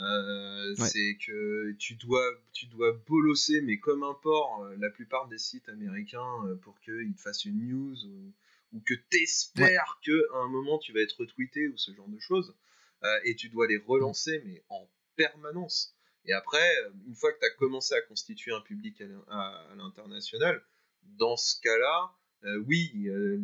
Speaker 7: Euh,
Speaker 6: Ouais.
Speaker 7: C'est que tu dois, tu dois bolosser, mais comme un porc, la plupart des sites américains pour qu'ils te fassent une news ou, ou que t'espères que à un moment tu vas être retweeté ou ce genre de choses. Euh, et tu dois les relancer, mais en permanence. Et après, une fois que tu as commencé à constituer un public à l'in- à- à l'international, dans ce cas-là, euh, oui, euh,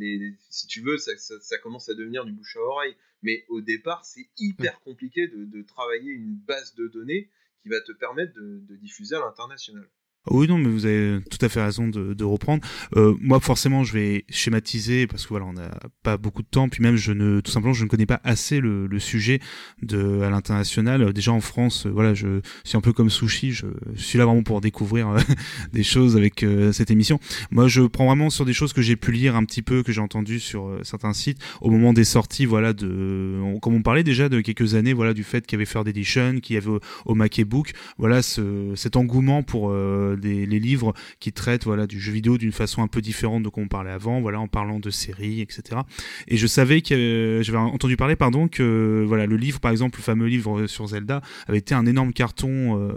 Speaker 7: si tu veux, ça, commence à devenir du bouche à oreille. Mais au départ, c'est hyper compliqué de, travailler une base de données qui va te permettre de diffuser à l'international.
Speaker 4: Oui, non, mais vous avez tout à fait raison de, de reprendre. Euh, moi, forcément, je vais schématiser parce que voilà, on n'a pas beaucoup de temps. Puis même, je ne, tout simplement, je ne connais pas assez le, le sujet de à l'international. Déjà en France, euh, voilà, je suis un peu comme Sushi. Je, suis là vraiment pour découvrir euh, (laughs) des choses avec euh, cette émission. Moi, je prends vraiment sur des choses que j'ai pu lire un petit peu, que j'ai entendu sur certains sites au moment des sorties. Voilà, de, comme on parlait déjà de quelques années, voilà, du fait qu'il y avait Third Edition, qu'il y avait au, au Book, voilà, ce, cet engouement pour les livres qui traitent voilà du jeu vidéo d'une façon un peu différente de comme on parlait avant, voilà, en parlant de séries, etc. Et je savais que j'avais entendu parler, pardon, que voilà le livre, par exemple, le fameux livre sur Zelda, avait été un énorme carton euh,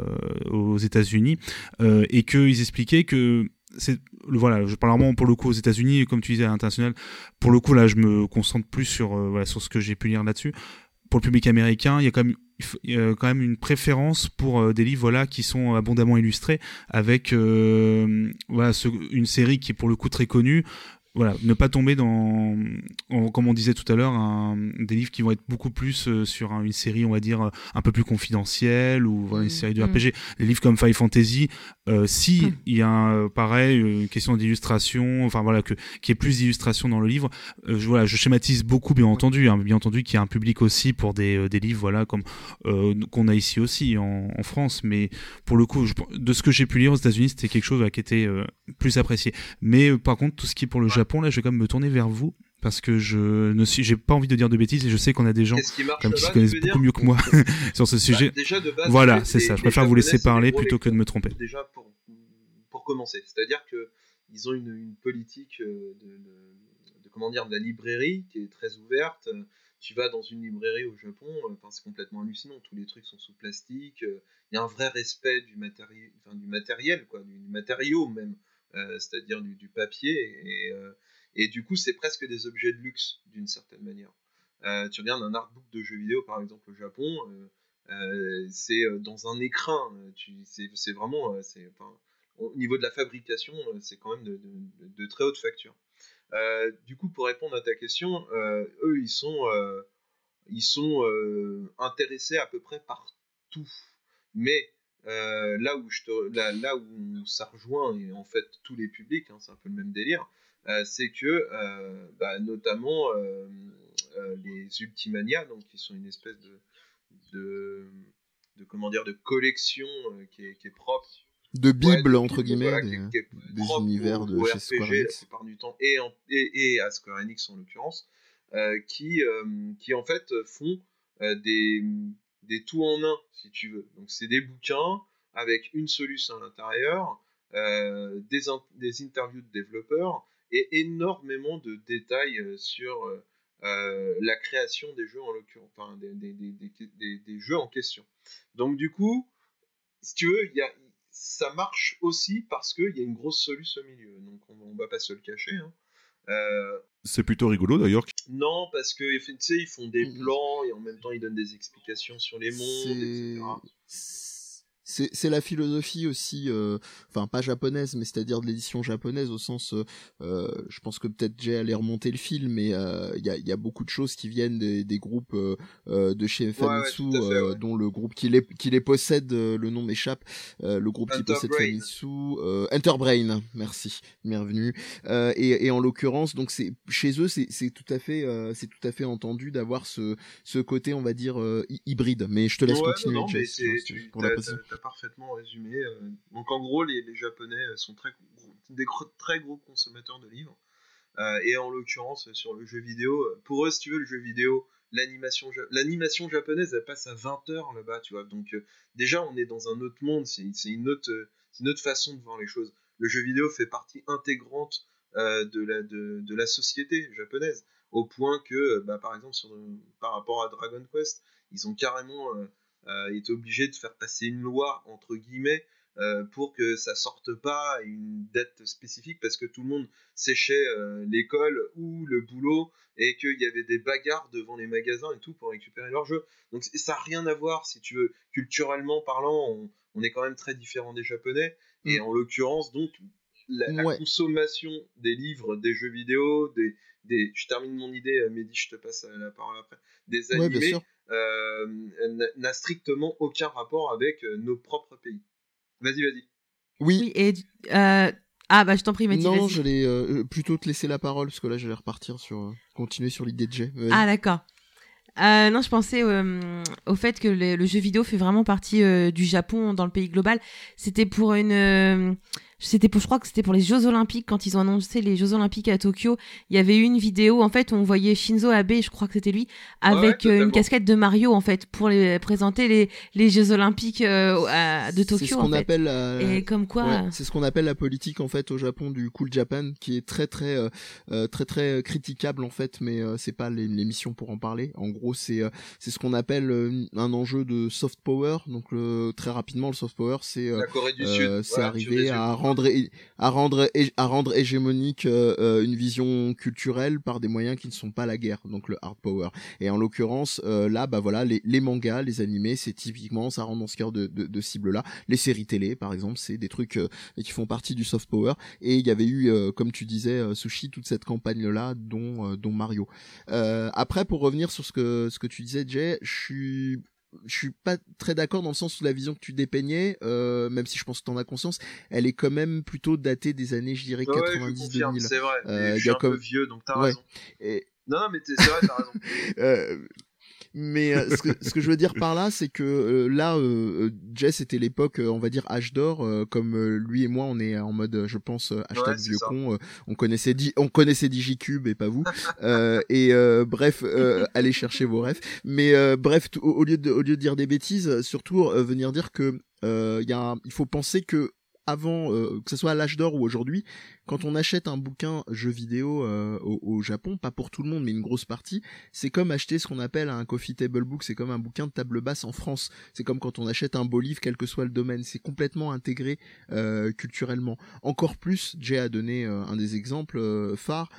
Speaker 4: aux États-Unis euh, et qu'ils expliquaient que c'est voilà je parle vraiment pour le coup aux États-Unis comme tu disais à l'international pour le coup là je me concentre plus sur euh, sur ce que j'ai pu lire là-dessus pour le public américain il y a quand même quand même une préférence pour euh, des livres voilà qui sont abondamment illustrés avec euh, voilà une série qui est pour le coup très connue voilà, ne pas tomber dans, en- comme on disait tout à l'heure, des livres qui vont être beaucoup plus euh, sur un- une série, on va dire, euh, un peu plus confidentielle ou voilà, une
Speaker 6: Mhm.
Speaker 4: série de
Speaker 5: Mhm.
Speaker 4: RPG. Les livres comme Five Fantasy, euh, si il y a un, pareil une question d'illustration, enfin voilà, que qu'il y ait plus d'illustration dans le livre. euh, je, voilà, je schématise beaucoup, bien entendu, hein, bien entendu qu'il y a un public aussi pour des, euh, des livres, voilà, comme euh, qu'on a ici aussi en, en France, mais pour le coup, je- de ce que j'ai pu lire aux États-Unis, c'était quelque chose qui était euh, plus apprécié. Mais euh, par contre, tout ce qui est pour le Japon, là, je vais quand même me tourner vers vous parce que je ne suis, j'ai pas envie de dire de bêtises et je sais qu'on a des gens
Speaker 7: qui
Speaker 4: comme qui se connaissent beaucoup mieux que moi (laughs) sur ce sujet.
Speaker 7: Bah, déjà de base,
Speaker 4: Voilà, c'est ça. Je préfère vous laisser parler plutôt que de me tromper.
Speaker 7: Déjà pour, pour commencer, c'est-à-dire que ils ont une, une politique euh, de, de- de- comment dire de la librairie qui est très ouverte. Tu vas dans une librairie au Japon, euh, enfin, c'est complètement hallucinant. Tous les trucs sont sous plastique. euh, Il y a un vrai respect du matériel, enfin, du matériel, quoi, du, du matériau même, c'est-à-dire du, papier. Et, euh, et du coup, c'est presque des objets de luxe d'une certaine manière. Euh, tu regardes un artbook de jeux vidéo, par exemple, au Japon, euh, euh, c'est euh, dans un écrin. euh, C'est vraiment, euh, au niveau de la fabrication, euh, c'est quand même de, de- très haute facture. Euh, du coup, pour répondre à ta question, euh, eux, ils sont, euh, ils sont intéressés à peu près par tout. Mais là où je te, là, là, où ça rejoint et en fait tous les publics, hein, c'est un peu le même délire, c'est que bah, notamment les Ultimania, donc qui sont une espèce de, de, de comment dire, de collection qui est, qui, est, propre
Speaker 6: de bible entre guillemets des, univers de chez Square Enix.
Speaker 7: la du temps et, et, à Square Enix en l'occurrence euh, qui euh, qui en fait font euh, des des tout en un si tu veux donc c'est des bouquins avec une solution à l'intérieur des, des interviews de développeurs et énormément de détails sur la création des jeux en l'occurrence enfin des, des, des, jeux en question donc du coup si tu veux y a ça marche aussi parce qu'il y a une grosse solution au milieu. Donc on, ne va pas se le cacher. Hein.
Speaker 3: Euh, c'est plutôt rigolo d'ailleurs.
Speaker 7: Non, parce que tu sais, ils font des mmh plans et en même temps ils donnent des explications sur les mondes, etc
Speaker 6: c'est la philosophie aussi, euh, enfin pas japonaise, mais c'est-à-dire de l'édition japonaise au sens, euh, euh, je pense que peut-être j'ai allé remonter le film, mais il y a, y, a, beaucoup de choses qui viennent des, des groupes de chez Famitsu, dont le groupe qui les, qui les possède, le nom m'échappe, le groupe qui possède Famitsu, Enterbrain, merci, bienvenue. Et, et, en l'occurrence, donc c'est chez eux, c'est tout à fait, c'est tout à fait entendu d'avoir ce, ce côté, on va dire hybride. Mais je te laisse continuer, non,
Speaker 7: pour la parfaitement résumé. Euh. Donc en gros, les, Japonais sont très des très gros consommateurs de livres. Euh, et en l'occurrence, sur le jeu vidéo, pour eux, si tu veux, le jeu vidéo, l'animation l'animation japonaise, elle passe à 20 heures là-bas, tu vois. Donc euh, déjà, on est dans un autre monde, c'est une, autre, une autre façon de voir les choses. Le jeu vidéo fait partie intégrante de, la, de, la société japonaise, au point que, bah, par exemple, sur, par rapport à Dragon Quest, ils ont carrément euh, est obligé de faire passer une loi, entre guillemets, euh, pour que ça sorte pas une dette spécifique parce que tout le monde séchait euh, l'école ou le boulot et qu'il y avait des bagarres devant les magasins et tout pour récupérer leurs jeux. Donc ça n'a rien à voir si tu veux. Culturellement parlant, on, est quand même très différent des Japonais et mm. en l'occurrence donc la, consommation des livres, des jeux vidéo, des, des... je termine mon idée, Mehdi, je te passe la parole après, des animés. N'a strictement aucun rapport avec euh, nos propres pays. Vas-y, vas-y.
Speaker 5: Oui. et euh, ah bah je t'en prie, Mathilde.
Speaker 6: Non, je vais plutôt te laisser la parole parce que là, je vais repartir sur continuer sur l'idée de Jay.
Speaker 5: Ah d'accord. non, je pensais au fait que le, jeu vidéo fait vraiment partie du Japon dans le pays global. C'était pour une c'était pour, je crois que c'était pour les Jeux Olympiques quand ils ont annoncé les Jeux Olympiques à Tokyo. Il y avait eu une vidéo en fait où on voyait Shinzo Abe, je crois que c'était lui, avec euh, une casquette de Mario en fait pour les, présenter les, les Jeux Olympiques euh, de Tokyo. C'est ce qu'on appelle et comme quoi.
Speaker 6: c'est ce qu'on appelle la politique en fait au Japon du cool Japan, qui est très très euh, très très critiquable en fait, mais c'est pas l'émission pour en parler. En gros, c'est c'est ce qu'on appelle un enjeu de soft power. Donc très rapidement, le soft power, c'est c'est arriver à rendre à rendre à rendre hégémonique euh, euh, une vision culturelle par des moyens qui ne sont pas la guerre, donc le hard power. Et en l'occurrence, euh, là, bah voilà, les, mangas, les animés, c'est typiquement ça rentre dans ce cœur de, de, de cible là. Les séries télé, par exemple, c'est des trucs qui font partie du soft power. Et il y avait eu, comme tu disais, Sushi, toute cette campagne là, dont dont Mario. après, pour revenir sur ce que ce que tu disais, Jay, je suis je suis pas très d'accord dans le sens où la vision que tu dépeignais, euh, même si je pense que tu en as conscience, elle est quand même plutôt datée des années, je dirais, 90-2000.
Speaker 7: c'est vrai, euh, je suis un peu vieux, donc t'as raison. Et... Non, non, mais c'est vrai, t'as raison. (laughs)
Speaker 6: euh, mais euh, ce, que, ce, que, je veux dire par là, c'est que euh, là, euh, Jess était l'époque, on va dire âge d'or, comme lui et moi, on est en mode, je pense, hashtag vieux con. on connaissait, on connaissait DigiCube et pas vous. et bref, (laughs) allez chercher vos rêves. Mais bref, au, lieu de, au lieu de dire des bêtises, surtout venir dire que il y a, il faut penser que avant, que ce soit à l'âge d'or ou aujourd'hui, quand on achète un bouquin jeu vidéo euh, au, Japon, pas pour tout le monde, mais une grosse partie, c'est comme acheter ce qu'on appelle un coffee table book, c'est comme un bouquin de table basse en France. C'est comme quand on achète un beau livre, quel que soit le domaine. C'est complètement intégré euh, culturellement. Encore plus, Jay a donné euh, un des exemples phares,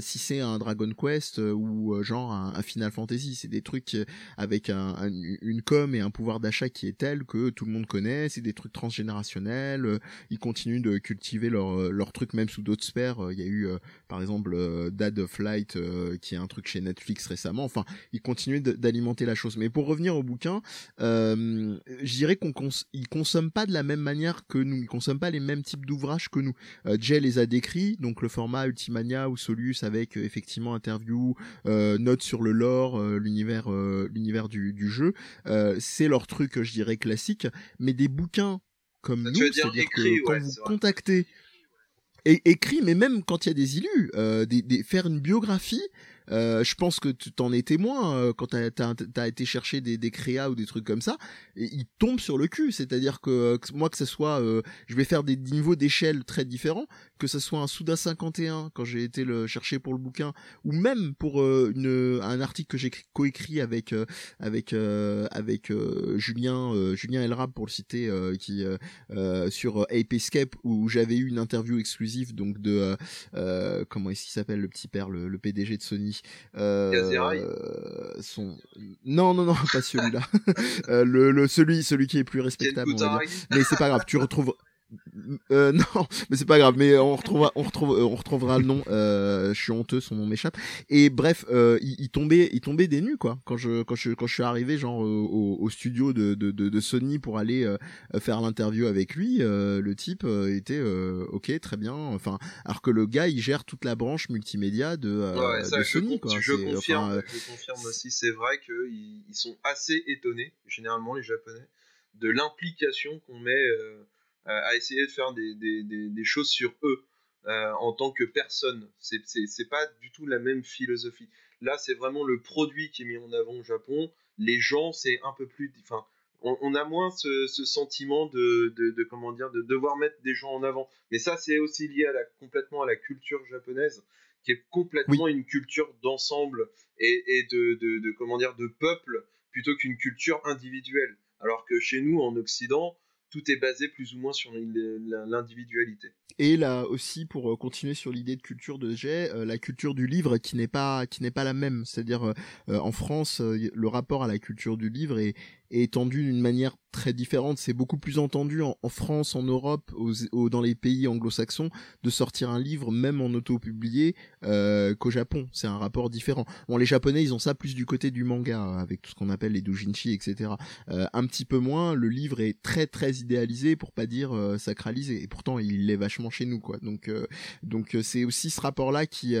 Speaker 6: si c'est un Dragon Quest ou genre un, Final Fantasy, c'est des trucs avec un, une com et un pouvoir d'achat qui est tel que tout le monde connaît, c'est des trucs transgénérationnels, ils continuent de cultiver leur, leur truc même même sous d'autres sphères. Il y a eu par exemple Dad of Light qui est un truc chez Netflix récemment. Enfin, il continue d'alimenter la chose. Mais pour revenir au bouquin, je dirais qu'on cons consomme pas de la même manière que nous. Ils consomment pas les mêmes types d'ouvrages que nous. Jay les a décrits, donc le format Ultimania ou Solus avec effectivement interview, notes sur le lore, l'univers, l'univers du, du jeu. c'est leur truc, je dirais classique. Mais des bouquins comme nous, c'est-à-dire que quand vous contactez écrit, mais même quand il y a des illus, euh, des, faire une biographie, euh, je pense que tu t'en es témoin euh, quand t'as as, as, été chercher des, des créas ou des trucs comme ça. Et ils tombent sur le cul. C'est-à-dire que, moi, que ce soit, euh, je vais faire des niveaux d'échelle très différents, que ce soit un Souda 51 quand j'ai été le chercher pour le bouquin, ou même pour une, un article que j'ai coécrit avec avec avec Julien Julien Elrab pour le citer, qui sur Ape Escape où j'avais eu une interview exclusive donc de comment est-ce qu'il s'appelle le petit père, le, le PDG de Sony
Speaker 7: euh,
Speaker 6: son... Non, non, non, pas celui-là. (laughs) euh, le, le, celui, celui qui est plus respectable, on va dire. Mais c'est pas grave, tu retrouves, euh, (laughs) non, mais c'est pas grave. Mais on retrouvera, on retrouve, euh, on retrouvera le nom. Euh, je suis honteux, son nom m'échappe. Et bref, euh, il, il, tombait, il tombait des nues quoi. Quand je, quand je, quand je suis arrivé genre euh, au, au, studio de, de, de, de, Sony pour aller euh, faire l'interview avec lui, le type était ok, très bien. Enfin, alors que le gars, il gère toute la branche multimédia de,
Speaker 7: ouais, ça,
Speaker 6: de
Speaker 7: je
Speaker 6: Sony. Quoi.
Speaker 7: Je confirme, enfin, je confirme aussi. C'est vrai qu'ils ils sont assez étonnés, généralement les Japonais, de l'implication qu'on met euh, à essayer de faire des, des, des, des choses sur eux euh, en tant que personne. C'est pas du tout la même philosophie. Là, c'est vraiment le produit qui est mis en avant au Japon. Les gens, c'est un peu plus. Enfin, on, on, a moins ce, ce sentiment de, de, de, comment dire de devoir mettre des gens en avant. Mais ça, c'est aussi lié à la, complètement à la culture japonaise, qui est complètement oui. une culture d'ensemble et, et de, de, comment dire de peuple plutôt qu'une culture individuelle. Alors que chez nous, en Occident, tout est basé plus ou moins sur l'individualité.
Speaker 6: Et là aussi, pour euh, continuer sur l'idée de culture de Jay, euh, la culture du livre qui n'est pas qui n'est pas la même. C'est-à-dire euh, en France, le rapport à la culture du livre est, est étendu d'une manière très différente. C'est beaucoup plus entendu en, France, en Europe, aux, aux, dans les pays anglo-saxons, de sortir un livre même en auto-publié euh, qu'au Japon. C'est un rapport différent. Bon, les Japonais, ils ont ça plus du côté du manga, avec tout ce qu'on appelle les doujinshi, etc. Euh, un petit peu moins, le livre est très très idéalisé, pour pas dire euh, sacralisé. Et pourtant, il l'est vachement chez nous, quoi. Donc, euh, donc c'est aussi ce rapport-là qui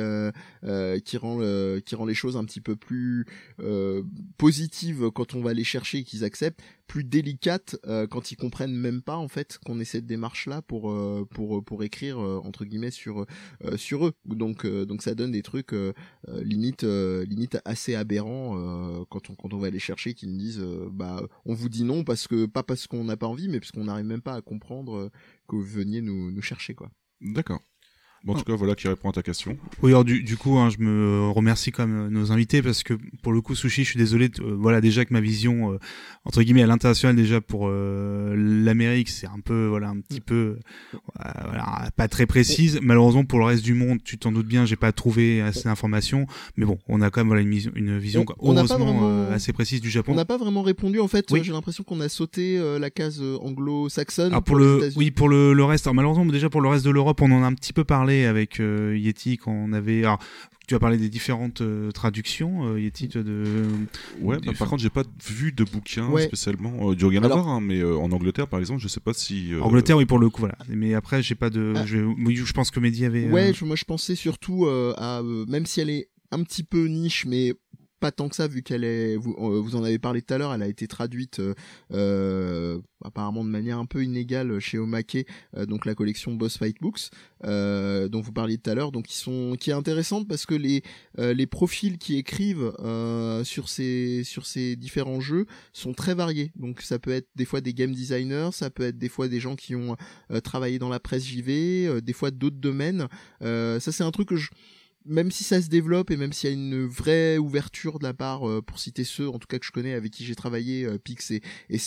Speaker 6: qui rend qui rend les choses un petit peu plus positives quand on va les chercher, qu'ils acceptent, plus délicate euh, quand ils comprennent même pas en fait qu'on ait cette démarche là pour euh, pour pour écrire euh, entre guillemets sur euh, sur eux. Donc euh, donc ça donne des trucs euh, limite limite assez aberrants quand on quand on va les chercher qui nous disent bah on vous dit non parce que pas parce qu'on n'a pas envie mais parce qu'on n'arrive même pas à comprendre que vous veniez nous chercher quoi.
Speaker 3: D'accord Bon, en tout cas, voilà qui répond à ta question.
Speaker 4: Oui, alors du, du coup, hein, je me remercie quand même nos invités parce que pour le coup, Sushi, je suis désolé. Euh, voilà, déjà que ma vision euh, entre guillemets à l'international déjà pour euh, l'Amérique, c'est un peu voilà un petit peu voilà pas très précise. Malheureusement, pour le reste du monde, tu t'en doutes bien, j'ai pas trouvé assez d'informations. Mais bon, on a quand même voilà une, vision, une vision on, heureusement vraiment, assez précise du Japon.
Speaker 6: On n'a pas vraiment répondu en fait. Oui. J'ai l'impression qu'on a sauté la case anglo-saxonne.
Speaker 4: pour, pour le oui pour le, le reste. Alors, malheureusement, déjà pour le reste de l'Europe, on en a un petit peu parlé avec euh, Yeti quand on avait. Alors, tu as parlé des différentes euh, traductions, euh, Yeti, de.
Speaker 3: Ouais, bah, par contre, j'ai pas vu de bouquin ouais. spécialement. Euh, du rien à voir, hein, mais en Angleterre, par exemple, je sais pas si.
Speaker 4: Angleterre, oui, pour le coup, voilà. Mais après, j'ai pas de. Ah. Je, je, pense que Mehdi avait.
Speaker 6: Ouais, je, moi, je pensais surtout à. même si elle est un petit peu niche, mais pas tant que ça vu qu'elle est vous, euh, vous en avez parlé tout à l'heure elle a été traduite euh, euh, apparemment de manière un peu inégale chez Omake euh, donc la collection Boss Fight Books euh, dont vous parliez tout à l'heure. Donc qui sont qui est intéressante parce que les les profils qui écrivent sur ces sur ces différents jeux sont très variés. Donc ça peut être des fois des game designers ça peut être des fois des gens qui ont travaillé dans la presse JV des fois d'autres domaines. Ça c'est un truc que je même si ça se développe et même s'il y a une vraie ouverture de la part, euh, pour citer ceux, en tout cas que je connais, avec qui j'ai travaillé, euh, Pix et, et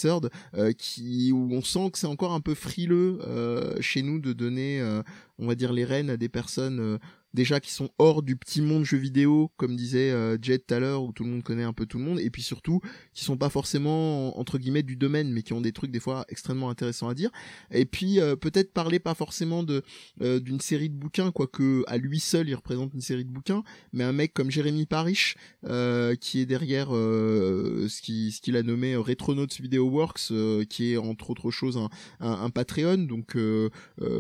Speaker 6: euh, qui où on sent que c'est encore un peu frileux chez nous de donner, on va dire, les rênes à des personnes déjà qui sont hors du petit monde jeu vidéo, comme disait euh, Jet tout à l'heure, où tout le monde connaît un peu tout le monde, et puis surtout qui sont pas forcément entre guillemets du domaine, mais qui ont des trucs des fois extrêmement intéressants à dire. Et puis euh, peut-être parler pas forcément de euh, d'une série de bouquins, quoique à lui seul il représente une série de bouquins, mais un mec comme Jérémy Parish qui est derrière ce qui ce qu'il a nommé Retronauts Video Works, qui est entre autres choses un, un, un Patreon, donc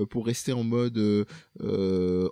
Speaker 6: pour rester en mode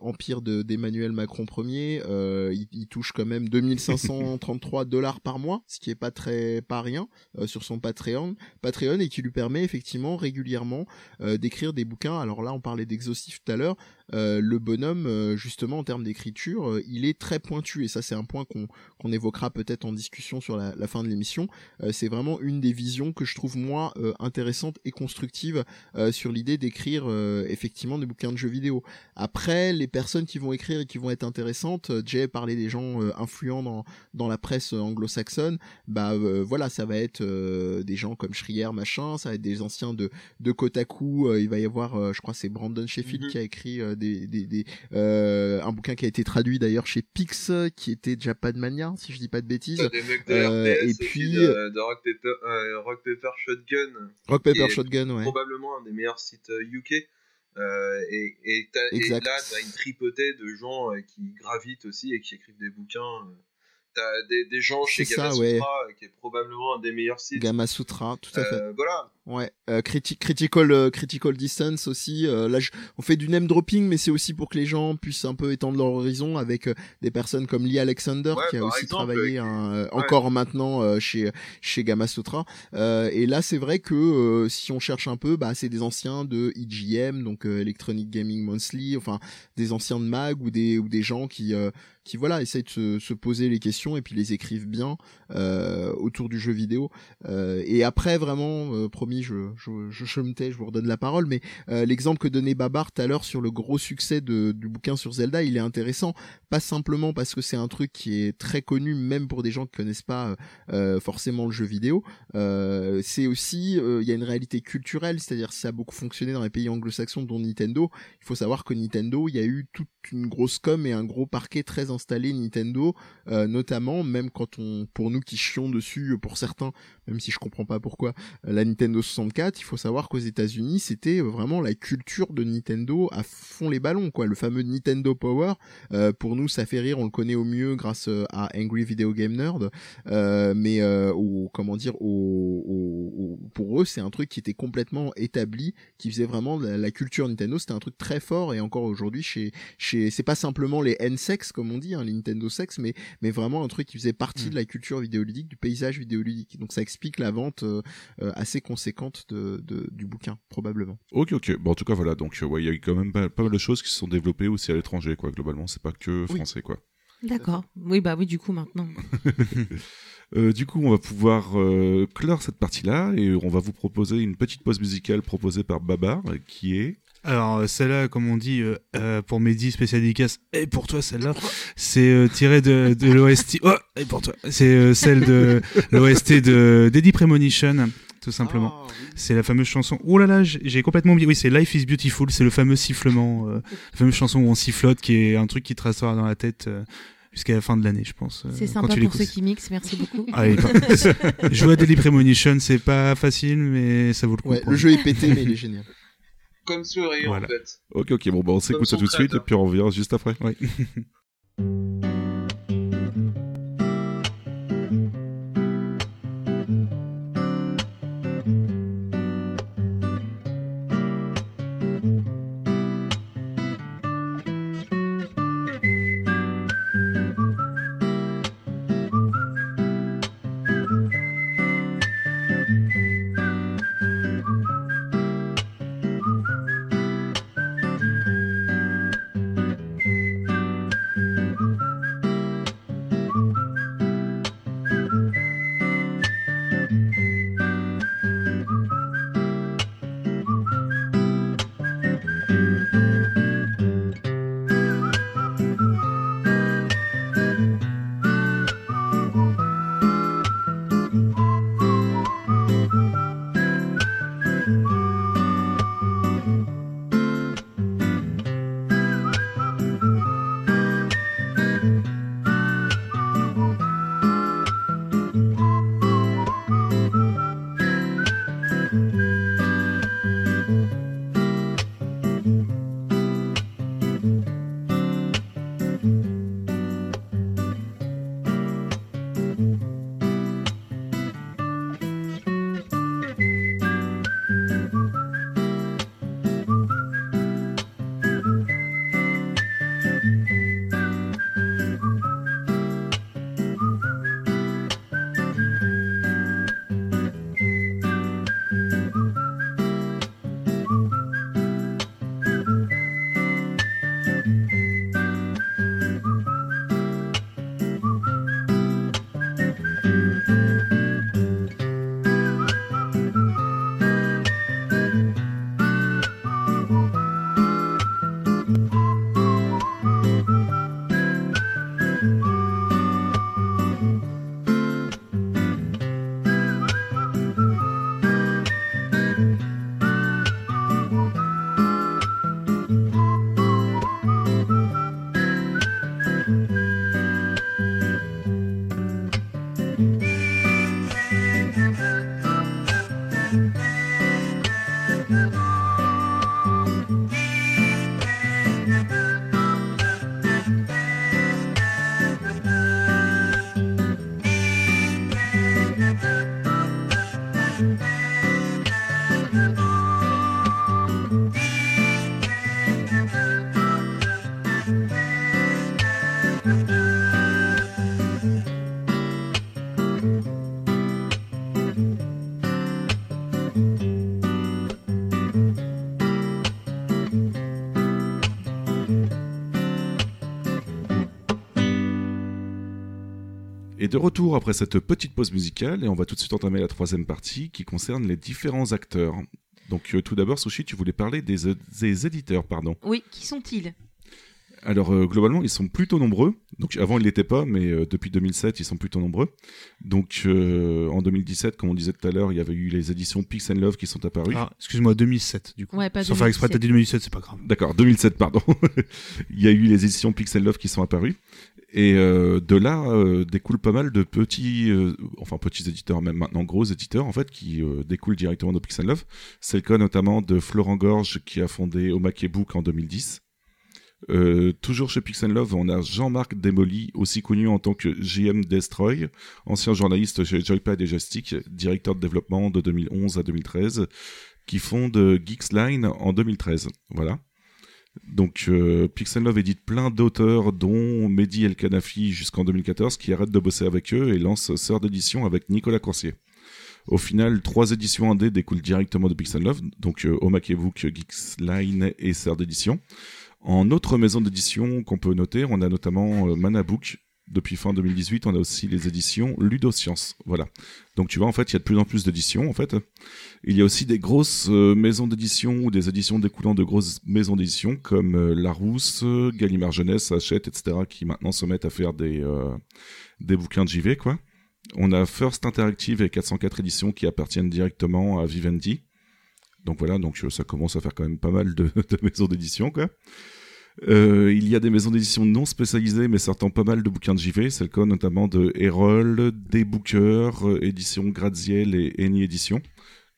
Speaker 6: empire de d'Emmanuel Macron premier, euh, il, touche quand même 2533 (laughs) dollars par mois, ce qui est pas très pas rien euh, sur son Patreon, Patreon et qui lui permet effectivement régulièrement euh, d'écrire des bouquins. Alors là, on parlait d'exhaustif tout à l'heure. Euh, le bonhomme, euh, justement en termes d'écriture, euh, il est très pointu et ça c'est un point qu'on qu'on évoquera peut-être en discussion sur la, la fin de l'émission. c'est vraiment une des visions que je trouve moi intéressante et constructive sur l'idée d'écrire effectivement des bouquins de jeux vidéo. Après, les personnes qui vont écrire et qui vont être intéressantes, Jay parlait des gens influents dans dans la presse anglo-saxonne, bah voilà, ça va être des gens comme Schrier machin, ça va être des anciens de de Kotaku, il va y avoir, je crois c'est Brandon Sheffield mm-hmm. qui a écrit des, des, des euh, un bouquin qui a été traduit d'ailleurs chez Pix, qui était Japanmania, si je dis pas de bêtises.
Speaker 7: Des mecs de euh, et puis de, de Rock, Paper, euh, Rock, Paper, Shotgun.
Speaker 6: Rock Paper Shotgun, ouais.
Speaker 7: Probablement un des meilleurs sites UK. Euh, et, et, et, là, t'as une tripotée de gens qui gravitent aussi et qui écrivent des bouquins t'as des, des gens chez Gamma Sutra, qui est probablement un des meilleurs sites.
Speaker 6: Gamma Sutra, tout à fait.
Speaker 7: Voilà,
Speaker 6: Ouais, euh, critical euh, critical distance aussi. Euh, là, on fait du name dropping, mais c'est aussi pour que les gens puissent un peu étendre leur horizon avec euh, des personnes comme Lee Alexander qui a aussi travaillé encore maintenant chez chez Gamma Sutra. et là, c'est vrai que si on cherche un peu, bah c'est des anciens de EGM, donc Electronic Gaming Monthly, enfin des anciens de Mag ou des ou des gens qui qui voilà essayent de se, se, poser les questions et puis les écrivent bien autour du jeu vidéo. et après, vraiment, je, je, je, me tais, je vous redonne la parole, mais euh, l'exemple que donnait Babar tout à l'heure sur le gros succès de, du bouquin sur Zelda, il est intéressant, pas simplement parce que c'est un truc qui est très connu, même pour des gens qui connaissent pas euh, forcément le jeu vidéo, euh, c'est aussi, il y a une réalité culturelle, c'est-à-dire ça a beaucoup fonctionné dans les pays anglo-saxons, dont Nintendo. Il faut savoir que Nintendo, il y a eu toute une grosse com et un gros parquet très installé Nintendo, notamment, même quand on, pour nous qui chions dessus, pour certains, même si je comprends pas pourquoi, la Nintendo 64, il faut savoir qu'aux États-Unis, c'était euh, vraiment la culture de Nintendo à fond les ballons, quoi. Le fameux Nintendo Power, euh, pour nous, ça fait rire, on le connaît au mieux grâce euh, à Angry Video Game Nerd, mais ou comment dire, au, pour eux, c'est un truc qui était complètement établi, qui faisait vraiment la, culture Nintendo. C'était un truc très fort et encore aujourd'hui, chez, chez, c'est pas simplement les N-sex comme on dit, hein, les Nintendo sex, mais mais vraiment un truc qui faisait partie mm. de la culture vidéoludique, du paysage vidéoludique. Donc ça explique la vente assez conséquente de, du bouquin, probablement.
Speaker 3: Ok, ok. Bon, en tout cas, voilà. Donc, euh, il y a quand même pas, mal de choses qui se sont développées aussi à l'étranger, quoi. Globalement, c'est pas que français, quoi.
Speaker 5: D'accord. Oui, bah oui, du coup, maintenant. (laughs)
Speaker 3: Euh, du coup, on va pouvoir euh, clore cette partie-là et on va vous proposer une petite pause musicale proposée par Babar, qui est...
Speaker 4: Alors celle-là, comme on dit, pour Mehdi spécial dédicace, et pour toi celle-là, c'est tiré de, de l'OST. Oh, et pour toi, c'est celle de l'OST de Daddy Premonition tout simplement. Ah, c'est la fameuse chanson. Oh là là, j'ai complètement oublié. Oui, c'est Life is Beautiful. C'est le fameux sifflement, euh, la fameuse chanson où on sifflote, qui est un truc qui te restera dans la tête. Euh, jusqu'à la fin de l'année, je pense.
Speaker 5: Euh, c'est sympa pour ceux qui mixent, merci beaucoup.
Speaker 4: Ah, (laughs) jouer à Daily Premonition, c'est pas facile, mais ça vaut le coup.
Speaker 6: Ouais, le jeu est pété, mais il est génial.
Speaker 7: Comme sourire, en fait. Ok,
Speaker 3: ok, bon, bah, on s'écoute ça tout de suite, et puis on revient juste après.
Speaker 4: Ouais. (laughs)
Speaker 3: de retour après cette petite pause musicale, et on va tout de suite entamer la troisième partie qui concerne les différents acteurs. Donc euh, tout d'abord, Sushi, tu voulais parler des, euh, des éditeurs, pardon.
Speaker 5: Oui, qui sont-ils?
Speaker 3: Alors euh, globalement, ils sont plutôt nombreux. Donc avant, ils l'étaient pas, mais euh, depuis 2007, ils sont plutôt nombreux. Donc euh, en 2017, comme on disait tout à l'heure, il y avait eu les éditions Pix and Love qui sont apparues.
Speaker 4: Ah, excuse-moi, 2007 du coup.
Speaker 5: Ouais, pas
Speaker 4: Sans faire exprès, t'as
Speaker 5: 2017.
Speaker 4: dit 2017, c'est pas grave.
Speaker 3: D'accord, 2007, pardon. (laughs) il y a eu les éditions Pixel Love qui sont apparues. Et euh, de là euh, découlent pas mal de petits, euh, enfin petits éditeurs, même maintenant gros éditeurs en fait, qui euh, découlent directement de Pixel Love. C'est le cas notamment de Florent Gorge qui a fondé Omake Book en 2010. Euh, toujours chez Pixel Love, on a Jean-Marc Desmoli, aussi connu en tant que JM Destroy, ancien journaliste chez Joypad et Joystick, directeur de développement de 2011 à 2013, qui fonde Geeksline en 2013. Voilà. Donc euh, Pixel Love édite plein d'auteurs, dont Mehdi El Kanafi jusqu'en 2014, qui arrête de bosser avec eux et lance Sœur d'édition avec Nicolas Coursier. Au final, trois éditions indé découlent directement de Pixel Love, donc euh, Omake Book, Geeksline et Sœur d'édition. En autre maison d'édition qu'on peut noter, on a notamment euh, Manabook. Depuis fin 2018, on a aussi les éditions Ludoscience. Voilà. Donc tu vois, en fait, il y a de plus en plus d'éditions, en fait. Il y a aussi des grosses euh, maisons d'édition ou des éditions découlant de grosses maisons d'édition comme euh, Larousse, Gallimard Jeunesse, Hachette, etc. qui maintenant se mettent à faire des, euh, des bouquins de JV, quoi. On a First Interactive et 404 éditions qui appartiennent directement à Vivendi. Donc voilà, donc euh, ça commence à faire quand même pas mal de, (laughs) de maisons d'édition, quoi. Euh, il y a des maisons d'édition non spécialisées mais sortant pas mal de bouquins de JV, c'est le cas notamment de Erol, des Bookers, euh, Graziel et Eni Édition,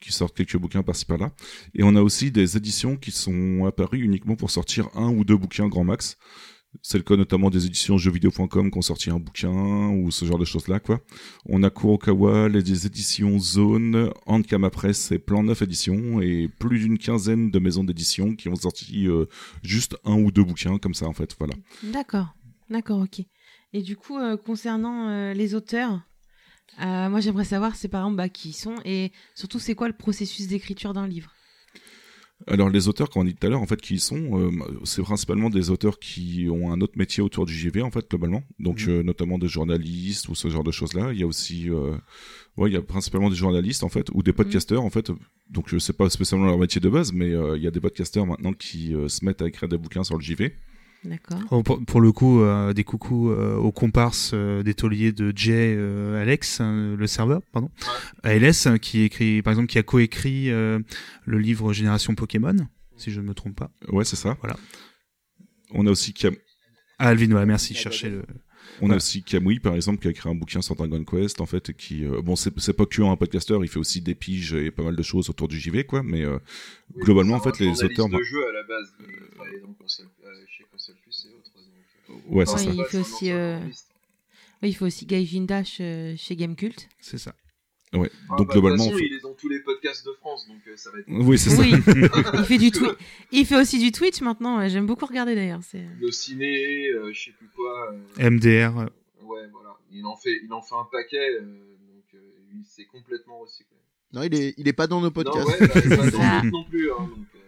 Speaker 3: qui sortent quelques bouquins par-ci par-là. Et on a aussi des éditions qui sont apparues uniquement pour sortir un ou deux bouquins grand max. C'est le cas notamment des éditions jeuxvideo.com qui ont sorti un bouquin ou ce genre de choses-là, quoi. On a Kurokawa, les éditions Zone, Ankama Press et Plan 9 éditions et plus d'une quinzaine de maisons d'édition qui ont sorti euh, juste un ou deux bouquins comme ça, en fait, voilà.
Speaker 5: D'accord, d'accord, ok. Et du coup, euh, concernant euh, les auteurs, moi j'aimerais savoir, c'est par exemple bah, qui ils sont et surtout c'est quoi le processus d'écriture d'un livre?
Speaker 3: Alors les auteurs, comme on dit tout à l'heure, en fait, qui y sont, euh, c'est principalement des auteurs qui ont un autre métier autour du JV, en fait, globalement. Donc
Speaker 4: Mhm.
Speaker 3: euh, notamment des journalistes ou ce genre de choses-là. Il y a aussi, euh, ouais, il y a principalement des journalistes, en fait, ou des podcasteurs, en fait. Donc euh, c'est pas spécialement leur métier de base, mais il y a des podcasteurs maintenant qui se mettent à écrire des bouquins sur le JV.
Speaker 5: D'accord.
Speaker 4: Oh, pour, pour le coup, euh, des coucous euh, aux comparses euh, des tauliers de Jay euh, Alex, hein, le serveur, pardon, ALS, hein, qui écrit, par exemple, qui a coécrit euh, le livre Génération Pokémon, si je ne me trompe pas.
Speaker 3: Ouais, c'est ça.
Speaker 4: Voilà.
Speaker 3: On a aussi Cam-
Speaker 4: Ah, Alvin, ouais, merci, cherchez le.
Speaker 3: on a
Speaker 4: Voilà.
Speaker 3: aussi Kamui, par exemple, qui a écrit un bouquin sur Dragon Quest, en fait, et qui, euh, bon, c'est pas que un podcasteur, il fait aussi des piges et pas mal de choses autour du JV, quoi, mais euh,
Speaker 7: Oui,
Speaker 3: Globalement, en fait, les auteurs-
Speaker 7: de jeux à la base, euh, chez Console Plus et autres. donc, euh,
Speaker 3: ouais, c'est
Speaker 5: Ouais,
Speaker 3: ça.
Speaker 5: il
Speaker 7: pas
Speaker 5: fait aussi,
Speaker 7: ancien
Speaker 5: euh. Oui, il faut aussi Gaijin Dash euh, chez Gamecult.
Speaker 4: C'est ça.
Speaker 3: Ouais.
Speaker 7: Ah,
Speaker 3: Donc
Speaker 7: bah,
Speaker 3: globalement,
Speaker 7: façon,
Speaker 3: on fait-
Speaker 7: il est dans tous les podcasts de France, donc euh, ça va être.
Speaker 3: oui, c'est ça.
Speaker 5: Oui, (laughs) il fait du Twitch. Il fait aussi du Twitch maintenant. ouais, J'aime beaucoup regarder d'ailleurs. C'est
Speaker 7: Le ciné, euh, je sais plus quoi. euh,
Speaker 4: MDR. euh,
Speaker 7: Ouais, voilà. Il en fait, il en fait un paquet, euh, donc euh, il s'est complètement recyclé.
Speaker 6: Non, il est, il est pas dans nos
Speaker 7: Non,
Speaker 6: podcasts.
Speaker 7: ouais, bah, il va dans (laughs)
Speaker 5: Ça.
Speaker 7: d'autres non plus, hein, donc euh.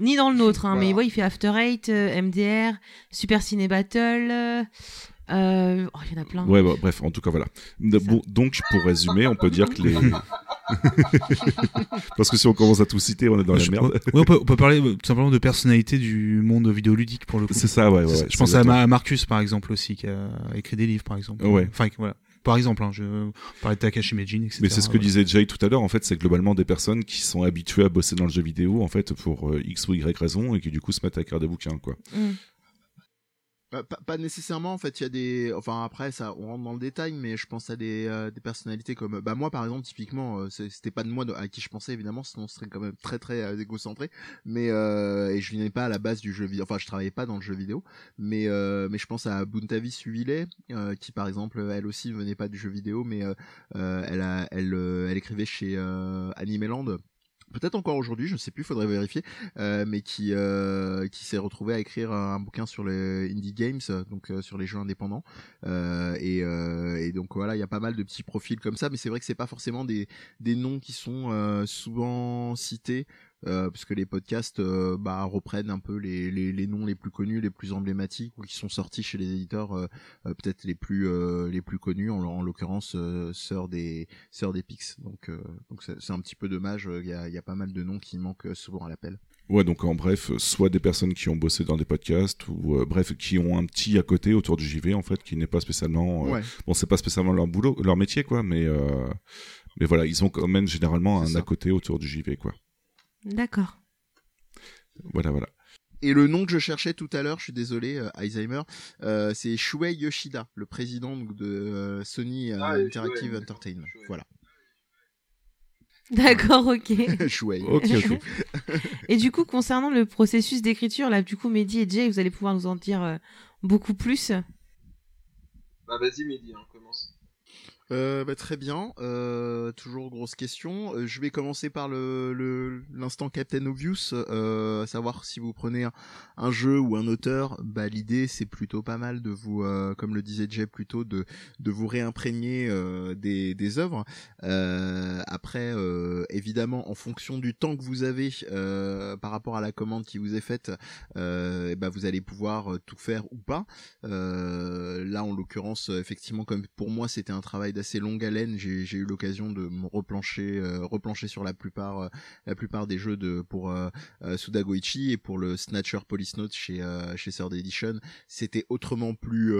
Speaker 5: Ni dans le nôtre, hein,
Speaker 7: Voilà.
Speaker 5: mais ouais, il fait After Eight, euh, MDR, Super Ciné Battle. euh, Euh, oh, il y en a plein.
Speaker 3: Ouais, bah, bref, en tout cas, voilà. Bon, donc, pour résumer, on peut dire que les. (laughs) Parce que si on commence à tout citer, on est dans la
Speaker 4: Je-
Speaker 3: merde.
Speaker 4: Ouais, on, peut, on peut parler tout simplement de personnalité du monde vidéoludique pour le coup.
Speaker 3: C'est ça, ouais, ouais.
Speaker 4: Je pense à Marcus par exemple aussi qui a écrit des livres par exemple.
Speaker 3: Ouais.
Speaker 4: Enfin voilà. Par exemple, hein, je on parlait de Takashi Meijin, etc.
Speaker 3: Mais c'est ce que
Speaker 4: Voilà.
Speaker 3: disait Jay tout à l'heure, en fait, c'est globalement des personnes qui sont habituées à bosser dans le jeu vidéo, en fait, pour euh, X ou Y raison, et qui du coup se mettent à écrire des bouquins, quoi.
Speaker 5: Mm.
Speaker 6: Bah, pas, pas nécessairement en fait il y a des enfin après ça on rentre dans le détail mais je pense à des euh, des personnalités comme bah moi par exemple typiquement euh, c'était pas de moi à qui je pensais évidemment sinon ce serait quand même très très euh, égocentré mais euh, et je venais pas à la base du jeu vidéo enfin je travaillais pas dans le jeu vidéo mais euh, mais je pense à Buntavi Suvile euh, qui par exemple elle aussi venait pas du jeu vidéo mais elle a elle elle écrivait chez Animeland peut-être encore aujourd'hui, je sais plus, faudrait vérifier, euh, mais qui euh, qui s'est retrouvé à écrire un bouquin sur les indie games, donc euh, sur les jeux indépendants, et, et donc voilà, il y a pas mal de petits profils comme ça, mais c'est vrai que c'est pas forcément des des noms qui sont souvent cités. Euh, parce que les podcasts euh, bah, reprennent un peu les, les, les noms les plus connus, les plus emblématiques ou qui sont sortis chez les éditeurs euh, euh, peut-être les plus euh, les plus connus en, en l'occurrence euh, sœur des sœur des Pix donc euh, donc c'est un petit peu dommage il y a, y a pas mal de noms qui manquent souvent à l'appel
Speaker 3: Ouais, donc en bref, soit des personnes qui ont bossé dans des podcasts, ou euh, bref, qui ont un petit à côté autour du JV, en fait, qui n'est pas spécialement. euh,
Speaker 6: ouais
Speaker 3: Bon, c'est pas spécialement leur boulot, leur métier, quoi, mais. euh, Mais voilà, ils ont quand même généralement un
Speaker 6: ça.
Speaker 3: à côté autour du JV, quoi.
Speaker 5: D'accord.
Speaker 3: Voilà, voilà.
Speaker 6: Et le nom que je cherchais tout à l'heure, je suis désolé, euh, Alzheimer, euh, c'est Shuei Yoshida, le président de euh, Sony euh,
Speaker 7: Ah,
Speaker 6: Interactive
Speaker 7: Shuei,
Speaker 6: Entertainment.
Speaker 7: Shuei.
Speaker 6: Voilà. (laughs)
Speaker 5: D'accord, ok. (laughs)
Speaker 6: Shuei.
Speaker 3: Ok, ok. (laughs)
Speaker 5: Et du coup, concernant le processus d'écriture, là, du coup, Mehdi et Jay, vous allez pouvoir nous en dire euh, beaucoup plus.
Speaker 7: Bah vas-y Mehdi, hein, commence.
Speaker 6: Euh, bah, très bien. Euh, toujours grosse question. Euh, je vais commencer par le l'instant Captain Obvious, euh, à savoir si vous prenez un, jeu ou un auteur, bah l'idée c'est plutôt pas mal de vous, euh, comme le disait Jay plutôt, de de vous réimprégner euh, des des œuvres. Après, évidemment, en fonction du temps que vous avez par rapport à la commande qui vous est faite, ben, vous allez pouvoir tout faire ou pas. Là, en l'occurrence, effectivement, comme pour moi, c'était un travail d'assez longue haleine, j'ai eu l'occasion de me replancher, euh, replancher sur la plupart, euh, la plupart des jeux de pour euh, euh, Suda Goichi et pour le Snatcher Police Note chez chez Third Edition, c'était autrement plus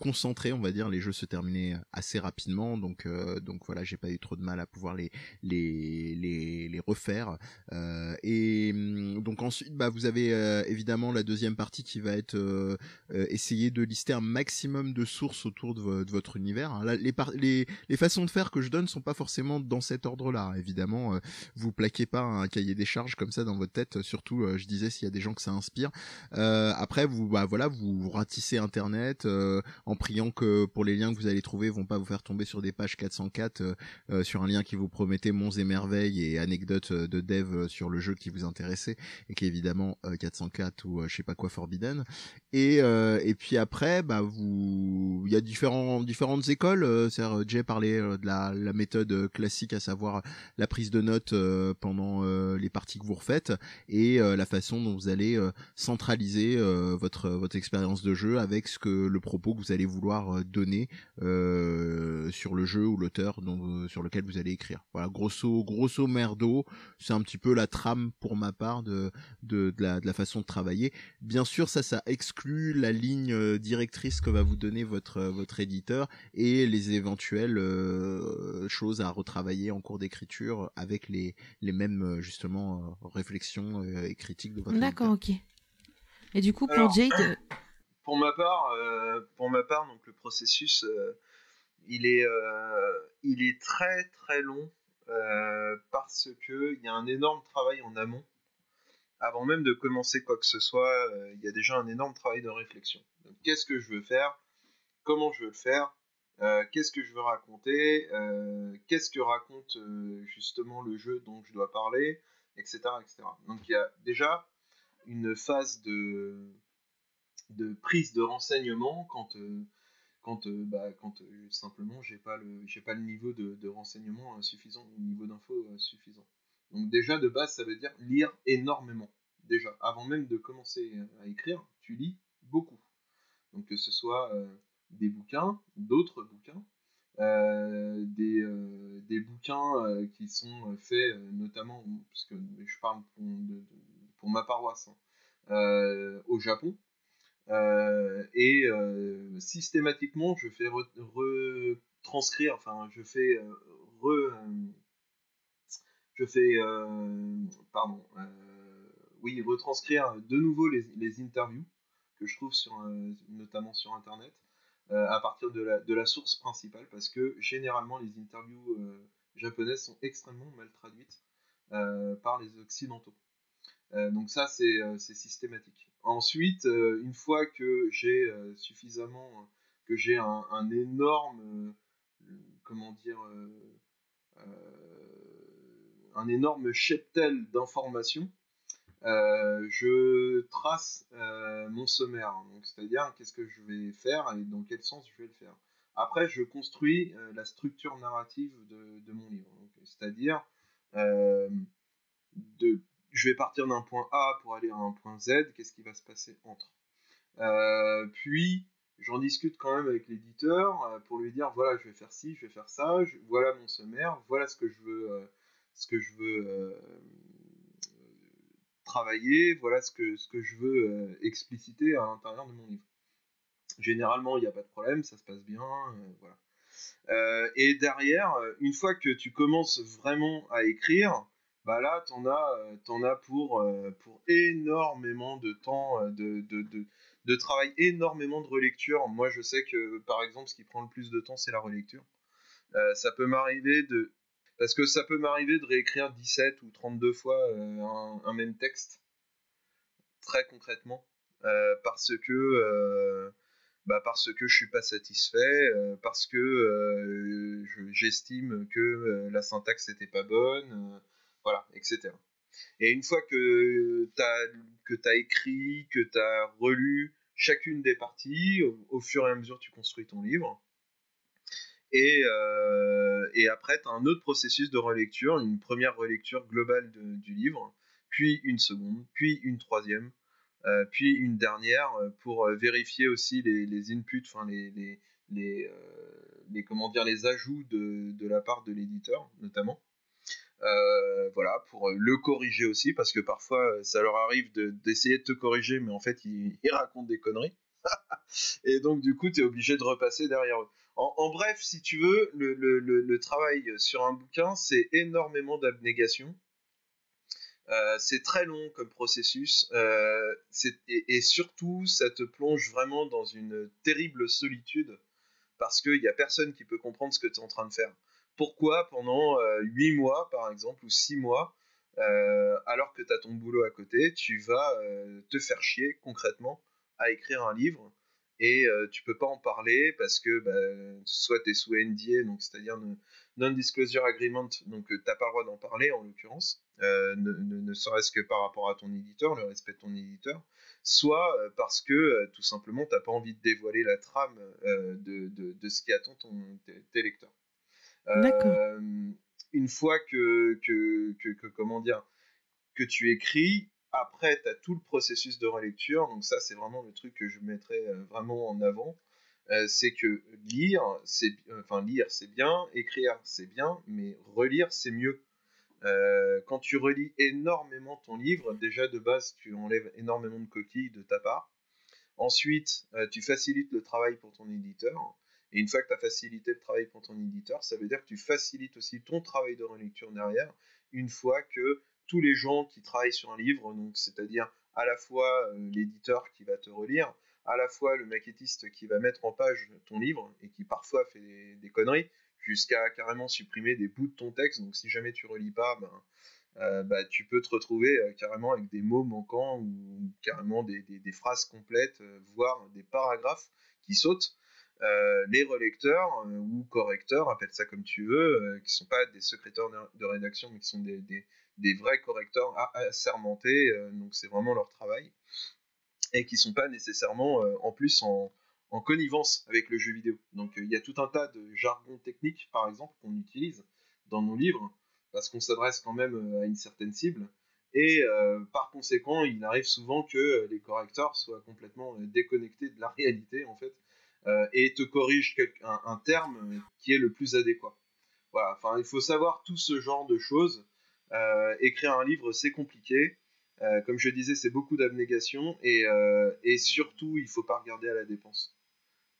Speaker 6: concentré, on va dire. Les jeux se terminaient assez rapidement, donc euh, donc voilà, j'ai pas eu trop de mal à pouvoir les les les, refaire. Euh, et hum, donc ensuite, bah vous avez euh, évidemment la deuxième partie qui va être euh, essayer de lister un maximum de sources autour de, vo- de votre univers. hein. Les, les les façons de faire que je donne sont pas forcément dans cet ordre-là. Évidemment, vous plaquez pas un cahier des charges comme ça dans votre tête. Surtout, je disais s'il y a des gens que ça inspire. Après, vous bah voilà, vous, vous ratissez Internet. En priant que pour les liens que vous allez trouver vont pas vous faire tomber sur des pages 404 euh, euh, sur un lien qui vous promettait monts et merveilles et anecdotes euh, de dev euh, sur le jeu qui vous intéressait et qui est évidemment euh, 404 ou je sais pas quoi Forbidden. Et et puis après bah vous il y a différents différentes écoles c'est-à-dire, Jay parlait de la, la méthode classique à savoir la prise de notes pendant les parties que vous refaites et la façon dont vous allez centraliser votre votre expérience de jeu avec ce que le propos que vous allez vouloir euh, donner euh, sur le jeu ou l'auteur sur lequel vous allez écrire. Voilà, grosso grosso merdo, c'est un petit peu la trame pour ma part de de, de la de la façon de travailler. Bien sûr, ça ça exclut la ligne euh, directrice que va vous donner votre votre éditeur et les éventuelles euh, choses à retravailler en cours d'écriture avec les les mêmes justement euh, réflexions et critiques de votre
Speaker 5: D'accord,
Speaker 6: éditeur.
Speaker 5: ok. Et du coup, pour
Speaker 7: Alors-
Speaker 5: Jade, euh,
Speaker 7: Pour ma part, euh, pour ma part, donc le processus, euh, il est, euh, il est très très long parce que il y a un énorme travail en amont. Avant même de commencer quoi que ce soit, il y a déjà un énorme travail de réflexion. Qu'est-ce que je veux faire? Comment je veux le faire? Qu'est-ce que je veux raconter? Qu'est-ce que raconte justement le jeu dont je dois parler? Etc., etc. Donc il y a déjà une phase de, de prise de renseignement quand, euh, quand, euh, bah, quand euh, simplement j'ai pas le j'ai pas le niveau de, de renseignement suffisant, le niveau d'info suffisant. Donc déjà de base ça veut dire lire énormément. Déjà avant même de commencer à écrire, tu lis beaucoup. Donc que ce soit des bouquins, d'autres bouquins, des, des, bouquins qui sont faits notamment, puisque je parle pour, pour ma paroisse, hein, au Japon. Et systématiquement, je fais retranscrire, enfin, je fais re, je fais, pardon, oui, retranscrire de nouveau les, les, interviews que je trouve sur, notamment sur Internet à partir de la, de la, source principale parce que généralement les interviews japonaises sont extrêmement mal traduites par les occidentaux. Donc ça c'est systématique. Ensuite, une fois que j'ai suffisamment, que j'ai un, un, énorme, comment dire, un énorme cheptel d'informations, euh, je trace euh, mon sommaire, c'est-à-dire qu'est-ce que je vais faire et dans quel sens je vais le faire. Après, je construis euh, la structure narrative de, mon livre, c'est-à-dire de, je vais partir d'un point A pour aller à un point Z, qu'est-ce qui va se passer entre? puis, j'en discute quand même avec l'éditeur pour lui dire voilà, je vais faire ci, je vais faire ça, voilà mon sommaire, voilà ce que je veux, ce que je veux travailler, voilà ce que, ce que je veux euh, expliciter à l'intérieur de mon livre. Généralement, il n'y a pas de problème, ça se passe bien, euh, voilà. Euh, et derrière, une fois que tu commences vraiment à écrire, bah là, t'en as, en as pour, pour énormément de temps de, de, de, de, travail, énormément de relecture. Moi, je sais que, par exemple, ce qui prend le plus de temps, c'est la relecture. ça peut m'arriver de parce que ça peut m'arriver de réécrire 17 ou 32 fois euh, un, même texte, très concrètement, euh, parce que euh, bah parce que je suis pas satisfait, parce que j'estime que la syntaxe n'était pas bonne, voilà, etc. Et une fois que tu as, écrit, que tu as relu chacune des parties, au, fur et à mesure tu construis ton livre, et, euh, après, tu as un autre processus de relecture, une première relecture globale du livre, puis une seconde, puis une troisième, euh, puis une dernière euh, pour vérifier aussi les, inputs, les, les ajouts de, de la part de l'éditeur, notamment. Voilà, pour le corriger aussi, parce que parfois ça leur arrive d'essayer de, te corriger, mais en fait ils, racontent des conneries. (laughs) et donc du coup tu es obligé de repasser derrière eux. En, bref, si tu veux, le, travail sur un bouquin, c'est énormément d'abnégation. Euh, c'est très long comme processus euh, et, surtout ça te plonge vraiment dans une terrible solitude parce qu'il n'y a personne qui peut comprendre ce que tu es en train de faire. Pourquoi pendant 8 euh, mois par exemple ou 6 mois alors que tu as ton boulot à côté, tu vas te faire chier concrètement à écrire un livre et euh, tu peux pas en parler parce que bah, soit tu es sous NDA, c'est-à-dire non-disclosure agreement, donc euh, tu n'as pas le droit d'en parler en l'occurrence, euh, ne, serait-ce que par rapport à ton éditeur, le respect de ton éditeur, soit parce que tout simplement tu n'as pas envie de dévoiler la trame de, de, ce qui attend ton, tes, lecteurs. Une fois que, tu écris, après, tu as tout le processus de relecture. Donc ça, c'est vraiment le truc que je mettrais euh, vraiment en avant. Euh, c'est que lire, c'est enfin bien, écrire, c'est bien, mais relire, c'est mieux. Euh, quand tu relis énormément ton livre, déjà de base, tu enlèves énormément de coquilles de ta part. Ensuite, tu facilites le travail pour ton éditeur. Et une fois que tu as facilité le travail pour ton éditeur, ça veut dire que tu facilites aussi ton travail de relecture derrière, une fois que tous les gens qui travaillent sur un livre, donc c'est-à-dire à la fois euh, l'éditeur qui va te relire, à la fois le maquettiste qui va mettre en page ton livre et qui parfois fait des, conneries, jusqu'à carrément supprimer des bouts de ton texte. Donc si jamais tu relis pas, ben, euh, bah, tu peux te retrouver euh, carrément avec des mots manquants ou carrément des, phrases complètes, voire des paragraphes qui sautent. Les relecteurs ou correcteurs, appelle ça comme tu veux, qui sont pas des secrétaires de rédaction, mais qui sont des, vrais correcteurs assermentés, euh, donc c'est vraiment leur travail, et qui sont pas nécessairement euh, en plus en, connivence avec le jeu vidéo. Donc euh, il y a tout un tas de jargon technique, par exemple, qu'on utilise dans nos livres, parce qu'on s'adresse quand même à une certaine cible, et par conséquent, il arrive souvent que les correcteurs soient complètement déconnectés de la réalité, en fait, et te corrige un, terme qui est le plus adéquat. Voilà, enfin, il faut savoir tout ce genre de choses. écrire un livre, c'est compliqué. comme je disais, c'est beaucoup d'abnégation et, et, surtout, il faut pas regarder à la dépense,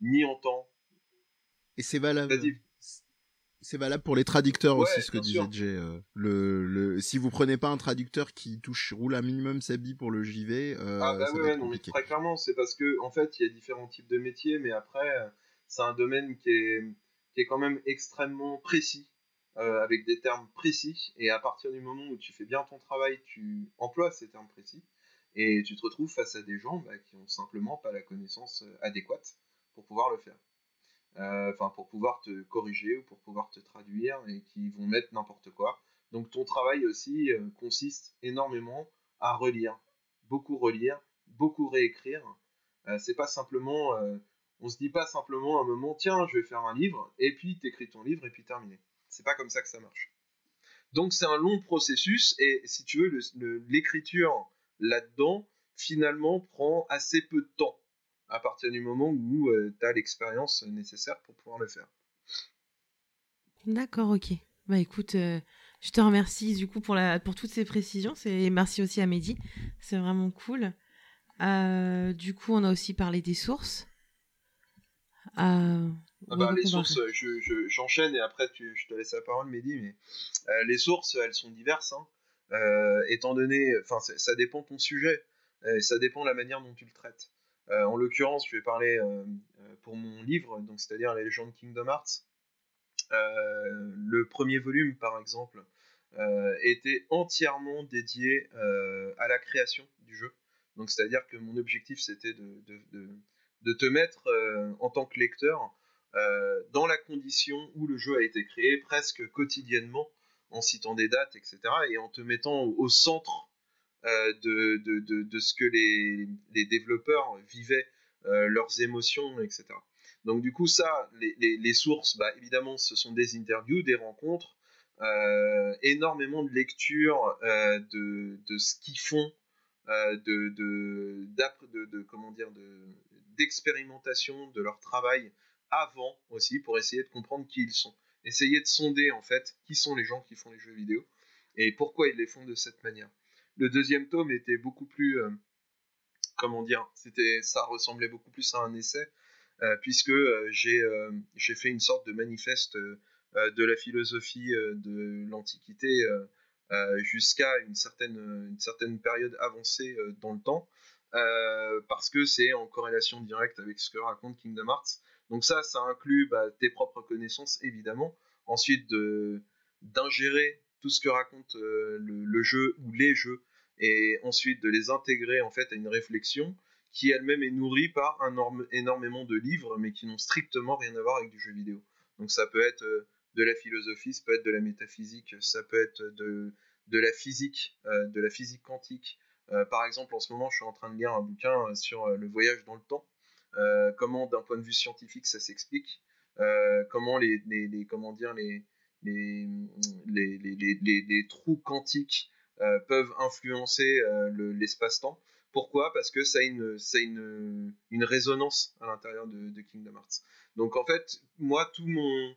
Speaker 7: ni en temps.
Speaker 6: Et c'est valable. C'est valable pour les traducteurs aussi, ce que disait Jay. Euh, le, le, si vous prenez pas un traducteur qui touche, roule un minimum sa bille pour le JV, euh, ah bah ça ouais, non, mais
Speaker 7: très clairement, c'est parce que en fait, il y a différents types de métiers, mais après, c'est un domaine qui est, qui est quand même extrêmement précis, euh, avec des termes précis, et à partir du moment où tu fais bien ton travail, tu emploies ces termes précis, et tu te retrouves face à des gens bah, qui ont simplement pas la connaissance adéquate pour pouvoir le faire. Euh, enfin pour pouvoir te corriger ou pour pouvoir te traduire et qui vont mettre n'importe quoi. Donc ton travail aussi euh, consiste énormément à relire, beaucoup relire, beaucoup réécrire. Euh, c'est pas simplement, on se dit pas simplement à un moment tiens je vais faire un livre et puis t'écris ton livre et puis terminé. C'est pas comme ça que ça marche. Donc c'est un long processus et si tu veux l'écriture là-dedans finalement prend assez peu de temps à partir du moment où euh, tu as l'expérience nécessaire pour pouvoir le faire.
Speaker 5: D'accord, ok. Bah écoute, euh, je te remercie du coup pour, la, pour toutes ces précisions et merci aussi à Mehdi. C'est vraiment cool. Euh, du coup, on a aussi parlé des sources.
Speaker 7: Ah bah, les sources, j'enchaîne et après je te laisse la parole, Mehdi. Mais les sources, elles sont diverses. Hein. étant donné, enfin, ça dépend de ton sujet, ça dépend de la manière dont tu le traites. Euh, en l'occurrence, je vais parler euh, euh, pour mon livre, donc c'est-à-dire les légendes Kingdom Hearts. le premier volume, par exemple, était entièrement dédié à la création du jeu. Donc c'est-à-dire que mon objectif c'était de, te mettre en tant que lecteur dans la condition où le jeu a été créé presque quotidiennement en citant des dates, etc. et en te mettant au centre euh, de, ce que les, développeurs vivaient, euh, leurs émotions, etc. Donc du coup, ça, les, sources, bah, évidemment, ce sont des interviews, des rencontres, euh, énormément de lectures de, ce qu'ils font, de, de, comment dire, d'expérimentation de leur travail avant aussi, pour essayer de comprendre qui ils sont. Essayer de sonder en fait qui sont les gens qui font les jeux vidéo et pourquoi ils les font de cette manière. Le deuxième tome était beaucoup plus, euh, comment dire, c'était, ça ressemblait beaucoup plus à un essai, euh, puisque euh, j'ai, fait une sorte de manifeste de la philosophie de l'Antiquité jusqu'à une certaine, une certaine période avancée dans le temps, parce que c'est en corrélation directe avec ce que raconte Kingdom Hearts. Donc ça, ça inclut bah, tes propres connaissances, évidemment. Ensuite, d'ingérer tout ce que raconte le, jeu ou les jeux et ensuite de les intégrer en fait à une réflexion qui elle-même est nourrie par énormément de livres mais qui n'ont strictement rien à voir avec du jeu vidéo. Donc ça peut être euh, de la philosophie, ça peut être de la métaphysique, ça peut être de, de la physique, euh, de la physique quantique. Euh, par exemple, en ce moment, je suis en train de lire un bouquin sur le voyage dans le temps, comment d'un point de vue scientifique ça s'explique, comment les, comment dire les, les, les, les trous quantiques euh, peuvent influencer euh, l'espace-temps. Pourquoi? Parce que ça a une, une, une résonance à l'intérieur de, Kingdom Hearts. Donc en fait, moi, tout mon,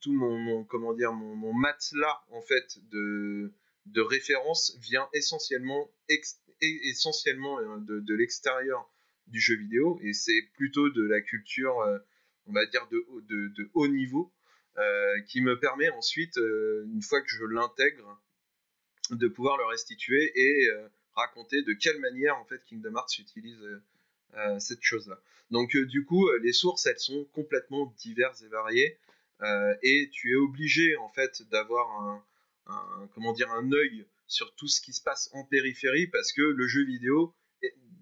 Speaker 7: tout mon, comment dire, mon, matelas en fait de, de référence vient essentiellement, essentiellement euh, de, l'extérieur du jeu vidéo et c'est plutôt de la culture, on va dire, de, de haut niveau qui me permet ensuite, une fois que je l'intègre, de pouvoir le restituer et euh, raconter de quelle manière en fait Kingdom Hearts utilise euh, euh, cette chose-là. Donc du coup, les sources elles sont complètement diverses et variées et tu es obligé en fait d'avoir un, comment dire un œil sur tout ce qui se passe en périphérie parce que le jeu vidéo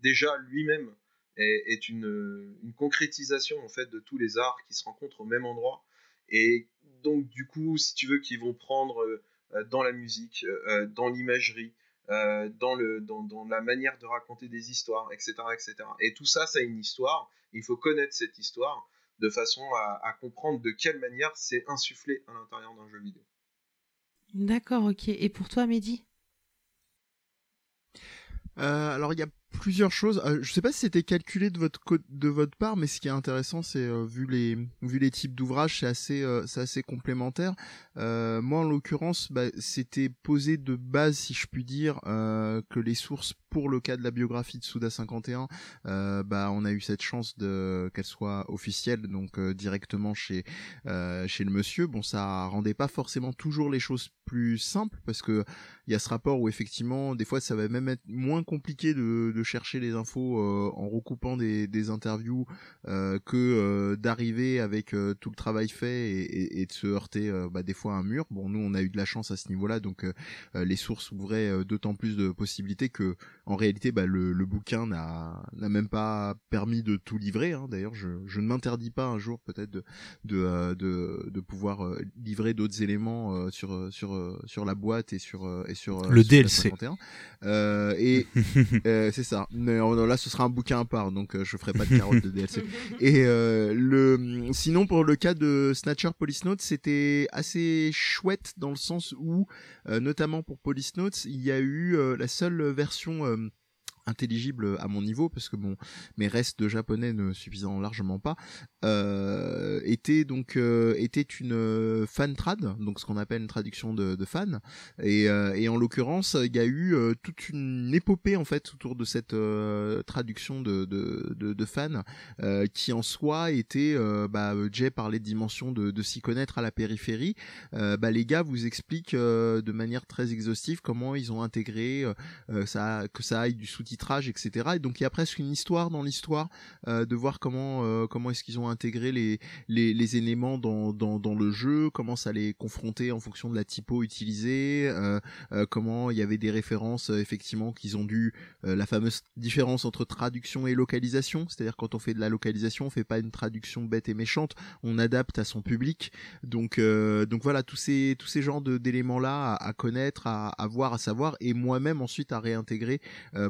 Speaker 7: déjà lui-même est, une, une, concrétisation en fait de tous les arts qui se rencontrent au même endroit et donc du coup si tu veux qu'ils vont prendre dans la musique, euh, euh, dans l'imagerie, dans, le, dans, la manière de raconter des histoires, etc., etc. Et tout ça, ça a une histoire. Il faut connaître cette histoire de façon à, comprendre de quelle manière c'est insufflé à l'intérieur d'un jeu vidéo.
Speaker 5: D'accord, ok. Et pour toi, Mehdi?
Speaker 6: Alors, il y a plusieurs choses. Euh, je sais pas si c'était calculé de votre de votre part, mais ce qui est intéressant, c'est euh, vu les vu les types d'ouvrages, c'est assez euh, c'est assez complémentaire. moi, en l'occurrence, bah, c'était posé de base, si je puis dire, que les sources pour le cas de la biographie de Souda 51, bah on a eu cette chance de qu'elle soit officielle, donc directement chez chez le monsieur. Bon, ça rendait pas forcément toujours les choses plus simples parce que il y a ce rapport où effectivement, des fois, ça va même être moins compliqué de, de chercher les infos euh, en recoupant des, des interviews euh, que euh, d'arriver avec tout le travail fait et, et, de se heurter bah, des fois à un mur. Bon, nous, on a eu de la chance à ce niveau-là, donc les sources ouvraient d'autant plus de possibilités que, en réalité, bah, le, le bouquin n'a même pas permis de tout livrer. Hein. D'ailleurs, je, je ne m'interdis pas un jour peut-être de de, de, de pouvoir livrer d'autres éléments sur sur sur la boîte et sur sur
Speaker 4: euh, le DLC.
Speaker 6: Euh, et (laughs) euh, c'est ça. Mais là, ce sera un bouquin à part, donc je ferai pas de carotte de DLC. (laughs) Et le, sinon pour le cas de Snatcher Police Notes, c'était assez chouette dans le sens où, notamment pour Police Notes, il y a eu la seule version intelligible à mon niveau parce que bon mes restes de japonais ne suffisant largement pas euh, était donc euh, était une euh, fan trad donc ce qu'on appelle une traduction de, de fan. Et, euh, et en l'occurrence il y a eu euh, toute une épopée en fait autour de cette traduction de de, de, de fan qui en soi était bah Jay parlait de dimension de, de s'y connaître à la périphérie. Bah les gars vous expliquent de manière très exhaustive comment ils ont intégré ça que ça aille du sous etc. Et donc il y a presque une histoire dans l'histoire euh, de voir comment euh, comment est-ce qu'ils ont intégré les, les, éléments dans, dans, le jeu, comment ça les confronter en fonction de la typo utilisée, euh, comment il y avait des références effectivement qu'ils ont dû la fameuse différence entre traduction et localisation, c'est-à-dire quand on fait de la localisation, on fait pas une traduction bête et méchante, on adapte à son public. Donc donc voilà tous ces tous ces genres d'éléments là à, connaître, à, à, voir, à savoir et moi-même ensuite à réintégrer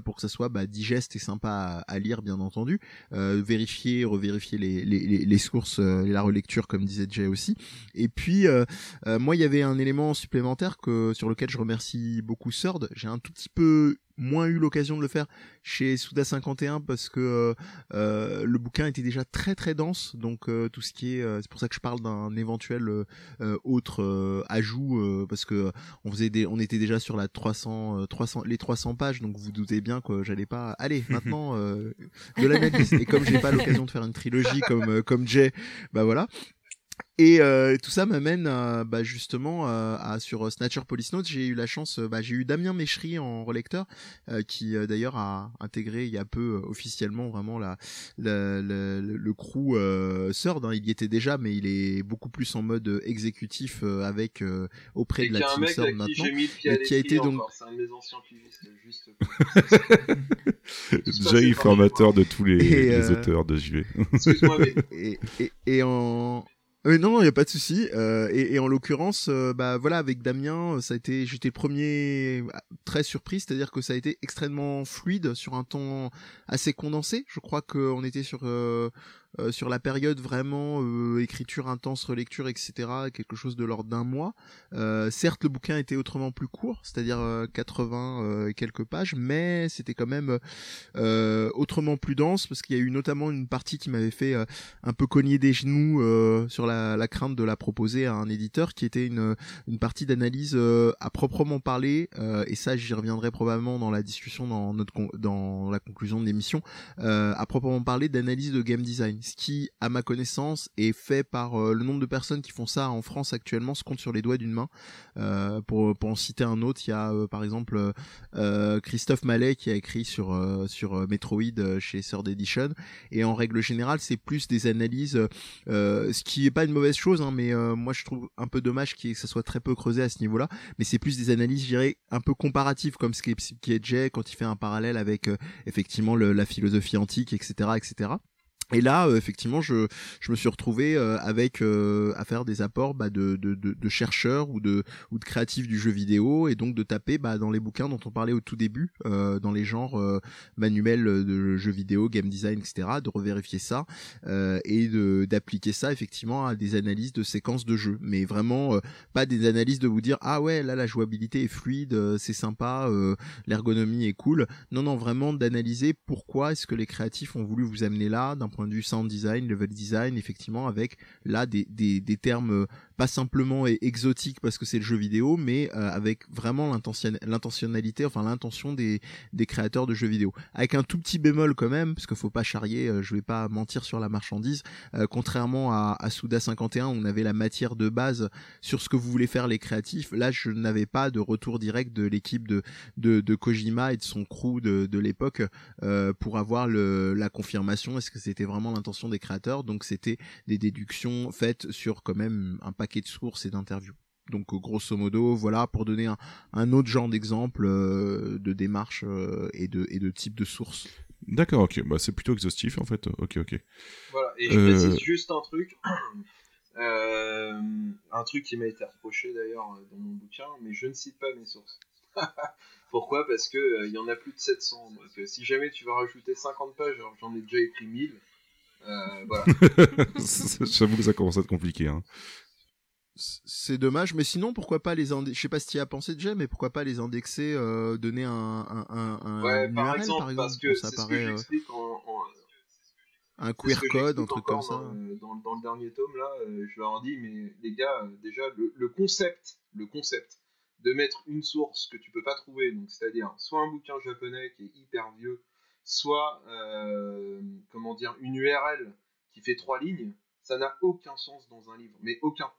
Speaker 6: pour que ça soit bah, digeste et sympa à, lire bien entendu. Euh, vérifier revérifier les, les, les sources euh, la relecture comme disait Jay aussi. Et puis euh, moi il y avait un élément supplémentaire que sur lequel je remercie beaucoup Sord. J'ai un tout petit peu moins eu l'occasion de le faire chez Souda 51 parce que euh, euh, le bouquin était déjà très très dense. Donc euh, tout ce qui est c'est pour ça que je parle d'un éventuel autre ajout parce que on faisait des on était déjà sur la 300 300 les 300 pages. Donc vous, doutez bien que j'allais pas allez maintenant de la et comme j'ai pas l'occasion de faire une trilogie comme comme Jay bah voilà et euh, tout ça m'amène bah, justement à, sur Snatcher Police Notes, j'ai eu la chance, bah, j'ai eu Damien Méchery en relecteur, euh, qui euh, d'ailleurs a intégré il y a peu officiellement vraiment la, le crew euh, Third, hein. il y était déjà, mais il est beaucoup plus en mode exécutif avec auprès de la team Third maintenant,
Speaker 7: et qui a été donc. C'est un de mes anciens juste. (laughs)
Speaker 3: Jay, formateur de tous les, les auteurs de JV.
Speaker 7: Excuse-moi, mais... (laughs)
Speaker 6: et, et, et en euh, non, non, il y a pas de souci. Euh, et, en l'occurrence, euh, bah voilà, avec Damien, ça a été, j'étais premier très surpris, c'est-à-dire que ça a été extrêmement fluide sur un temps assez condensé. Je crois qu'on était sur euh, sur la période vraiment euh, écriture intense, relecture, etc., quelque chose de l'ordre d'un mois. Euh, certes, le bouquin était autrement plus court, c'est-à-dire 80 et quelques pages, mais c'était quand même autrement plus dense parce qu'il y a eu notamment une partie qui m'avait fait un peu cogner des genoux sur la, la, crainte de la proposer à un éditeur, qui était une, une partie d'analyse à proprement parler, et ça j'y reviendrai probablement dans la discussion dans notre dans la conclusion de l'émission, à proprement parler d'analyse de game design ce qui, à ma connaissance, est fait par euh, le nombre de personnes qui font ça en France actuellement se compte sur les doigts d'une main. Euh, pour, pour en citer un autre, il y a euh, par exemple Christophe Mallet qui a écrit sur sur Metroid chez Third Edition. Et en règle générale, c'est plus des analyses, ce qui est pas une mauvaise chose, hein, mais moi je trouve un peu dommage que ça soit très peu creusé à ce niveau-là. Mais c'est plus des analyses, je dirais, un peu comparatives, comme ce qui est, qui est Jay quand il fait un parallèle avec effectivement le, la philosophie antique, etc., etc. Et là, euh, effectivement, je, je me suis retrouvé euh, avec euh, à faire des apports bah, de, de, de, de, chercheurs ou de ou de créatifs du jeu vidéo et donc de taper bah, dans les bouquins dont on parlait au tout début, dans les genres manuels de jeux vidéo, game design, etc. De revérifier ça et de d'appliquer ça effectivement à des analyses de séquences de jeu, mais vraiment pas des analyses de vous dire ah ouais là la jouabilité est fluide, c'est sympa, l'ergonomie est cool. Non non vraiment d'analyser pourquoi est-ce que les créatifs ont voulu vous amener là d'un point de vue sound design, level design, effectivement, avec là des, des, des termes euh, pas simplement exotiques parce que c'est le jeu vidéo, mais euh, avec vraiment l'intentionnalité, enfin l'intention des, des créateurs de jeux vidéo. Avec un tout petit bémol quand même, parce qu'il faut pas charrier, euh, je vais pas mentir sur la marchandise, contrairement à, à Suda 51, où on avait la matière de base sur ce que vous voulez faire les créatifs, là je n'avais pas de retour direct de l'équipe de, de, de, Kojima et de son crew de, de l'époque pour avoir le, la confirmation, est-ce que c'était vraiment l'intention des créateurs, donc c'était des déductions faites sur quand même un paquet de sources et d'interviews. Donc grosso modo, voilà pour donner un, autre genre d'exemple euh, de démarche euh, et de et de type de source.
Speaker 3: D'accord, ok, bah c'est plutôt exhaustif en fait. Ok, ok.
Speaker 7: Voilà, et je précise euh, juste un truc, (clears throat) un truc qui m'a été reproché d'ailleurs dans mon bouquin, mais je ne cite pas mes sources. (laughs) Pourquoi? Parce que il y en a plus de 700. Donc, si jamais tu vas rajouter 50 pages, alors j'en ai déjà écrit 1000. Euh, voilà. (laughs)
Speaker 3: J'avoue que ça commence à être compliqué. Hein.
Speaker 6: C'est dommage, mais sinon pourquoi pas les indexer Je sais pas si tu y as pensé déjà, mais pourquoi pas les indexer, euh, donner un, un, un,
Speaker 7: ouais, par URL exemple, par exemple parce que ça paraît. Euh, en, en,
Speaker 6: un queer code, un truc comme ça.
Speaker 7: Dans, dans, le dernier tome là, je leur dis mais les gars, déjà le, le, concept, le concept de mettre une source que tu peux pas trouver, donc c'est-à-dire soit un bouquin japonais qui est hyper vieux soit euh, comment dire une URL qui fait trois lignes, ça n'a aucun sens dans un livre, mais aucun.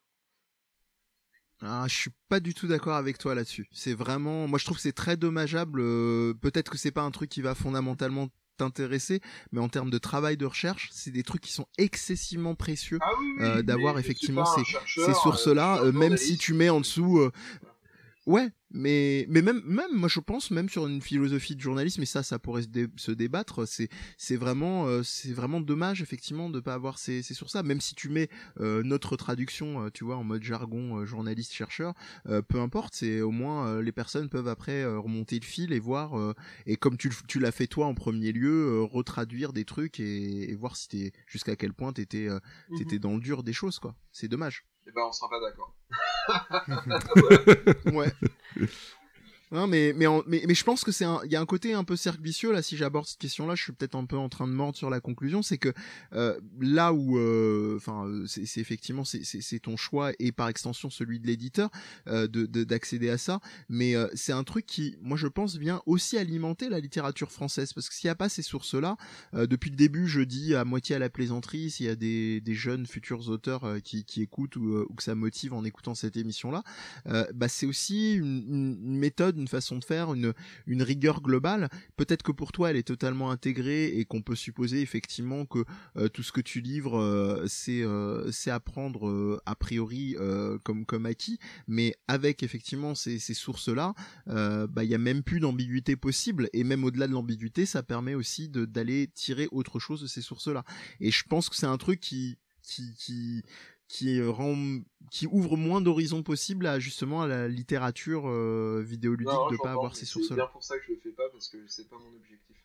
Speaker 6: Ah, je suis pas du tout d'accord avec toi là-dessus. C'est vraiment, moi je trouve que c'est très dommageable. Euh, peut-être que c'est pas un truc qui va fondamentalement t'intéresser, mais en termes de travail de recherche, c'est des trucs qui sont excessivement précieux
Speaker 7: ah
Speaker 6: euh, d'avoir effectivement ces, ces sources-là, même si tu mets en dessous. Ouais, mais mais même même moi je pense même sur une philosophie de journalisme et ça ça pourrait se, débattre c'est c'est vraiment euh, c'est vraiment dommage effectivement de pas avoir ces ces sources là même si tu mets euh, notre traduction euh, tu vois en mode jargon journaliste chercheur peu importe c'est au moins les personnes peuvent après remonter le fil et voir et comme tu tu l'as fait toi en premier lieu retraduire des trucs et, et voir si t'es jusqu'à quel point t'étais t'étais mmh dans le dur des choses quoi. C'est dommage
Speaker 7: eh ben on sera pas d'accord (laughs) (laughs)
Speaker 6: ouais. (laughs) Non, mais, mais, mais, mais, je pense que c'est il y a un côté un peu cercle vicieux là. Si j'aborde cette question-là, je suis peut-être un peu en train de mordre sur la conclusion. C'est que euh, là où, euh, enfin, euh, c'est effectivement c'est ton choix et par extension celui de l'éditeur euh, de d'accéder à ça. Mais euh, c'est un truc qui, moi, je pense, vient aussi alimenter la littérature française parce que s'il n'y a pas ces sources-là, depuis le début, je dis à moitié à la plaisanterie, s'il y a des, des jeunes futurs auteurs qui, qui écoutent ou, ou, que ça motive en écoutant cette émission-là, bah c'est aussi une, une méthode une façon de faire, une, une rigueur globale. Peut-être que pour toi, elle est totalement intégrée et qu'on peut supposer effectivement que euh, tout ce que tu livres, euh, c'est euh, c'est apprendre a priori comme comme acquis, mais avec effectivement ces, ces sources-là, bah il y a même plus d'ambiguïté possible et même au-delà de l'ambiguïté, ça permet aussi d'aller tirer autre chose de ces sources-là. Et je pense que c'est un truc qui qui rend qui ouvre moins d'horizons possibles à justement à la littérature euh, vidéoludique de pas avoir ces sources là.
Speaker 7: C'est bien pour ça que je le fais pas parce que c'est pas mon objectif.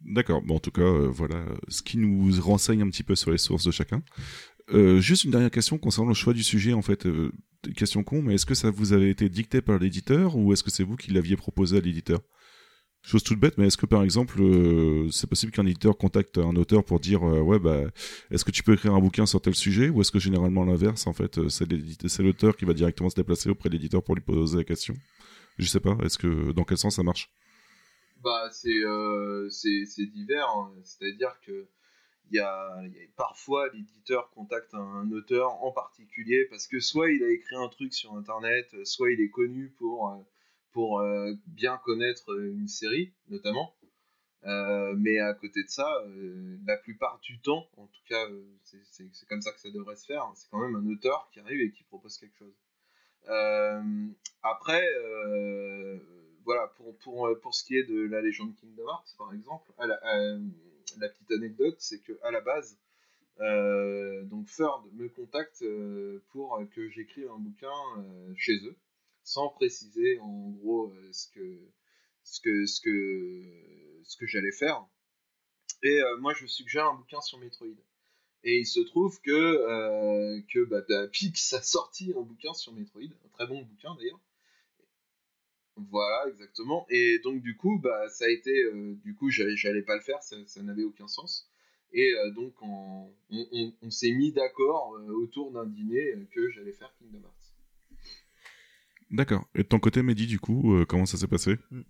Speaker 3: D'accord, bon en tout cas euh, voilà ce qui nous renseigne un petit peu sur les sources de chacun. Euh, juste une dernière question concernant le choix du sujet en fait. Euh, question con, mais est-ce que ça vous avait été dicté par l'éditeur ou est-ce que c'est vous qui l'aviez proposé à l'éditeur? Chose toute bête, mais est-ce que par exemple, euh, c'est possible qu'un éditeur contacte un auteur pour dire euh, ouais bah est-ce que tu peux écrire un bouquin sur tel sujet ou est-ce que généralement l'inverse en fait euh, c'est l'auteur qui va directement se déplacer auprès de l'éditeur pour lui poser la question? Je sais pas. Est-ce que dans quel sens ça marche?
Speaker 7: Bah c'est c'est divers. Hein. C'est-à-dire que y, a, parfois l'éditeur contacte un, auteur en particulier parce que soit il a écrit un truc sur internet, soit il est connu pour pour euh, bien connaître euh, une série, notamment. Euh, mais à côté de ça, la plupart du temps, en tout cas, c'est comme ça que ça devrait se faire, hein, c'est quand même un auteur qui arrive et qui propose quelque chose. après, voilà, pour, pour, pour ce qui est de la légende Kingdom Hearts, par exemple, la petite anecdote, c'est que à la base, donc Ford me contacte pour que j'écrive un bouquin chez eux, sans préciser en gros ce que ce que ce que ce que j'allais faire. Et moi, je suggère un bouquin sur Metroid. Et il se trouve que, euh, que bah, Pix a sorti un bouquin sur Metroid, un très bon bouquin d'ailleurs. Voilà, exactement. Et donc du coup, bah, ça a été, euh, du coup, j'allais pas le faire, ça, n'avait aucun sens. Et euh, donc on, s'est mis d'accord autour d'un dîner que j'allais faire Kingdom Hearts.
Speaker 3: D'accord. Et de ton côté, Mehdi, du coup, comment ça s'est passé? Mm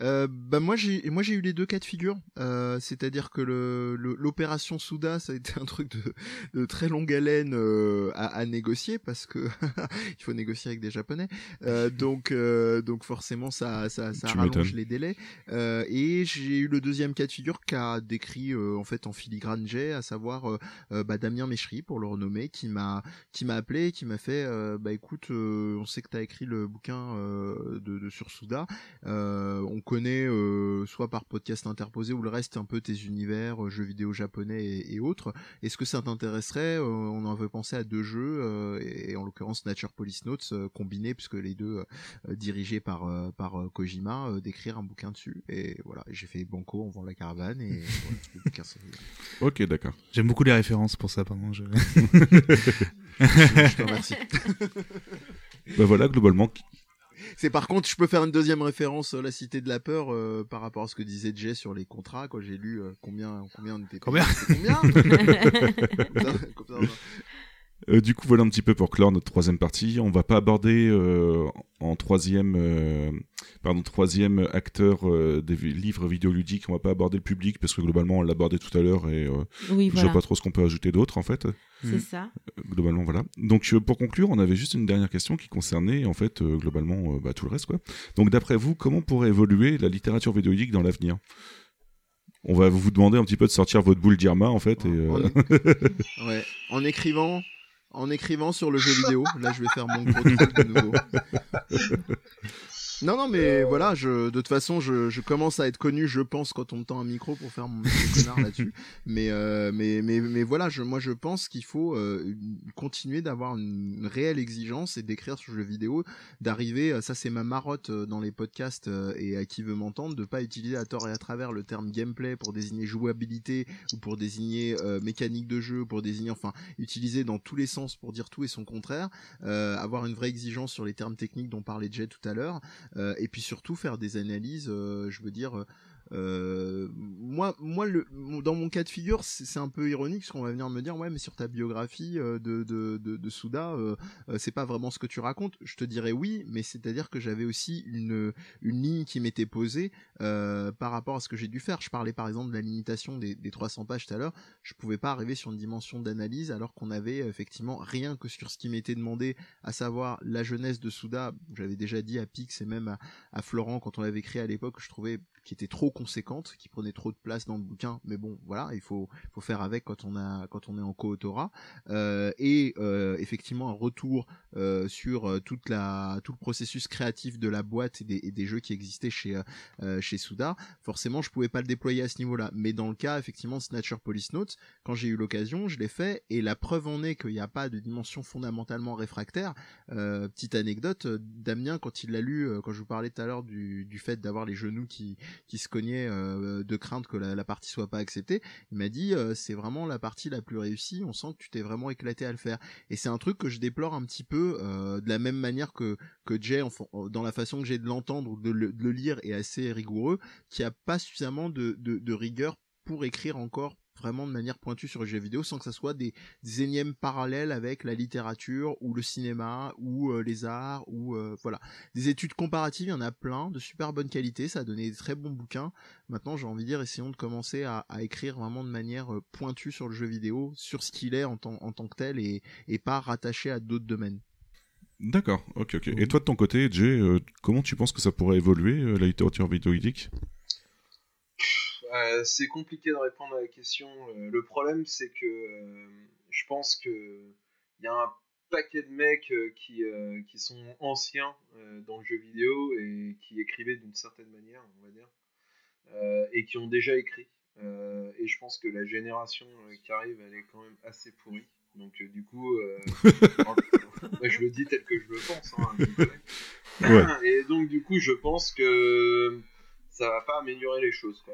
Speaker 6: euh, bah moi j'ai moi j'ai eu les deux cas de figure, euh, c'est-à-dire que le l'opération Souda ça a été un truc de, de très longue haleine euh, à, à, négocier parce que (laughs) il faut négocier avec des japonais, euh, (laughs) donc euh, donc forcément ça ça, ça rallonge les délais. Euh, et j'ai eu le deuxième cas de figure qu'a décrit en fait en filigrane J, à savoir bah, Damien Méchery pour le renommer, qui m'a qui m'a appelé, qui m'a fait bah écoute on sait que t'as écrit le bouquin de, de sur Souda, on connaît euh, soit par podcast interposé ou le reste un peu tes univers, euh, jeux vidéo japonais et, autres. Est-ce que ça t'intéresserait euh, On en avait pensé à deux jeux, et, en l'occurrence Nature Police Notes combinés, puisque les deux dirigés par par Kojima, d'écrire un bouquin dessus. Et voilà, j'ai fait Banco, on vend la caravane et (laughs)
Speaker 3: Ok, d'accord.
Speaker 4: J'aime beaucoup les références pour ça, pardon. Je...
Speaker 6: je te remercie. (laughs) (laughs)
Speaker 3: ben voilà, globalement,
Speaker 6: c'est par contre, je peux faire une deuxième référence, euh, la Cité de la peur, euh, par rapport à ce que disait Jay sur les contrats. Quand j'ai lu euh, combien, combien on était.
Speaker 4: Combien?
Speaker 6: Combien? (laughs)
Speaker 3: Euh, du coup, voilà un petit peu pour clore notre troisième partie. On va pas aborder euh, en troisième, euh, pardon, troisième acteur des livres vidéoludiques. On va pas aborder le public parce que globalement, on l'a abordé tout à l'heure et oui, je vois pas trop ce qu'on peut ajouter d'autre en fait.
Speaker 5: C'est mm. ça.
Speaker 3: globalement, voilà. Donc, pour conclure, on avait juste une dernière question qui concernait en fait globalement bah, tout le reste quoi. Donc, d'après vous, comment pourrait évoluer la littérature vidéoludique dans l'avenir? On va vous demander un petit peu de sortir votre boule d'Irma en fait. Et, (laughs)
Speaker 6: ouais. en écrivant en écrivant sur le jeu vidéo. Là, je vais faire mon gros truc de nouveau. (laughs) Non, non, mais voilà, je, de toute façon, je, je, commence à être connu, je pense, quand on me tend un micro pour faire mon connard là-dessus. (laughs) Mais, euh, mais, mais, mais voilà, je, moi, je pense qu'il faut euh, continuer d'avoir une, réelle exigence et d'écrire sur le jeu vidéo, d'arriver, euh, ça c'est ma marotte euh, dans les podcasts euh, et à qui veut m'entendre, de pas utiliser à tort et à travers le terme gameplay pour désigner jouabilité ou pour désigner mécanique de jeu, pour désigner, enfin, utiliser dans tous les sens pour dire tout et son contraire, avoir une vraie exigence sur les termes techniques dont parlait Jay tout à l'heure. Euh, et puis surtout faire des analyses, euh, je veux dire, euh, moi, moi, dans mon cas de figure, c'est un peu ironique parce qu'on va venir me dire, ouais, mais sur ta biographie euh, de, de, Souda, euh, c'est pas vraiment ce que tu racontes. Je te dirais oui, mais c'est-à-dire que j'avais aussi une, une ligne qui m'était posée par rapport à ce que j'ai dû faire. Je parlais par exemple de la limitation des, des 300 pages tout à l'heure. Je pouvais pas arriver sur une dimension d'analyse alors qu'on avait effectivement rien que sur ce qui m'était demandé, à savoir la jeunesse de Souda. J'avais déjà dit à Pix et même à, à Florent quand on l'avait écrit à l'époque, je trouvais qui était trop conséquente, qui prenait trop de place dans le bouquin. Mais bon, voilà, il faut, faire avec quand on est en co-autorat. Euh, et euh, effectivement un retour euh, sur tout le processus créatif de la boîte et des, jeux qui existaient chez, chez Souda. Forcément, je pouvais pas le déployer à ce niveau-là. Mais dans le cas effectivement Snatcher Police Notes, quand j'ai eu l'occasion, je l'ai fait. Et la preuve en est qu'il n'y a pas de dimension fondamentalement réfractaire. petite anecdote, Damien, quand il l'a lu, quand je vous parlais tout à l'heure du fait d'avoir les genoux qui, qui se cognait euh, de crainte que la, partie soit pas acceptée. Il m'a dit euh, c'est vraiment la partie la plus réussie. On sent que tu t'es vraiment éclaté à le faire. Et c'est un truc que je déplore un petit peu euh, de la même manière que que Jay, dans la façon que j'ai de l'entendre ou de le, lire, est assez rigoureux, qui a pas suffisamment de, de rigueur pour écrire encore vraiment de manière pointue sur les jeux vidéo sans que ça soit des, énièmes parallèles avec la littérature ou le cinéma ou euh, les arts ou euh, voilà. Des études comparatives il y en a plein de super bonne qualité ça a donné des très bons bouquins. Maintenant j'ai envie de dire essayons de commencer à, écrire vraiment de manière euh, pointue sur le jeu vidéo sur ce qu'il est en, en tant que tel et, et pas rattaché à d'autres domaines.
Speaker 3: D'accord, ok, ok. Et toi de ton côté, Jay, comment tu penses que ça pourrait évoluer la littérature vidéoludique?
Speaker 7: Euh, c'est compliqué de répondre à la question. Euh, le problème, c'est que euh, je pense que il y a un paquet de mecs qui, qui sont anciens dans le jeu vidéo et qui écrivaient d'une certaine manière, on va dire, et qui ont déjà écrit. et je pense que la génération qui arrive, elle est quand même assez pourrie. Donc du coup, (laughs) je le dis tel que je le pense. Hein, Et donc du coup, je pense que ça va pas améliorer les choses.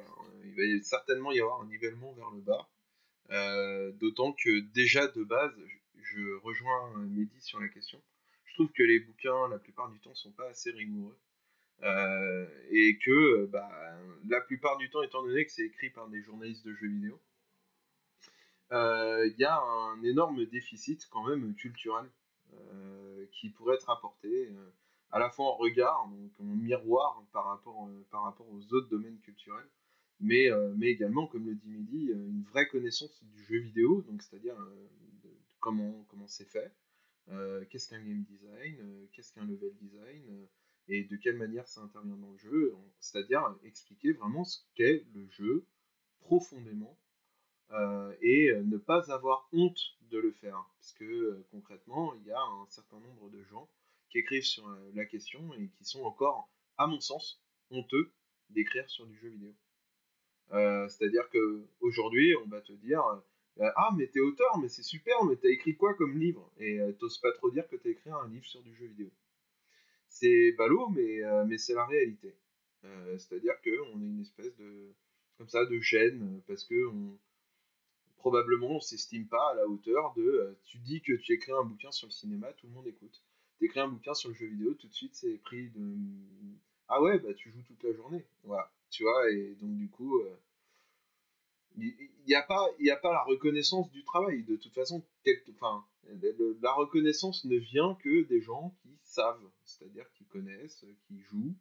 Speaker 7: Il va certainement y avoir un nivellement vers le bas. D'autant que déjà de base, je rejoins Mehdi sur la question. Je trouve que les bouquins, la plupart du temps, sont pas assez rigoureux. Euh, et que bah, la plupart du temps, étant donné que c'est écrit par des journalistes de jeux vidéo, euh, il y a un énorme déficit quand même culturel euh, qui pourrait être apporté à la fois en regard, en miroir par rapport, par rapport aux autres domaines culturels, mais, mais également, comme le dit Mehdi, une vraie connaissance du jeu vidéo, donc c'est-à-dire comment comment c'est fait, qu'est-ce qu'un game design, qu'est-ce qu'un level design, et de quelle manière ça intervient dans le jeu, c'est-à-dire expliquer vraiment ce qu'est le jeu profondément euh, et euh, ne pas avoir honte de le faire. Parce que euh, concrètement, il y a un certain nombre de gens qui écrivent sur la question et qui sont encore, à mon sens, honteux d'écrire sur du jeu vidéo. c'est-à-dire que aujourd'hui, on va te dire Ah, mais t'es auteur, mais c'est super, mais t'as écrit quoi comme livre? Et t'oses pas trop dire que t'as écrit un livre sur du jeu vidéo. C'est ballot, mais, euh, mais c'est la réalité. Euh, c'est-à-dire qu'on est une espèce de, comme ça, de gêne, parce que probablement on s'estime pas à la hauteur de. Euh, tu dis que tu écris un bouquin sur le cinéma, tout le monde écoute. Tu écris un bouquin sur le jeu vidéo, tout de suite c'est pris de. Ah ouais, bah tu joues toute la journée. Voilà. Tu vois, et donc du coup. il n'y a, pas, a pas la reconnaissance du travail. De toute façon, enfin, la reconnaissance ne vient que des gens qui savent, c'est-à-dire qui connaissent, qui jouent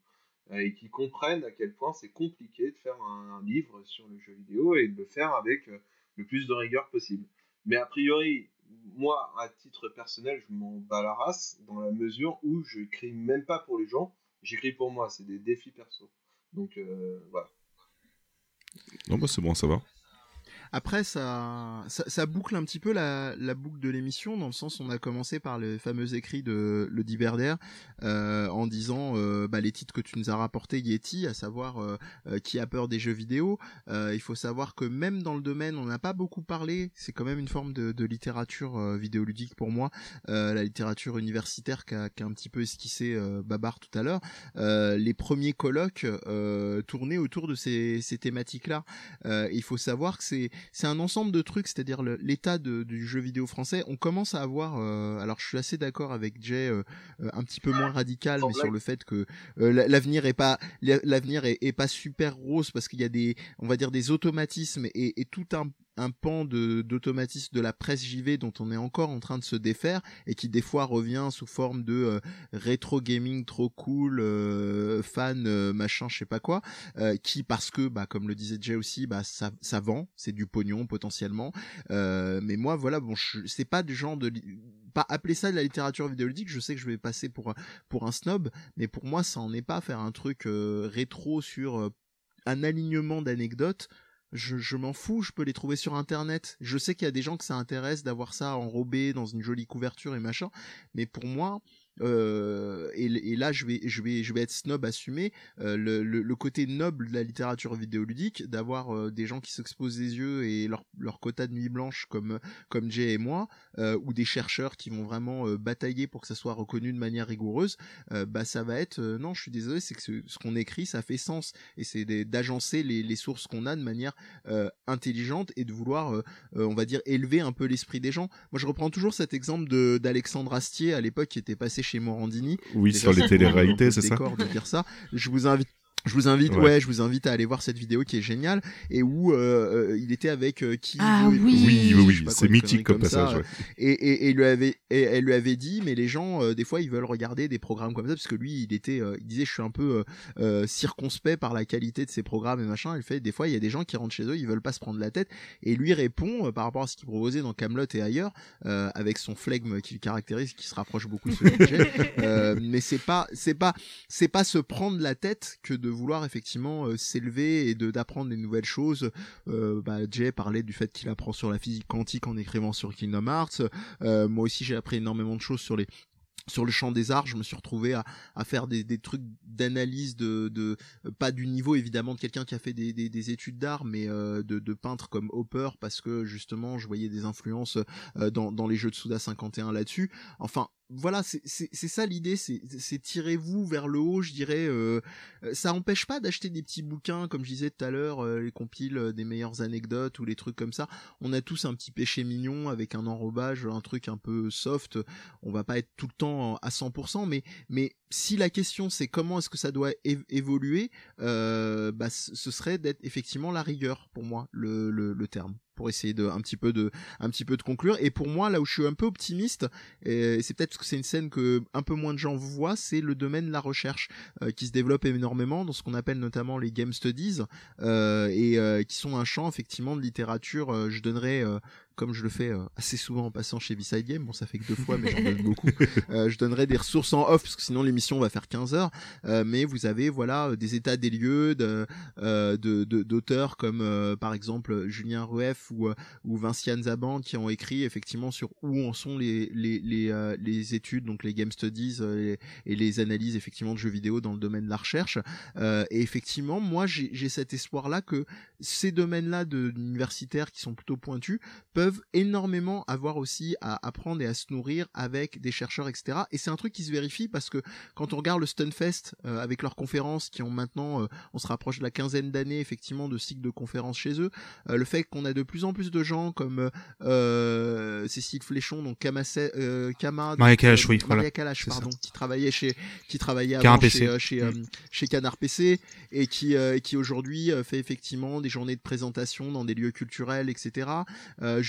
Speaker 7: euh, et qui comprennent à quel point c'est compliqué de faire un, livre sur le jeu vidéo et de le faire avec euh, le plus de rigueur possible. Mais a priori, moi, à titre personnel, je m'en bats la race dans la mesure où je n'écris même pas pour les gens, j'écris pour moi, c'est des défis perso. Donc euh, voilà.
Speaker 3: Non, bah c'est bon ça va.
Speaker 6: Après, ça, ça, boucle un petit peu la, la boucle de l'émission, dans le sens où on a commencé par le fameux écrit de le Diberder, euh, en disant euh, bah, les titres que tu nous as rapportés, Yeti, à savoir euh, euh, qui a peur des jeux vidéo. il faut savoir que même dans le domaine, on n'a pas beaucoup parlé, c'est quand même une forme de, de littérature vidéoludique pour moi, la littérature universitaire qu'a qu un petit peu esquissé Babar tout à l'heure. les premiers colloques tournaient autour de ces, ces thématiques-là. il faut savoir que c'est c'est un ensemble de trucs, c'est-à-dire l'état du jeu vidéo français. On commence à avoir, euh, alors je suis assez d'accord avec Jay, euh, euh, un petit peu moins radical, mais sur le fait que l'avenir est pas l'avenir est, pas super rose parce qu'il y a des, on va dire des automatismes et, et tout un un pan de d'automatisme de la presse JV dont on est encore en train de se défaire et qui des fois revient sous forme de euh, rétro gaming trop cool euh, fan euh, machin je sais pas quoi qui parce que bah comme le disait Jay aussi bah ça ça vend c'est du pognon potentiellement. Mais moi voilà bon c'est pas du genre de pas appeler ça de la littérature vidéoludique je sais que je vais passer pour pour un snob mais pour moi ça en est pas faire un truc rétro sur un alignement d'anecdotes je, je m'en fous, je peux les trouver sur internet. Je sais qu'il y a des gens que ça intéresse d'avoir ça enrobé dans une jolie couverture et machin, mais pour moi, euh, et, là je vais je vais je vais être snob assumé euh, le, côté noble de la littérature vidéoludique d'avoir euh, des gens qui s'exposent les yeux et leur leur quota de nuit blanche comme comme Jay et moi ou des chercheurs qui vont vraiment batailler pour que ça soit reconnu de manière rigoureuse bah ça va être non je suis désolé c'est que ce, qu'on écrit ça fait sens. Et c'est d'agencer les, les sources qu'on a de manière intelligente et de vouloir on va dire élever un peu l'esprit des gens. Moi je reprends toujours cet exemple de d'Alexandre Astier à l'époque qui était passé chez Morandini.
Speaker 3: Oui, sur les téléréalités, c'est ça.
Speaker 6: de dire ça. Je vous invite je vous invite, ouais. je vous invite à aller voir cette vidéo qui est géniale et où euh, euh il était avec euh, qui
Speaker 5: Ah oui,
Speaker 3: oui, oui, oui. c'est mythique comme, passage.
Speaker 6: Et, et, et, lui avait, et elle lui avait dit, mais les gens, euh, des fois, ils veulent regarder des programmes comme ça parce que lui, il était, il disait, je suis un peu circonspect par la qualité de ces programmes et machin. Il fait, des fois, il y a des gens qui rentrent chez eux, ils veulent pas se prendre la tête. Et lui répond par rapport à ce qu'il proposait dans Camelot et ailleurs, avec son flegme qui le caractérise, qui se rapproche beaucoup de ce sujet. (laughs) mais c'est pas, c'est pas, c'est pas se prendre la tête que de vouloir effectivement euh, s'élever et de d'apprendre des nouvelles choses. Euh, bah, Jay parlait du fait qu'il apprend sur la physique quantique en écrivant sur Kingdom Hearts. Euh, moi aussi j'ai appris énormément de choses sur les sur le champ des arts, je me suis retrouvé à, à faire des, des trucs d'analyse de, de pas du niveau évidemment de quelqu'un qui a fait des, des, des études d'art, mais euh, de, de peintres comme Hopper parce que justement je voyais des influences dans, dans les jeux de Suda 51 là-dessus. Enfin, voilà, c'est ça l'idée, c'est tirez-vous vers le haut, je dirais. Euh, ça empêche pas d'acheter des petits bouquins, comme je disais tout à l'heure, euh, les compiles euh, des meilleures anecdotes ou les trucs comme ça. On a tous un petit péché mignon avec un enrobage, un truc un peu soft. On va pas être tout le temps à 100%, mais mais si la question c'est comment est-ce que ça doit évoluer, bah, ce serait d'être effectivement la rigueur pour moi le, le, le terme pour essayer de un petit peu de un petit peu de conclure. Et pour moi là où je suis un peu optimiste et c'est peut-être parce que c'est une scène que un peu moins de gens voient c'est le domaine de la recherche euh, qui se développe énormément dans ce qu'on appelle notamment les game studies euh, et euh, qui sont un champ effectivement de littérature je donnerais comme je le fais euh, assez souvent en passant chez B-Side Game, bon ça fait que deux fois mais j'en donne (laughs) beaucoup, euh, je donnerai des ressources en off parce que sinon l'émission va faire 15 heures, euh, mais vous avez voilà des états des lieux de d'auteurs comme par exemple Julien Rueff ou ou Vinciane Zaban qui ont écrit effectivement sur où en sont les les les, les études donc les game studies et, et, les analyses effectivement de jeux vidéo dans le domaine de la recherche. Et effectivement moi j'ai cet espoir là que ces domaines là de universitaires qui sont plutôt pointus peuvent peuvent énormément avoir aussi à apprendre et à se nourrir avec des chercheurs, etc. Et c'est un truc qui se vérifie parce que quand on regarde le Stunfest euh, avec leurs conférences qui ont maintenant, euh, on se rapproche de la quinzaine d'années effectivement de cycles de conférences chez eux, euh, le fait qu'on a de plus en plus de gens comme Cécile Fléchon, donc Kama, Kama
Speaker 4: Maria Kalash, oui,
Speaker 6: Maria Kalash, pardon, qui travaillait chez, qui travaillait avant chez, chez, mm. chez, Canard PC et qui, qui aujourd'hui fait effectivement des journées de présentation dans des lieux culturels, etc.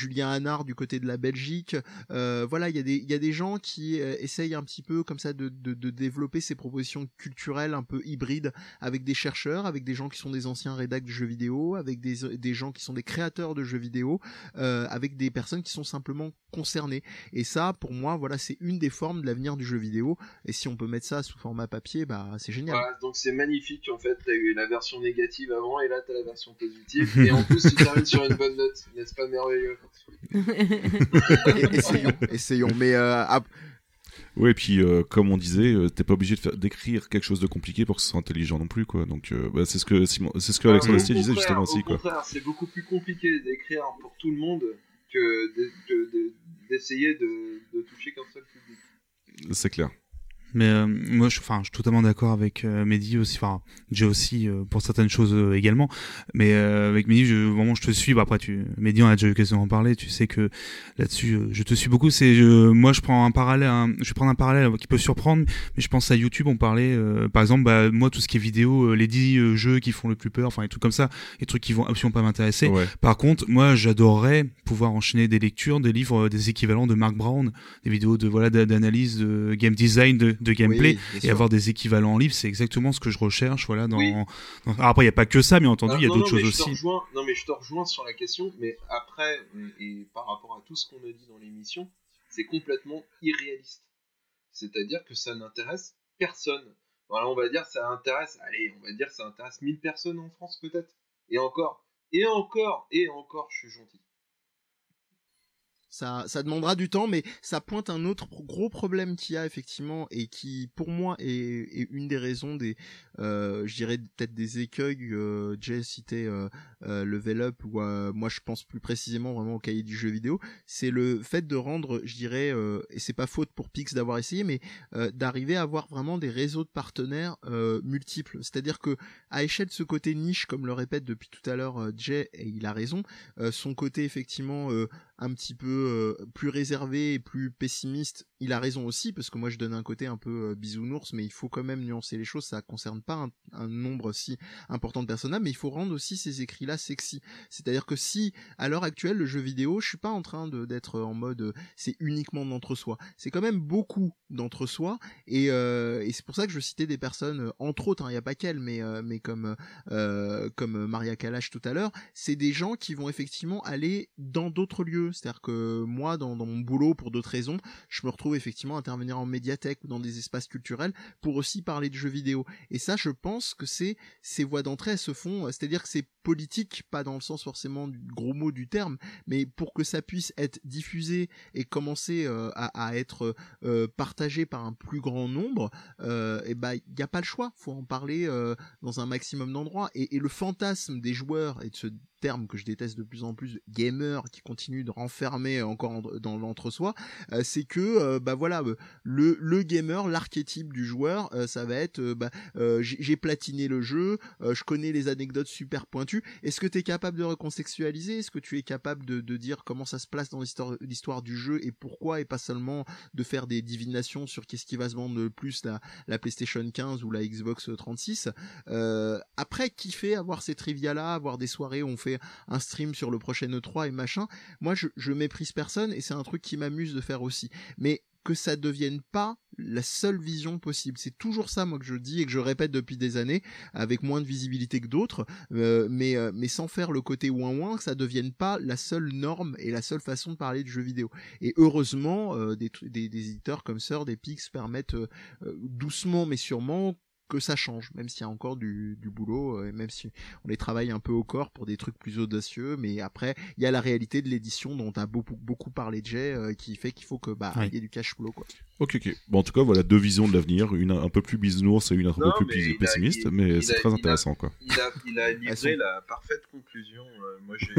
Speaker 6: Julien Hanard du côté de la Belgique. Euh, voilà, il y a des il y a des gens qui euh, essayent un petit peu comme ça de, de, développer ces propositions culturelles un peu hybrides avec des chercheurs, avec des gens qui sont des anciens rédacteurs de jeux vidéo, avec des, des gens qui sont des créateurs de jeux vidéo, euh, avec des personnes qui sont simplement concernées. Et ça, pour moi, voilà, c'est une des formes de l'avenir du jeu vidéo. Et si on peut mettre ça sous format papier, bah c'est génial.
Speaker 7: Donc c'est magnifique. En fait, t'as eu la version négative avant et là t'as la version positive. et en plus, tu termines sur une bonne note. N'est-ce pas merveilleux? (laughs)
Speaker 6: essayons, essayons. Mais euh,
Speaker 3: Oui, et puis euh, comme on disait, euh, t'es pas obligé de faire d'écrire quelque chose de compliqué pour que ce soit intelligent non plus, quoi. Donc bah, c'est ce que Simon, c'est ce que Alexandre Astier disait justement aussi,
Speaker 7: quoi. c'est beaucoup plus compliqué d'écrire pour tout le monde que d'essayer de, de toucher qu'un seul public.
Speaker 3: C'est clair.
Speaker 4: Mais euh, moi, je, enfin, je suis totalement d'accord avec euh, Mehdi aussi. Enfin, j'ai aussi euh, pour certaines choses euh, également. Mais avec Mehdi, je, vraiment, je te suis. Bah, après, tu, Mehdi, on a déjà eu l'occasion d'en parler. Tu sais que là-dessus, je te suis beaucoup. C'est, moi, je prends un parallèle. je prendre un parallèle qui peut surprendre. Mais je pense à YouTube. On parlait, par exemple, bah, moi, tout ce qui est vidéo, les 10 jeux qui font le plus peur, enfin, les trucs comme ça, les trucs qui vont absolument pas m'intéresser. Par contre, moi, j'adorerais pouvoir enchaîner des lectures, des livres, des équivalents de Mark Brown, des vidéos de voilà d'analyse, de game design, de de gameplay et avoir des équivalents en livre, c'est exactement ce que je recherche. Voilà, dans... après, il n'y a pas que ça, mais entendu, il y a d'autres choses aussi.
Speaker 7: Non, mais je te rejoins sur la question, mais après, et par rapport à tout ce qu'on a dit dans l'émission, c'est complètement irréaliste. C'est-à-dire que ça n'intéresse personne. Voilà, on va dire ça intéresse, allez, on va dire ça intéresse 1000 personnes en France peut-être. Et encore, et encore, et encore, je suis gentil.
Speaker 6: Ça, ça demandera du temps, mais ça pointe un autre gros problème qu'il y a effectivement et qui, pour moi, est, une des raisons des, euh, je dirais peut-être des écueils. Euh, Jay citait euh, euh Level Up ou euh, moi je pense plus précisément vraiment au cahier du jeu vidéo. C'est le fait de rendre, je dirais, et c'est pas faute pour Pix d'avoir essayé, mais d'arriver à avoir vraiment des réseaux de partenaires multiples. C'est-à-dire que à échelle de ce côté niche, comme le répète depuis tout à l'heure Jay, et il a raison, son côté effectivement un petit peu euh, plus réservé et plus pessimiste, il a raison aussi parce que moi je donne un côté un peu euh, bisounours, mais il faut quand même nuancer les choses. Ça concerne pas un, nombre si important de personnages, mais il faut rendre aussi ces écrits-là sexy. C'est-à-dire que si à l'heure actuelle le jeu vidéo, je suis pas en train d'être en mode euh, c'est uniquement d'entre-soi. C'est quand même beaucoup d'entre-soi et, et c'est pour ça que je citais des personnes entre autres, il hein, n'y a pas qu'elle, mais comme Maria Kalash tout à l'heure, c'est des gens qui vont effectivement aller dans d'autres lieux c'est-à-dire que moi, dans, mon boulot, pour d'autres raisons, je me retrouvais effectivement intervenir en médiathèque ou dans des espaces culturels pour aussi parler de jeux vidéo. Et ça, je pense que ces voies d'entrée se font, c'est-à-dire que c'est politique, pas dans le sens forcément du gros mot du terme, mais pour que ça puisse être diffusé et commencer euh, à, être euh, partagé par un plus grand nombre, euh, et ben il n'y a pas le choix, faut en parler dans un maximum d'endroits. Et, le fantasme des joueurs et de se terme que je déteste de plus en plus, gamer, qui continue de renfermer encore dans l'entre-soi, euh, c'est que euh, bah voilà euh, le, le gamer, l'archétype du joueur, ça va être bah, j'ai platiné le jeu, je connais les anecdotes super pointues. Est-ce que tu es capable de recontextualiser? Est-ce que tu es capable de, de dire comment ça se place dans l'histoire du jeu et pourquoi et pas seulement de faire des divinations sur qu'est-ce qui va se vendre le plus la, la PlayStation 15 ou la Xbox 36 Après, kiffer avoir ces trivia là, avoir des soirées où on fait un stream sur le prochain E3 et machin? Moi, je, je méprise personne et c'est un truc qui m'amuse de faire aussi. Mais que ça devienne pas la seule vision possible. C'est toujours ça, moi, que je dis et que je répète depuis des années, avec moins de visibilité que d'autres, euh, mais, euh, mais sans faire le côté ouin ouin, que ça devienne pas la seule norme et la seule façon de parler de jeux vidéo. Et heureusement, euh, des, des, des, éditeurs comme Sir, des Pix permettent doucement mais sûrement que ça change, même s'il y a encore du, du boulot, euh, et même si on les travaille un peu au corps pour des trucs plus audacieux, mais après il y a la réalité de l'édition dont a beaucoup beaucoup parlé Jay, euh, qui fait qu'il faut que bah il y ait du cash flow quoi.
Speaker 3: Ok ok. Bon en tout cas voilà deux visions de l'avenir, une un peu plus bisounours et une un peu plus pessimiste, mais c'est très intéressant quoi.
Speaker 7: Il a, il a (laughs) livré la parfaite conclusion. Euh, moi j'ai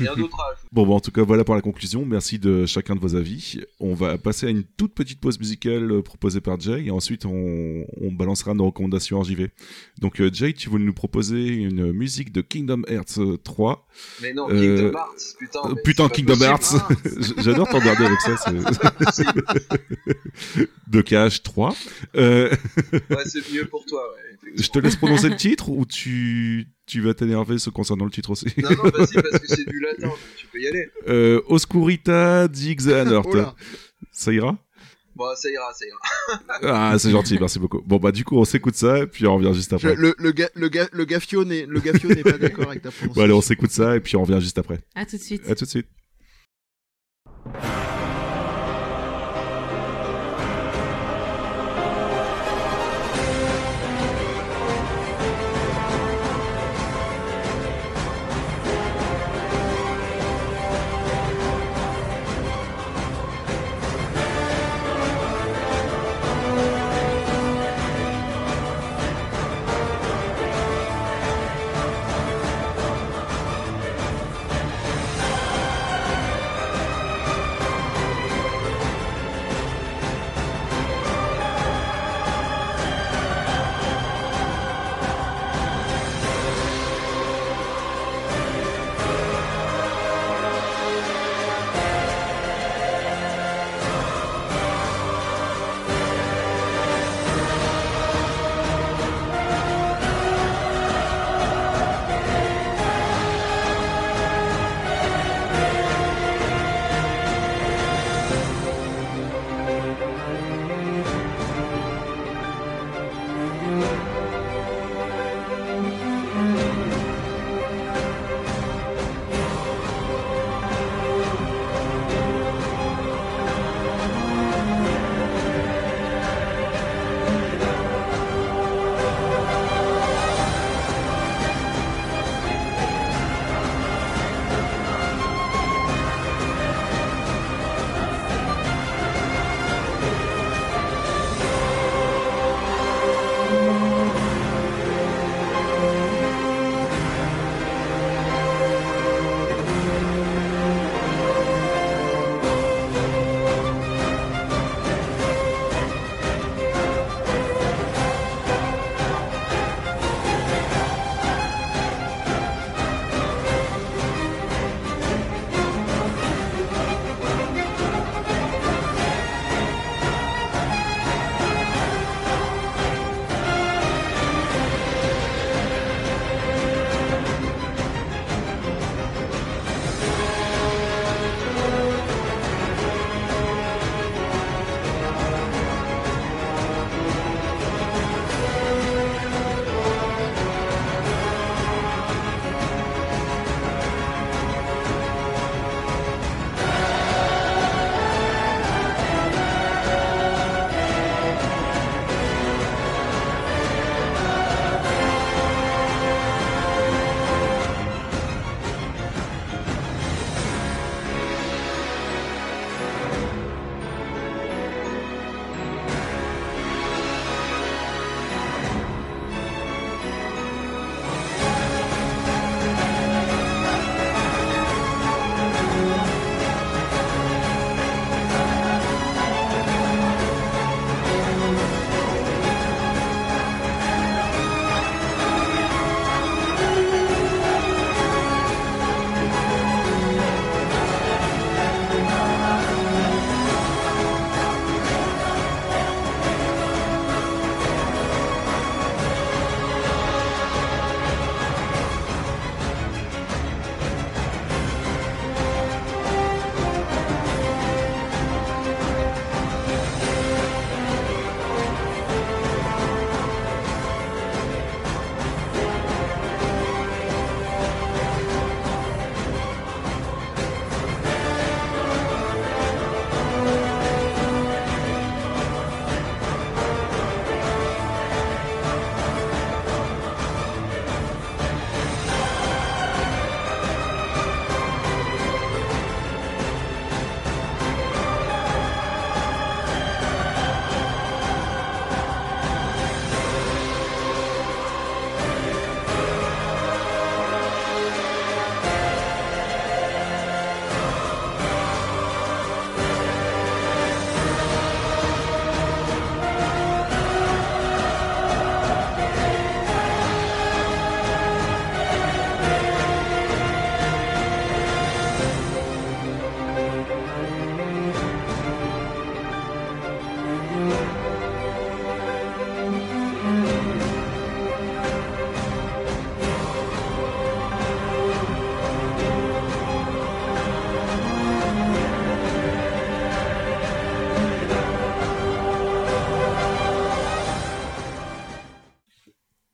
Speaker 7: rien (laughs) d'autre à ajouter.
Speaker 3: Bon, bon en tout cas voilà pour la conclusion. Merci de chacun de vos avis. On va passer à une toute petite pause musicale proposée par Jay et ensuite on, on balancera nos recommandations RJV. Donc euh, Jay, tu voulais nous proposer une musique de Kingdom Hearts 3. Euh,
Speaker 7: mais non, Kingdom Hearts, putain.
Speaker 3: Euh, putain, Kingdom Hearts. (laughs) J'adore t'emmerder avec ça. (laughs) de KH 3. (laughs)
Speaker 7: Ouais, c'est mieux pour toi, ouais.
Speaker 3: Je te laisse prononcer le titre ou tu, tu vas t'énerver ce concernant le titre aussi
Speaker 7: Non, non, vas-y, parce que c'est du latin, donc tu peux y aller.
Speaker 3: Euh, Oscurita Dixanort. oh ça ira?
Speaker 7: Bon, ça ira, ça ira.
Speaker 3: ah, c'est gentil, merci beaucoup. Bon, bah, du coup, on s'écoute ça, et puis on revient juste après.
Speaker 6: le, le, le, le gaffio n'est, n'est pas d'accord avec ta prononciation.
Speaker 3: Bon, allez, on s'écoute ça, et puis on revient juste après.
Speaker 5: À tout de suite.
Speaker 3: À tout de suite.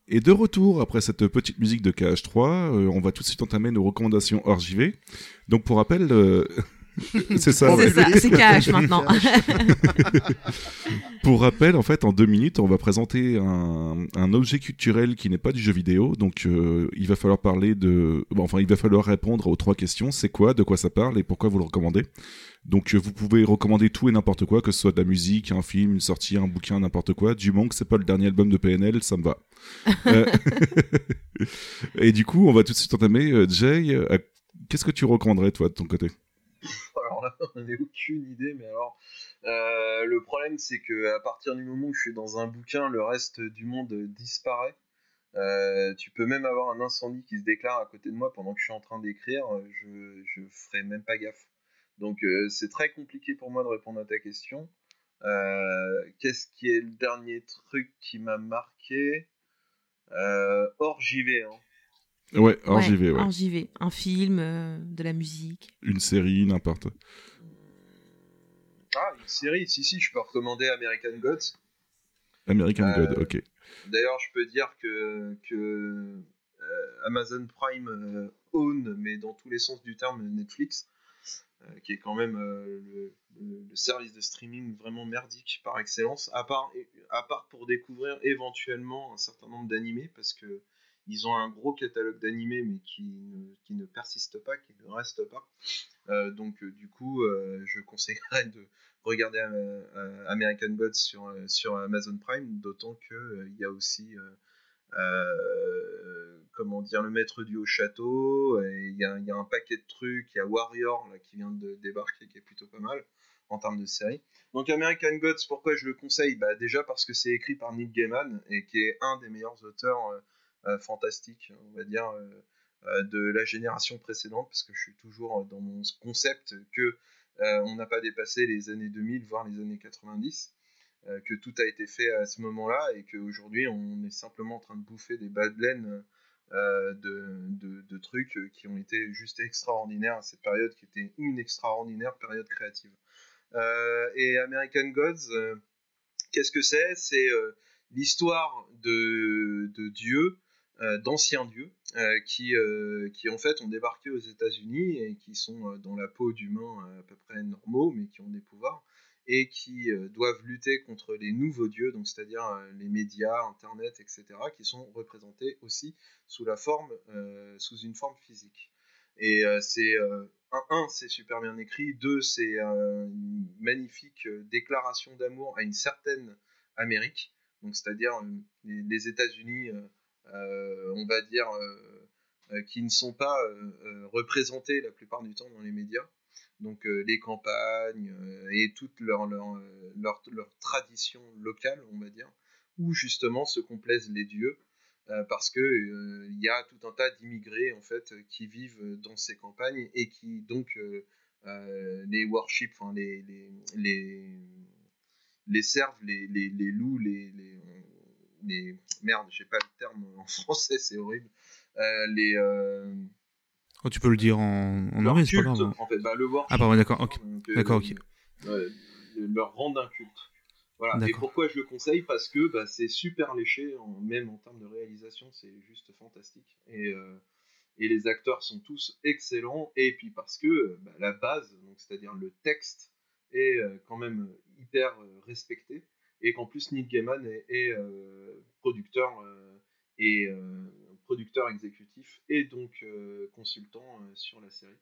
Speaker 3: Et de retour après cette petite musique de KH3, euh, on va tout de suite entamer nos recommandations hors JV. Donc pour rappel, euh, (laughs) c'est ça.
Speaker 5: C'est ça, c'est KH maintenant. (laughs)
Speaker 3: Pour rappel, en fait, en deux minutes, on va présenter un, un objet culturel qui n'est pas du jeu vidéo. Donc, euh, il va falloir parler de, bon, enfin, il va falloir répondre aux trois questions. C'est quoi, de quoi ça parle et pourquoi vous le recommandez? Donc, euh, vous pouvez recommander tout et n'importe quoi, que ce soit de la musique, un film, une sortie, un bouquin, n'importe quoi. Du moment que c'est pas le dernier album de PNL, ça me va. (laughs) Euh, et du coup, on va tout de suite entamer. Jay, qu'est-ce que tu recommanderais toi de ton côté?
Speaker 7: Alors là, on (laughs) n'a aucune idée, mais alors, euh, le problème, c'est que à partir du moment où je suis dans un bouquin, le reste du monde disparaît. Euh, tu peux même avoir un incendie qui se déclare à côté de moi pendant que je suis en train d'écrire, je, je ferai même pas gaffe. Donc euh, c'est très compliqué pour moi de répondre à ta question. Qu'est-ce qui est le dernier truc qui m'a marqué? Hors JV, hein.
Speaker 3: Ouais,
Speaker 5: Ouais,
Speaker 3: JV, ouais.
Speaker 5: hors JV. Un film, euh, de la musique.
Speaker 3: Une série, n'importe.
Speaker 7: Ah, une série, si, si, je peux recommander American Gods.
Speaker 3: American
Speaker 7: Euh,
Speaker 3: God, ok.
Speaker 7: D'ailleurs, je peux dire que, que euh, Amazon Prime euh, own, mais dans tous les sens du terme, Netflix, euh, qui est quand même euh, le, le- le service de streaming vraiment merdique par excellence, à part, à part pour découvrir éventuellement un certain nombre d'animés, parce que ils ont un gros catalogue d'animés, mais qui ne, persiste pas, qui ne reste pas. Euh, donc, euh, du coup, euh, je conseillerais de regarder American Gods sur, Amazon Prime, d'autant qu'il y a aussi, comment dire, le maître du haut château, il y, a, il un paquet de trucs, il y a Warrior qui vient de débarquer, qui est plutôt pas mal en termes de série. Donc American Gods, pourquoi je le conseille? Bah, Déjà parce que c'est écrit par Neil Gaiman, et qui est un des meilleurs auteurs euh, fantastiques, on va dire, euh, euh, de la génération précédente, parce que je suis toujours dans mon concept que on n'a pas dépassé les années 2000, voire les années 90, euh, que tout a été fait à ce moment-là et qu'aujourd'hui on est simplement en train de bouffer des bas de de, de- trucs qui ont été juste extraordinaires à cette période, qui était une extraordinaire période créative. Et American Gods, qu'est-ce que c'est? C'est l'histoire de, euh, d'anciens dieux, euh, qui, euh, qui en fait ont débarqué aux États-Unis et qui sont euh, dans la peau d'humains euh, à peu près normaux, mais qui ont des pouvoirs et qui euh, doivent lutter contre les nouveaux dieux, donc c'est-à-dire euh, les médias, Internet, etc., qui sont représentés aussi sous la forme, euh, sous une forme physique. Et euh, c'est euh, un, c'est super bien écrit, deux, c'est euh, une magnifique euh, déclaration d'amour à une certaine Amérique, donc c'est-à-dire euh, les, les États-Unis, euh, euh, on va dire, euh, euh, qui ne sont pas euh, euh, représentés la plupart du temps dans les médias. Donc euh, les campagnes euh, et toutes leurs leur, leur, leur traditions locales, on va dire, où justement se complaisent les dieux, euh, parce que euh, il y a tout un tas d'immigrés en fait qui vivent dans ces campagnes et qui donc euh, euh, les worship, les, les, les, les servent, les, les, les loups, les, les, merde, j'ai pas le terme en (laughs) français, c'est horrible. Euh, les euh,
Speaker 4: Oh, tu peux le dire en, en anglais, c'est pas grave. hein.
Speaker 7: en fait, bah, le worship.
Speaker 4: Ah, pardon, d'accord, ok.
Speaker 7: Euh,
Speaker 4: D'accord, ok.
Speaker 7: euh, le- leur rendre un culte. Voilà. Et pourquoi je le conseille? Parce que bah, c'est super léché, en- même en termes de réalisation, c'est juste fantastique. Et, euh, et les acteurs sont tous excellents. Et puis parce que bah, la base, c'est-à-dire le texte, est quand même hyper respecté. Et qu'en plus Neil Gaiman est, euh, producteur euh, et euh, producteur exécutif et donc consultant sur la série.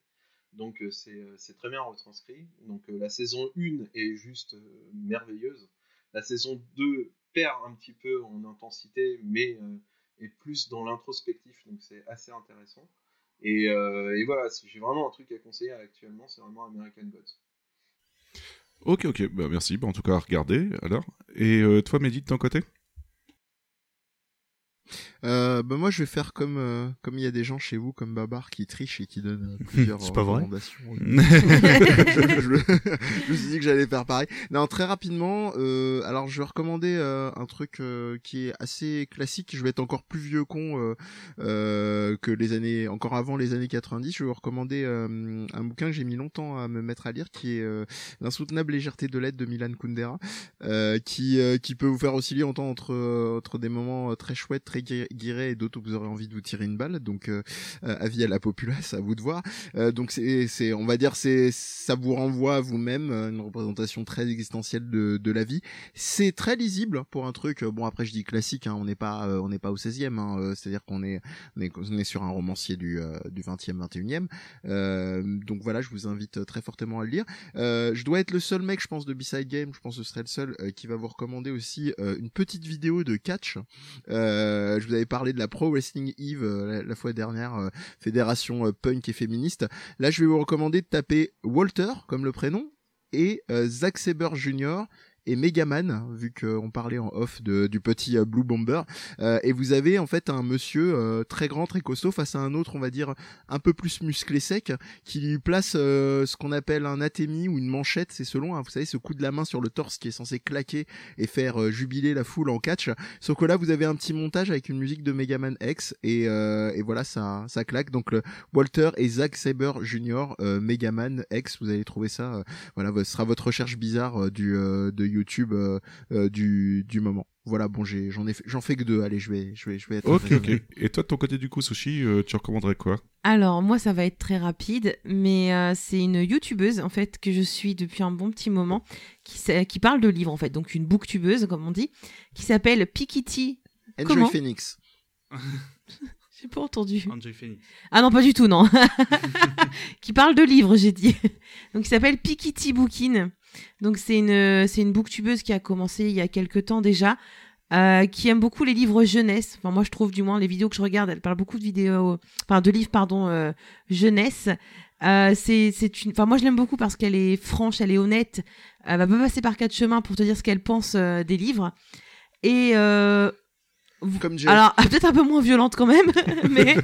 Speaker 7: Donc c'est très bien retranscrit. Donc la saison 1 est juste merveilleuse. La saison 2 perd un petit peu en intensité, mais est plus dans l'introspectif, donc c'est assez intéressant. Et, et voilà, j'ai vraiment un truc à conseiller actuellement, c'est vraiment American Gods.
Speaker 3: Ok, ok, bah merci. Bah, en tout cas, à regarder alors. Et euh, toi, Mehdi, de ton côté?
Speaker 6: Euh, bah moi je vais faire comme euh, comme il y a des gens chez vous comme Babar qui trichent et qui donnent euh, (laughs) plusieurs
Speaker 4: C'est pas vrai.
Speaker 6: recommandations. (laughs) je, je- je me suis dit que j'allais faire pareil. Non, très rapidement. Euh, alors, je vais recommander euh, un truc euh, qui est assez classique. Je vais être encore plus vieux con euh, euh, que les années, encore avant les années 90. Je vais vous recommander euh, un bouquin que j'ai mis longtemps à me mettre à lire, qui est euh, l'insoutenable légèreté de l'aide de Milan Kundera, euh, qui euh, qui peut vous faire osciller autant entre euh, entre des moments euh, très chouettes, guiré et d'autres vous aurez envie de vous tirer une balle. Donc euh, avis à la populace, à vous de voir. donc c'est, on va dire, c'est, ça vous renvoie à vous-même une représentation très existentielle de, de la vie. C'est très lisible pour un truc. Bon après je dis classique, hein, on n'est pas, on n'est pas au 16e. Hein, c'est-à-dire qu'on est, on est, on est sur un romancier du du 20e, 21e. donc voilà, je vous invite très fortement à le lire. je dois être le seul mec, je pense, de B-Side Game. Je pense que ce serait le seul qui va vous recommander aussi une petite vidéo de catch. Euh, je vous avais parlé de la Pro Wrestling Eve euh, la, fois dernière, euh, fédération punk et féministe. Là, je vais vous recommander de taper Walter comme le prénom et Zack Saber Jr et Megaman, vu qu'on parlait en off de, du petit euh, Blue Bomber. Euh, et vous avez en fait un monsieur euh, très grand, très costaud, face à un autre, on va dire, un peu plus musclé sec, qui lui place ce qu'on appelle un atémi ou une manchette, c'est selon, hein, vous savez, ce coup de la main sur le torse qui est censé claquer et faire jubiler la foule en catch. Sauf que là, vous avez un petit montage avec une musique de Megaman X, et, et voilà, ça, ça claque. Donc Walter et Zack Saber Jr. Megaman X, vous allez trouver ça, voilà, ce sera votre recherche bizarre du de YouTube euh, euh, du, du moment. Voilà, bon, j'ai, j'en ai, j'en fais que deux. Allez, je vais, je vais, je vais être.
Speaker 3: Ok, ok. Et toi, de ton côté du coup, Sushi, euh, tu recommanderais quoi?
Speaker 5: Alors, moi, ça va être très rapide, mais c'est une youtubeuse en fait que je suis depuis un bon petit moment, qui, qui parle de livres en fait, donc une booktubeuse comme on dit, qui s'appelle Pikiti.
Speaker 6: Enjoy Phoenix. (laughs)
Speaker 5: J'ai pas entendu.
Speaker 4: Enjoy Phoenix.
Speaker 5: Ah non, pas du tout, non. (laughs) qui parle de livres, j'ai dit. Donc, il s'appelle Pikiti Bookin. Donc c'est une c'est une booktubeuse qui a commencé il y a quelques temps déjà, euh, qui aime beaucoup les livres jeunesse. Enfin moi je trouve du moins les vidéos que je regarde, elle parle beaucoup de vidéos, enfin de livres pardon euh, jeunesse. Euh, c'est une, enfin moi je l'aime beaucoup parce qu'elle est franche, elle est honnête. Elle va pas passer par quatre chemins pour te dire ce qu'elle pense des livres. Et
Speaker 6: comme
Speaker 5: Alors, (laughs) peut-être un peu moins violente quand même, (laughs) mais...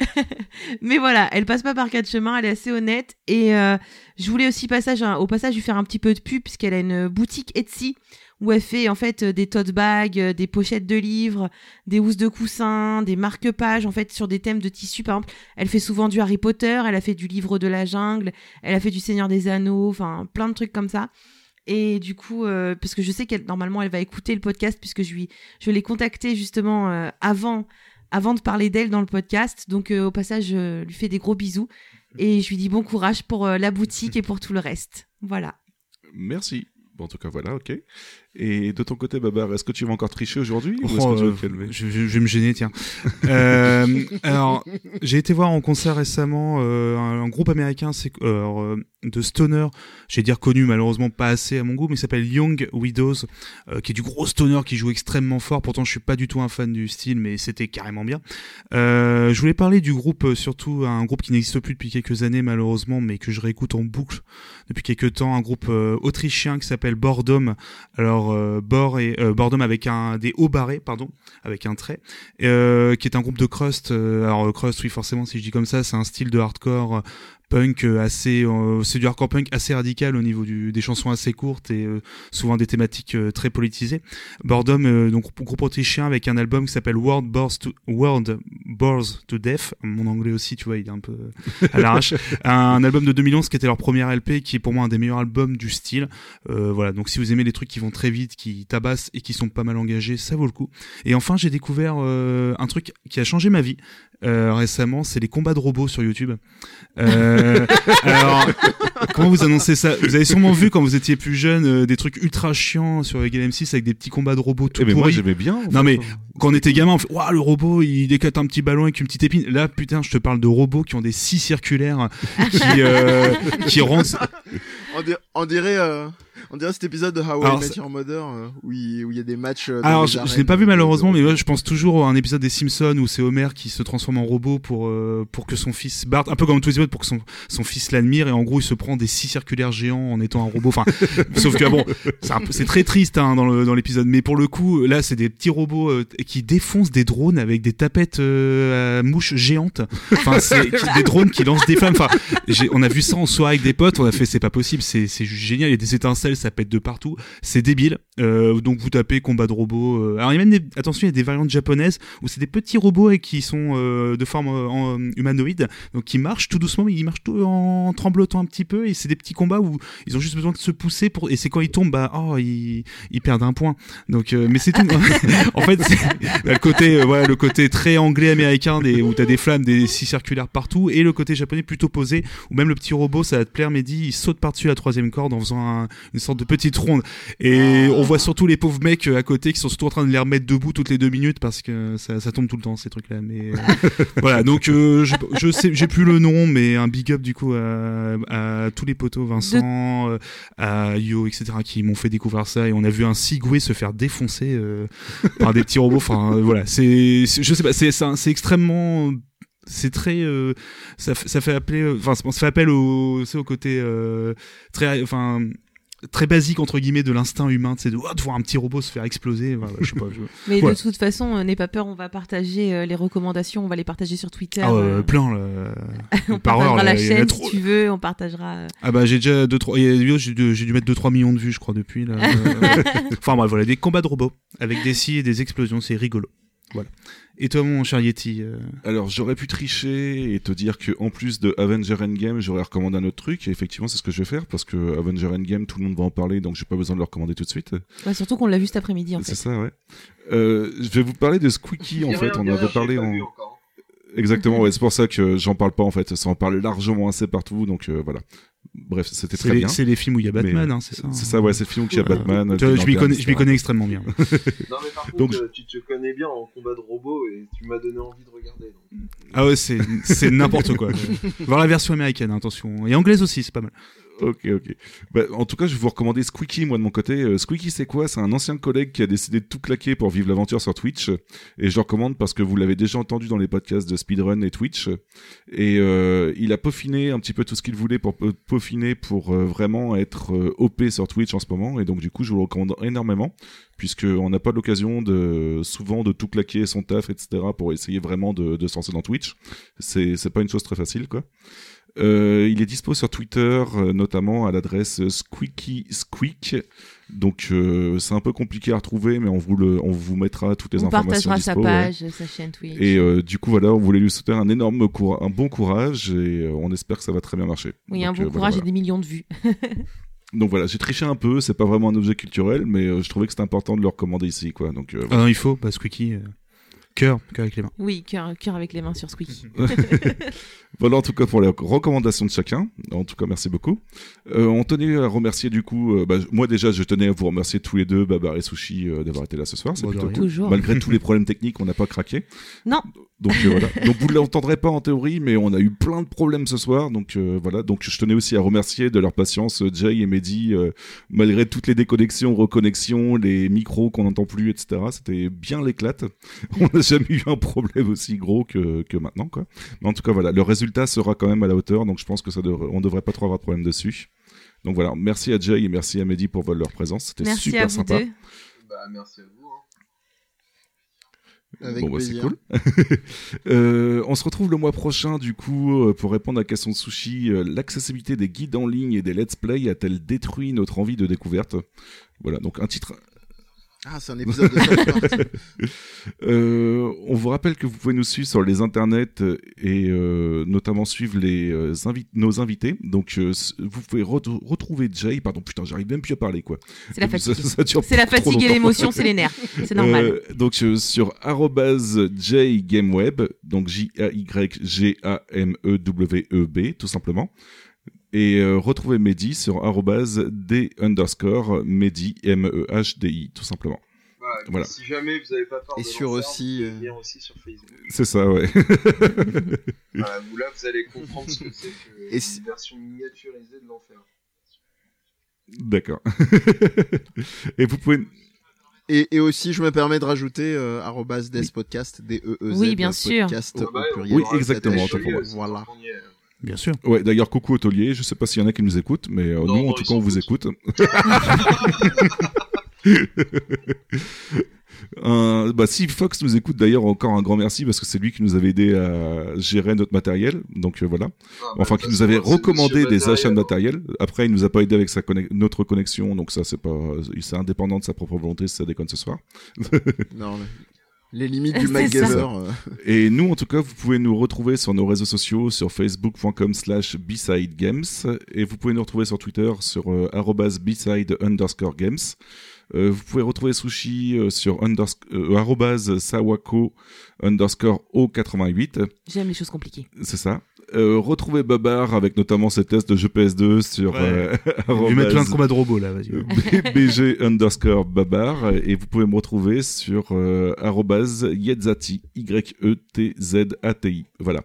Speaker 5: (laughs) mais voilà, elle passe pas par quatre chemins, elle est assez honnête. Et euh, je voulais aussi passage, au passage lui faire un petit peu de pub, puisqu'elle a une boutique Etsy où elle fait en fait des tote bags, euh, des pochettes de livres, des housses de coussins, des marque-pages en fait sur des thèmes de tissu. Par exemple, elle fait souvent du Harry Potter, elle a fait du livre de la jungle, elle a fait du Seigneur des Anneaux, enfin plein de trucs comme ça. Et du coup, euh, parce que je sais qu'elle normalement elle va écouter le podcast puisque je lui je l'ai contactée justement euh, avant avant de parler d'elle dans le podcast. Donc euh, au passage, je lui fais des gros bisous et je lui dis bon courage pour la boutique et pour tout le reste. Voilà.
Speaker 3: Merci. Bon, en tout cas, voilà, ok. Et de ton côté, Babar, est-ce que tu vas encore tricher aujourd'hui ou
Speaker 4: est-ce que tu vas te calmer? je, vais me gêner, tiens. euh, (laughs) alors, j'ai été voir en concert récemment euh, un, groupe américain c'est, euh, de stoner, j'ai dire connu, malheureusement pas assez à mon goût, mais il s'appelle Young Widows, euh, qui est du gros stoner qui joue extrêmement fort. Pourtant, je suis pas du tout un fan du style, mais c'était carrément bien. je voulais parler du groupe, surtout un groupe qui n'existe plus depuis quelques années, malheureusement, mais que je réécoute en boucle depuis quelques temps, un groupe autrichien qui s'appelle Bordom. Alors euh, Bord et euh, avec un des hauts barrés, pardon, avec un trait, euh, qui est un groupe de crust. alors crust, oui, forcément, si je dis comme ça, c'est un style de hardcore punk euh, assez euh, c'est du hardcore punk assez radical au niveau du, des chansons assez courtes et euh, souvent des thématiques très politisées. Boredom donc groupe autrichien avec un album qui s'appelle World Bores to World Bores to Death. Mon anglais aussi tu vois il est un peu à l'arrache. (laughs) Un album de 2011 qui était leur premier LP qui est pour moi un des meilleurs albums du style. Voilà. Donc si vous aimez les trucs qui vont très vite qui tabassent et qui sont pas mal engagés ça vaut le coup. Et enfin j'ai découvert un truc qui a changé ma vie euh, récemment, c'est les combats de robots sur YouTube. Euh, (laughs) alors, comment vous annoncez ça? Vous avez sûrement vu quand vous étiez plus jeune euh, des trucs ultra chiants sur Egal M6 avec des petits combats de robots tout eh ben
Speaker 3: Moi, j'aimais bien.
Speaker 4: Non mais quand on était gamin, on fait waouh le robot, il décate un petit ballon avec une petite épine. Là, putain, je te parle de robots qui ont des scies circulaires qui euh, qui rentrent.
Speaker 6: On dirait, on dirait cet épisode de How I Met Your Mother euh, où il y a des matchs. Euh,
Speaker 4: Alors, je, je n'ai pas vu malheureusement, mais je pense toujours à un épisode des Simpsons où c'est Homer qui se transforme en robot pour euh, pour que son fils Bart, un peu comme tous les autres, pour que son son fils l'admire et en gros il se prend des six circulaires géants en étant un robot. Enfin, (laughs) sauf que bon, c'est très triste hein, dans le dans l'épisode, mais pour le coup là c'est des petits robots qui défoncent des drones avec des tapettes à mouches géantes. Enfin, c'est des drones qui lancent des flammes. Enfin, on a vu ça en soirée avec des potes, on a fait c'est pas possible, c'est c'est juste génial, il y a des étincelles ça pète de partout. C'est débile. Euh, donc vous tapez combat de robots. euh, Alors il y a même des... attention, il y a des variantes japonaises où c'est des petits robots et qui sont euh, de forme en- humanoïde, donc qui marchent tout doucement, mais ils marchent tout en tremblotant un petit peu. Et c'est des petits combats où ils ont juste besoin de se pousser pour. Et c'est quand ils tombent, bah oh ils, ils perdent un point. Donc euh, mais c'est tout. (laughs) (laughs) en fait, le côté voilà le côté très anglais américain des où t'as des flammes, des scies circulaires partout, et le côté japonais plutôt posé où même le petit robot, ça va te plaire, Mehdi, il saute par-dessus la troisième corde en faisant un- une sorte de petite ronde. Et on voit surtout les pauvres mecs euh, à côté qui sont surtout en train de les remettre debout toutes les deux minutes parce que ça, ça tombe tout le temps ces trucs-là. Mais euh, (laughs) voilà, donc euh, je, je sais, j'ai plus le nom, mais un big up du coup à, à tous les potos, Vincent, à Yo, etc. qui m'ont fait découvrir ça et on a vu un Sigway se faire défoncer par des petits robots. Enfin voilà, c'est, c'est- je sais pas, c'est, extrêmement c'est très euh, ça, fait appeler euh, enfin ça fait appel au c'est au côté euh, très enfin très basique entre guillemets de l'instinct humain c'est de, oh, de voir un petit robot se faire exploser Voilà, je sais pas je- (laughs)
Speaker 5: Mais
Speaker 4: Voilà.
Speaker 5: de toute façon, euh, n'aie pas peur, on va partager euh, les recommandations, on va les partager sur Twitter.
Speaker 4: ah, euh, plein là. (laughs)
Speaker 5: on
Speaker 4: par heure,
Speaker 5: partagera
Speaker 4: là,
Speaker 5: la chaîne
Speaker 4: trop.
Speaker 5: si tu veux, on partagera.
Speaker 4: ah bah j'ai déjà deux trois j'ai dû, mettre 2 3 millions de vues je crois depuis là (laughs) enfin bref voilà des combats de robots avec des scies et des explosions c'est rigolo voilà et toi mon cher Yeti euh,
Speaker 3: Alors j'aurais pu tricher et te dire que en plus de Avenger Endgame, j'aurais recommandé un autre truc. Et effectivement, c'est ce que je vais faire parce que Avenger Endgame, tout le monde va en parler, donc j'ai pas besoin de le recommander tout de suite.
Speaker 5: ouais, surtout qu'on l'a vu cet après-midi en
Speaker 3: C'est ça, ouais. Euh, je vais vous parler de Squeaky en fait. On avait parlé en exactement. Ouais, c'est pour ça que j'en parle pas en fait. Ça en parle largement assez partout, donc euh, voilà. Bref, c'était
Speaker 4: c'est
Speaker 3: très
Speaker 4: les,
Speaker 3: bien.
Speaker 4: c'est les films où il y a Batman
Speaker 3: Mais,
Speaker 4: hein, c'est ça
Speaker 3: C'est ça, ouais, c'est le film qui a
Speaker 4: Euh,
Speaker 3: Batman.
Speaker 4: tu vois, je m'y connais, je connais extrêmement bien. (laughs)
Speaker 7: Non, mais par contre,
Speaker 3: Donc,
Speaker 7: euh, tu te connais bien en combat de robots et tu m'as donné envie de regarder. donc.
Speaker 4: Ah ouais, c'est, c'est n'importe quoi. (laughs) Voir la version américaine, hein, attention. Et anglaise aussi, c'est pas mal.
Speaker 3: Ok, ok. Bah, en tout cas, je vais vous recommander Squeaky, moi de mon côté. Euh, Squeaky, c'est quoi? C'est un ancien collègue qui a décidé de tout claquer pour vivre l'aventure sur Twitch. Et je le recommande parce que vous l'avez déjà entendu dans les podcasts de Speedrun et Twitch. Et euh, il a peaufiné un petit peu tout ce qu'il voulait pour pe- peaufiner pour euh, vraiment être OP sur Twitch en ce moment. Et donc, du coup, je vous le recommande énormément. Puisqu'on n'a pas l'occasion de souvent de tout claquer son taf, etc. pour essayer vraiment de, de se lancer dans Twitch. C'est pas une chose très facile, quoi. Euh, il est dispo sur Twitter, euh, notamment à l'adresse Squeaky Squeak. Donc euh, c'est un peu compliqué à retrouver, mais on vous le, on vous mettra toutes les
Speaker 5: On
Speaker 3: informations
Speaker 5: partagera sa
Speaker 3: ouais.
Speaker 5: page, sa chaîne Twitch.
Speaker 3: Et euh, du coup voilà, on voulait lui souhaiter un énorme courage, un bon courage, et euh, on espère que ça va très bien marcher.
Speaker 5: oui, un bon
Speaker 3: euh, voilà,
Speaker 5: courage
Speaker 3: voilà.
Speaker 5: et des millions de vues.
Speaker 3: Donc voilà, j'ai triché un peu, c'est pas vraiment un objet culturel, mais euh, je trouvais que c'était important de le recommander ici, quoi. Donc euh,
Speaker 4: Ah non, il faut, bah, Squeaky, euh, cœur, cœur avec les mains.
Speaker 5: Oui, cœur cœur avec les mains sur Squeaky. (laughs)
Speaker 3: Voilà en tout cas pour les recommandations de chacun. En tout cas, merci beaucoup. Euh, on tenait à remercier du coup, euh, bah, moi déjà je tenais à vous remercier tous les deux, Babar et Sushi, euh, d'avoir été là ce soir. C'est
Speaker 4: Bon, de
Speaker 3: plutôt
Speaker 4: rien.
Speaker 3: cool.
Speaker 5: Toujours.
Speaker 3: Malgré tous les problèmes techniques, on n'a pas craqué.
Speaker 5: Non.
Speaker 3: Donc euh, voilà. Donc vous ne l'entendrez pas en théorie, mais on a eu plein de problèmes ce soir. Donc euh, voilà. Donc je tenais aussi à remercier de leur patience Jay et Mehdi, euh, malgré toutes les déconnexions, reconnexions, les micros qu'on n'entend plus, etc. C'était bien l'éclate. (laughs) On (laughs) n'a jamais eu un problème aussi gros que, que maintenant, quoi. Mais en tout cas, voilà, le résultat sera quand même à la hauteur, donc je pense que ça devrait, on devrait pas trop avoir de problème dessus. Donc voilà, merci à Jay et merci à Mehdi pour leur présence, c'était
Speaker 5: Merci
Speaker 3: super
Speaker 5: à vous
Speaker 3: sympa.
Speaker 5: deux.
Speaker 7: Bah, merci à vous. hein.
Speaker 6: Avec
Speaker 3: bon, bah, c'est
Speaker 6: plaisir.
Speaker 3: cool. (laughs) Euh, on se retrouve le mois prochain, du coup, euh, pour répondre à la question de Sushi. Euh, L'accessibilité des guides en ligne et des let's play a-t-elle détruit notre envie de découverte? Voilà, donc un titre.
Speaker 6: Ah, c'est un épisode de South Park. (laughs)
Speaker 3: Euh, on vous rappelle que vous pouvez nous suivre sur les internets euh, et euh, notamment suivre les, euh, invi- nos invités. Donc, euh, vous pouvez re- retrouver Jay. Pardon, putain, j'arrive même plus à parler, quoi.
Speaker 5: C'est la fatigue. (laughs) C'est la fatigue et l'émotion, c'est les nerfs. C'est normal.
Speaker 3: Euh, donc euh, sur jgameweb, donc J-A-Y-G-A-M-E-W-E-B, E tout simplement. Et euh, retrouvez Mehdi sur arrobase D underscore Mehdi, M-E-H-D-I, tout simplement.
Speaker 7: Voilà.
Speaker 3: Voilà.
Speaker 7: Si jamais vous n'avez pas peur
Speaker 6: Et
Speaker 7: de
Speaker 6: sur aussi,
Speaker 7: vous
Speaker 6: euh,
Speaker 7: pouvez venir aussi sur Facebook.
Speaker 3: C'est ça, ouais. (laughs)
Speaker 7: Voilà, (laughs) vous là, vous allez comprendre ce que c'est que
Speaker 6: Et
Speaker 7: une version miniaturisée de l'enfer.
Speaker 3: D'accord. (laughs) Et vous pouvez...
Speaker 6: Et, et aussi, je me permets de rajouter euh, despodcast, D-E-E-Z.
Speaker 5: Oui, bien sûr.
Speaker 6: podcast
Speaker 7: Oh,
Speaker 6: au
Speaker 7: bah,
Speaker 6: pluriel.
Speaker 3: Oui, exactement,
Speaker 6: Voilà.
Speaker 4: Bien sûr.
Speaker 3: Ouais, d'ailleurs, coucou hôtelier. Je sais pas s'il y en a qui nous écoutent, mais euh,
Speaker 7: Non,
Speaker 3: nous, en tout cas, on vous écoute. (laughs) (laughs) Bah, si Fox nous écoute d'ailleurs, encore un grand merci parce que c'est lui qui nous avait aidé à gérer notre matériel. Donc euh, voilà.
Speaker 7: Ah,
Speaker 3: Enfin,
Speaker 7: bah,
Speaker 3: qui
Speaker 7: de
Speaker 3: nous avait recommandé des achats de
Speaker 7: matériel.
Speaker 3: matériel. Après, il nous a pas aidé avec sa conne- notre connexion, donc ça c'est pas, c'est indépendant de sa propre volonté si ça déconne ce soir.
Speaker 6: Non, mais les limites (laughs) du MacGyver.
Speaker 3: Et nous, en tout cas, vous pouvez nous retrouver sur nos réseaux sociaux, sur facebook.com slash bsidegames, et vous pouvez nous retrouver sur Twitter sur euh, beside underscore games. Euh, vous pouvez retrouver Sushi euh, sur undersc- euh, arrobase sawako underscore o88,
Speaker 5: J'aime les choses compliquées.
Speaker 3: c'est ça. Euh, retrouvez Babar avec notamment ses tests de jeux PS2 sur
Speaker 4: Ouais.
Speaker 3: euh,
Speaker 4: Je vais mettre plein de combats de robots là, vas-y.
Speaker 3: BG underscore babar et vous pouvez me retrouver sur euh, arrobase yetzati Y-E-T-Z-A-T-I voilà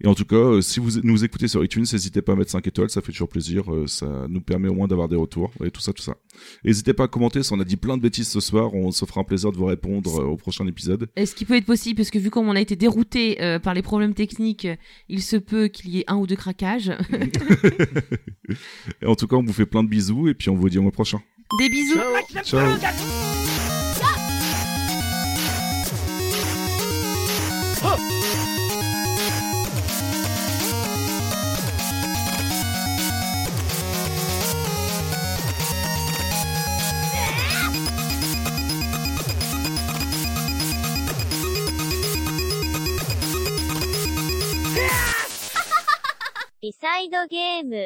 Speaker 3: et en tout cas euh, si vous nous écoutez sur iTunes n'hésitez pas à mettre 5 étoiles ça fait toujours plaisir euh, ça nous permet au moins d'avoir des retours et tout ça tout ça. N'hésitez pas à commenter si on a dit plein de bêtises ce soir on se fera un plaisir de vous répondre euh, au prochain épisode.
Speaker 5: Est-ce qu'il peut être possible, parce que vu comme on a été dérouté euh, par les problèmes techniques, il se peut qu'il y ait un ou deux craquages. (laughs)
Speaker 3: et en tout cas on vous fait plein de bisous et puis on vous dit au mois prochain.
Speaker 5: Des bisous.
Speaker 3: ciao「
Speaker 2: リサイドゲーム」